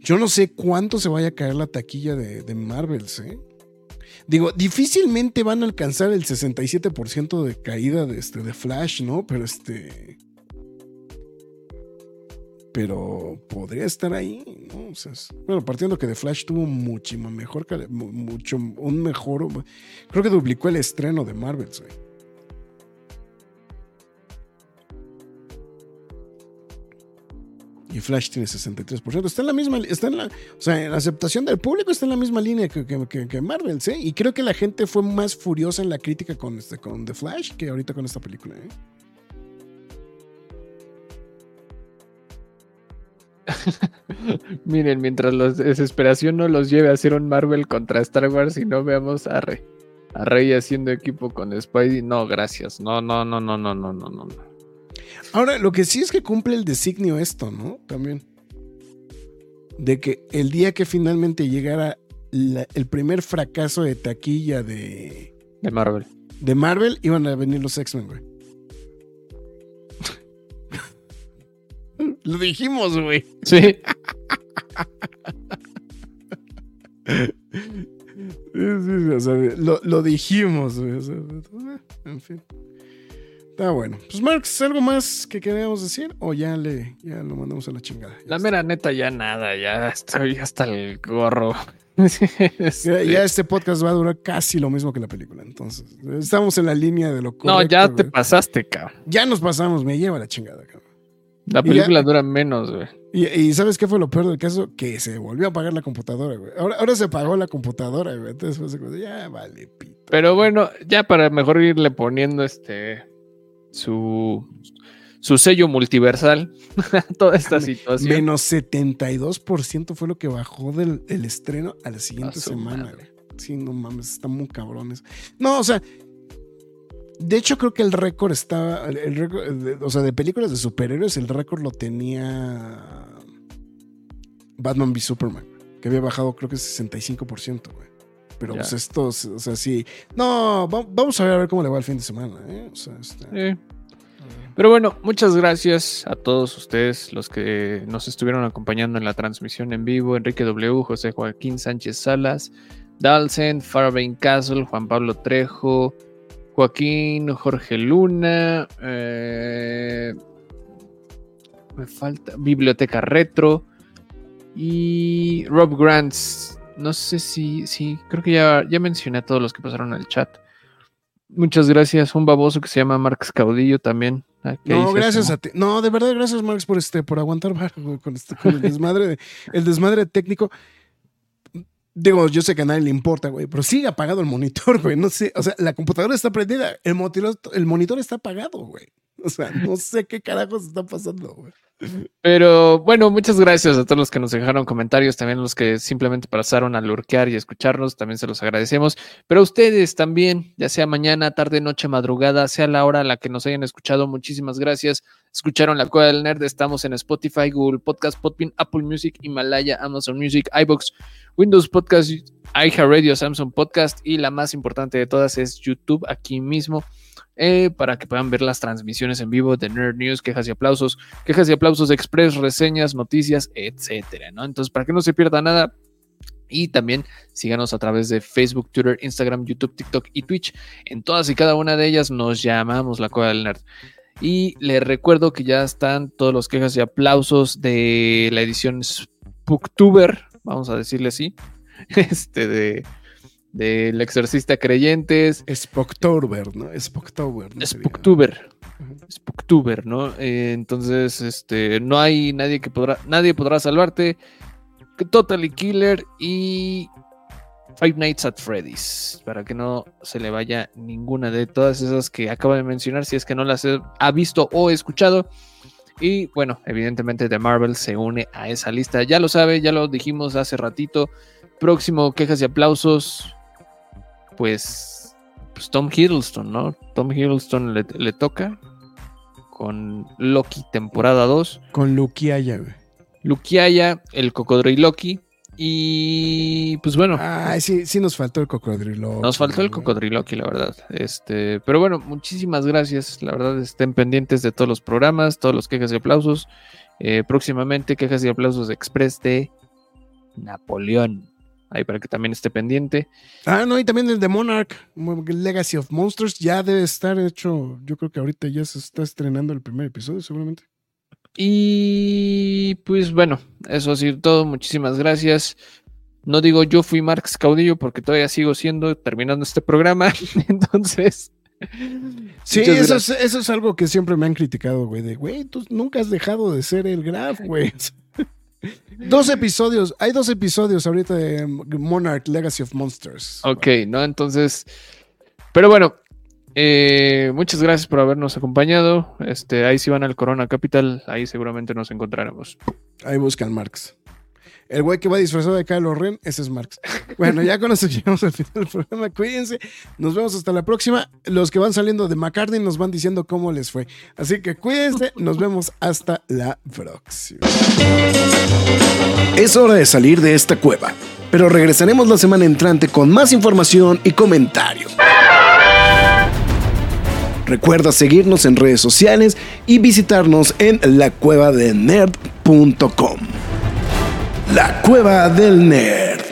yo no sé cuánto se vaya a caer la taquilla de, de Marvels, ¿eh? Digo, difícilmente van a alcanzar el 67% de caída de, este, de Flash, ¿no? Pero este. Pero podría estar ahí, ¿no? O sea, bueno, partiendo que The Flash tuvo muchísimo mejor, mucho, un mejor, creo que duplicó el estreno de Marvels, güey. Y Flash tiene 63%. Está en la misma, está en la, o sea, la aceptación del público está en la misma línea que, que, que- que Marvel, ¿sí? Y creo que la gente fue más furiosa en la crítica con, este, con The Flash que ahorita con esta película, ¿eh? [LAUGHS] Miren, mientras la desesperación no los lleve a hacer un Marvel contra Star Wars y no veamos a Rey, a Rey haciendo equipo con Spidey, no, gracias. No, no, no, no, no, no, no, no. Ahora, lo que sí es que cumple el designio esto, ¿no? También. De que el día que finalmente llegara la- el primer fracaso de taquilla de, De Marvel. de Marvel, iban a venir los X-Men, güey. Lo dijimos, güey. Sí. O sea, lo, lo dijimos, güey. o sea, en fin. Está bueno. Pues, Marx, ¿algo más que queríamos decir? O ya le ya lo mandamos a la chingada. La mera neta, ya nada, ya estoy hasta el gorro. Ya, ya este podcast va a durar casi lo mismo que la película. Entonces, estamos en la línea de lo no, ya te güey. pasaste, cabrón. Ya nos pasamos, me lleva la chingada, cabrón. La ya- película dura menos, güey. Y, y ¿sabes qué fue lo peor del caso? Que se volvió a apagar la computadora, güey. Ahora, ahora se apagó la computadora, güey. Entonces fue de, ya vale, pito. Pero bueno, ya para mejor irle poniendo este su su sello multiversal a toda esta situación. Menos 72% fue lo que bajó del el estreno a la siguiente A semana, madre. güey. Sí, no mames, están muy cabrones. No, o sea, de hecho creo que el récord estaba, el, el récord, de- o sea, de películas de superhéroes, el récord lo tenía Batman v Superman, que había bajado creo que 65%, güey. Pero Ya. pues estos, o sea, sí. No, va- vamos a ver a ver cómo le va el fin de semana, ¿eh? O sea, está- Sí. Pero bueno, muchas gracias a todos ustedes, los que nos estuvieron acompañando en la transmisión en vivo. Enrique W, José Joaquín Sánchez Salas, Dalsen, Farbain Castle, Juan Pablo Trejo, Joaquín, Jorge Luna, eh, me falta Biblioteca Retro y Rob Grants. No sé si, sí, creo que ya, ya mencioné a todos los que pasaron al chat. Muchas gracias. Un baboso que se llama Marx Caudillo también. ah, No, gracias a ti. No, de verdad, gracias, Marx, por este, por aguantar con, este, con el desmadre, el desmadre técnico. Digo, yo sé que a nadie le importa, güey, pero sigue apagado el monitor, [LAUGHS] güey. No sé, o sea, la computadora está prendida, el monitor, el monitor está apagado, güey. O sea, no sé qué carajos está pasando, güey. Pero bueno, muchas gracias a todos los que nos dejaron comentarios, también los que simplemente pasaron a lurkear y escucharnos, también se los agradecemos. Pero a ustedes también, ya sea mañana, tarde, noche, madrugada, sea la hora a la que nos hayan escuchado, muchísimas gracias. Escucharon La Cueva del Nerd, estamos en Spotify, Google Podcast, Podbean, Apple Music, Himalaya, Amazon Music, iBox, Windows Podcast, iHeartRadio, Samsung Podcast y la más importante de todas es YouTube, aquí mismo, eh, para que puedan ver las transmisiones en vivo de Nerd News, quejas y aplausos quejas y aplausos express, reseñas, noticias, etcétera, ¿no? Entonces, para que no se pierda nada. Y también síganos a través de Facebook, Twitter, Instagram, YouTube, TikTok y Twitch. En todas y cada una de ellas nos llamamos la Cueva del Nerd. Y les recuerdo que ya están todos los quejas y aplausos de la edición Spooktuber, vamos a decirle así, [LAUGHS] este de del exorcista creyentes, Spocktober, ¿no? Spocktober. ¿no? Ujú. Spooktuber, ¿no? Eh, entonces, este, no hay nadie que podrá, nadie podrá salvarte. Totally Killer y Five Nights at Freddy's, para que no se le vaya ninguna de todas esas que acabo de mencionar, si es que no las ha visto o escuchado. Y bueno, evidentemente The Marvel se une a esa lista. Ya lo sabe, ya lo dijimos hace ratito. Próximo, quejas y aplausos. Pues, pues Tom Hiddleston, ¿no? Tom Hiddleston le, le toca con Loki temporada 2. Con Luquiaya, güey. Luquiaya, el cocodriloqui. Y pues bueno. Ay, sí, sí nos faltó el cocodrilo. Nos faltó el cocodriloqui, la verdad. Este, pero bueno, muchísimas gracias. La verdad, estén pendientes de todos los programas, todos los quejas y aplausos. Eh, próximamente, quejas y aplausos express de Napoleón. Ahí para que también esté pendiente. Ah, no, y también el de Monarch, Legacy of Monsters, ya debe estar hecho. Yo creo que ahorita ya se está estrenando el primer episodio, seguramente. Y pues bueno, eso ha sido todo. Muchísimas gracias. No digo yo fui Marx Caudillo porque todavía sigo siendo terminando este programa. [LAUGHS] Entonces. Sí, eso es, eso es, algo que siempre me han criticado, güey. De, güey, tú nunca has dejado de ser el Graf, güey. [LAUGHS] dos episodios, hay dos episodios ahorita de Monarch Legacy of Monsters. Ok, ¿no? Entonces. Pero bueno, eh, muchas gracias por habernos acompañado. Este, ahí si van al Corona Capital, ahí seguramente nos encontraremos. Ahí buscan Marx. El güey que va disfrazado de Kylo Ren, ese es Marx. [LAUGHS] Bueno, ya con eso llegamos al final del programa. Cuídense. Nos vemos hasta la próxima. Los que van saliendo de McCartney nos van diciendo cómo les fue. Así que cuídense. Nos vemos hasta la próxima. Es hora de salir de esta cueva. Pero regresaremos la semana entrante con más información y comentarios. Recuerda seguirnos en redes sociales y visitarnos en lacuevadelnerd.com. La Cueva del Nerd.